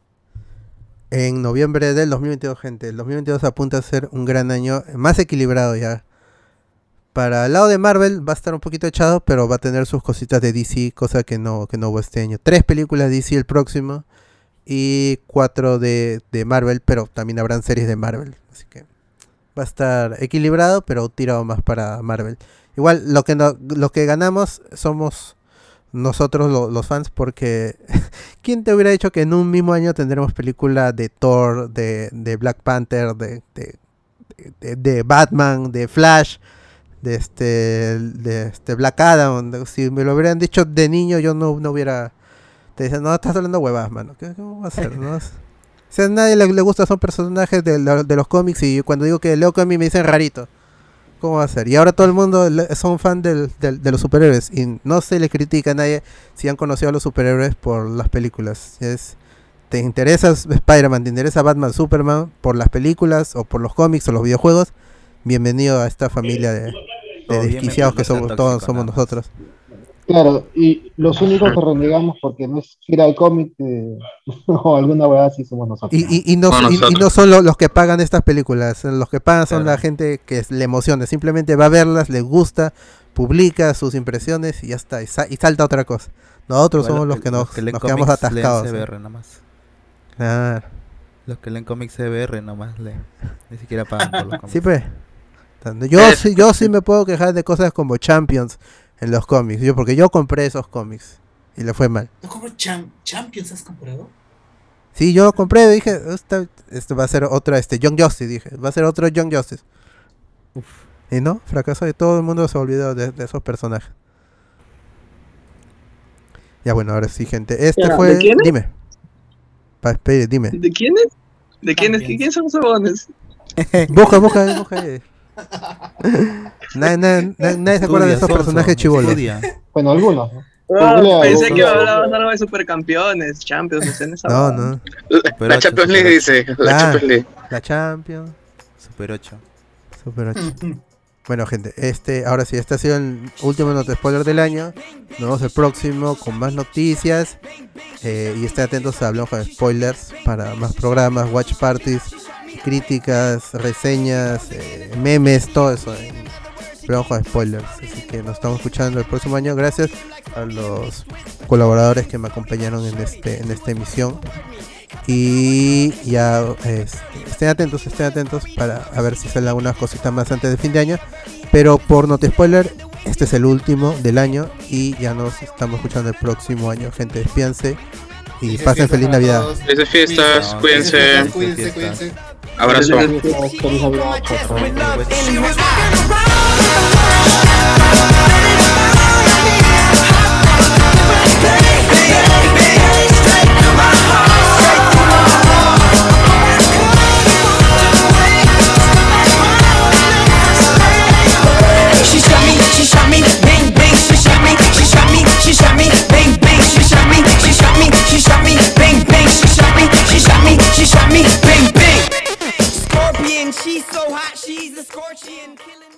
En noviembre del 2022, gente. El 2022 apunta a ser un gran año, más equilibrado ya. Para el lado de Marvel va a estar un poquito echado, pero va a tener sus cositas de DC, cosa que no, que no hubo este año. Tres películas de DC el próximo y cuatro de, de Marvel, pero también habrán series de Marvel. Así que va a estar equilibrado, pero tirado más para Marvel. Igual lo que no, lo que ganamos somos nosotros lo- los fans porque ¿quién te hubiera dicho que en un mismo año tendremos película de Thor, de, de Black Panther, de, de- de Batman, de Flash, de este de este Black Adam? Si me lo hubieran dicho de niño yo no, no hubiera te dicen, no, estás hablando huevas, mano. ¿Qué, cómo va a ser? no? O sea, a nadie le, le gusta, son personajes de, de los cómics y cuando digo que leo cómics me dicen rarito. ¿Cómo va a ser? Y ahora todo el mundo son fan del- del- de los superhéroes y no se le critica a nadie si han conocido a los superhéroes por las películas. Es, ¿Te interesa Spider-Man? ¿Te interesa Batman, Superman por las películas o por los cómics o los videojuegos? Bienvenido a esta familia de, de desquiciados que somos, todos somos nosotros. Claro, y los únicos que renegamos porque no es ir al cómic eh, o alguna hueá así somos nosotros. Y, y, y no, No, y- no son lo- los que pagan estas películas, los que pagan son Claro. la gente que le emociona, simplemente va a verlas, le gusta, publica sus impresiones y ya está, y, sa- y salta otra cosa. Nosotros somos los que nos, leen nos quedamos atascados. ¿eh? CBR nomás. Claro. Los que leen cómics CBR nomás leen. Ni siquiera pagan por los cómics. Sí, pues. Yo, Es- sí, yo sí me puedo quejar de cosas como Champions en los cómics, yo porque yo compré esos cómics y le fue mal. ¿No Cham- Champions? ¿Has comprado? Sí, yo compré, dije, esta, esto va a ser otra, este, Young Justice, dije, va a ser otro Young Justice. Y no, fracasó y todo el mundo se olvidó de, de esos personajes. Ya bueno, ahora sí, gente. Este Ya, fue. ¿de quién es? Dime. Pa- dime. ¿De quiénes? ¿De quiénes? Champions. ¿Quiénes son esos huevones? Busca, busca, busca. Nadie, nadie- nadie- nadie se acuerda de esos personajes chivolos. Bueno, algunos. pensé que hablabas algo de supercampeones, champions, en esa No, no. La, Super la ocho, Champions League dice. La. Champions League. La Champions. Super 8. Super 8. Bueno, gente, este, ahora sí, este ha sido el último nota spoiler del año. Nos vemos el próximo con más noticias. eh, y estén atentos a Hablamos con Spoilers para más programas, watch parties, críticas, reseñas, eh, memes, todo eso. en Hablamos con Spoilers. Así que nos estamos escuchando el próximo año. Gracias a los colaboradores que me acompañaron en este en esta emisión. Y ya este, estén atentos, estén atentos para a ver si salen algunas cositas más antes de fin de año. Pero por no te spoiler, este es el último del año y ya nos estamos escuchando el próximo año. Gente, despídense y pasen feliz Navidad. Felices fiestas, cuídense. Cuídense, fiestas. cuídense. Abrazo. Feliz Navidad, chao, chao. She shot me, she shot me, bang bang, she shot me, she shot me, she shot me, bang and she's so hot, she's a scorching, killing.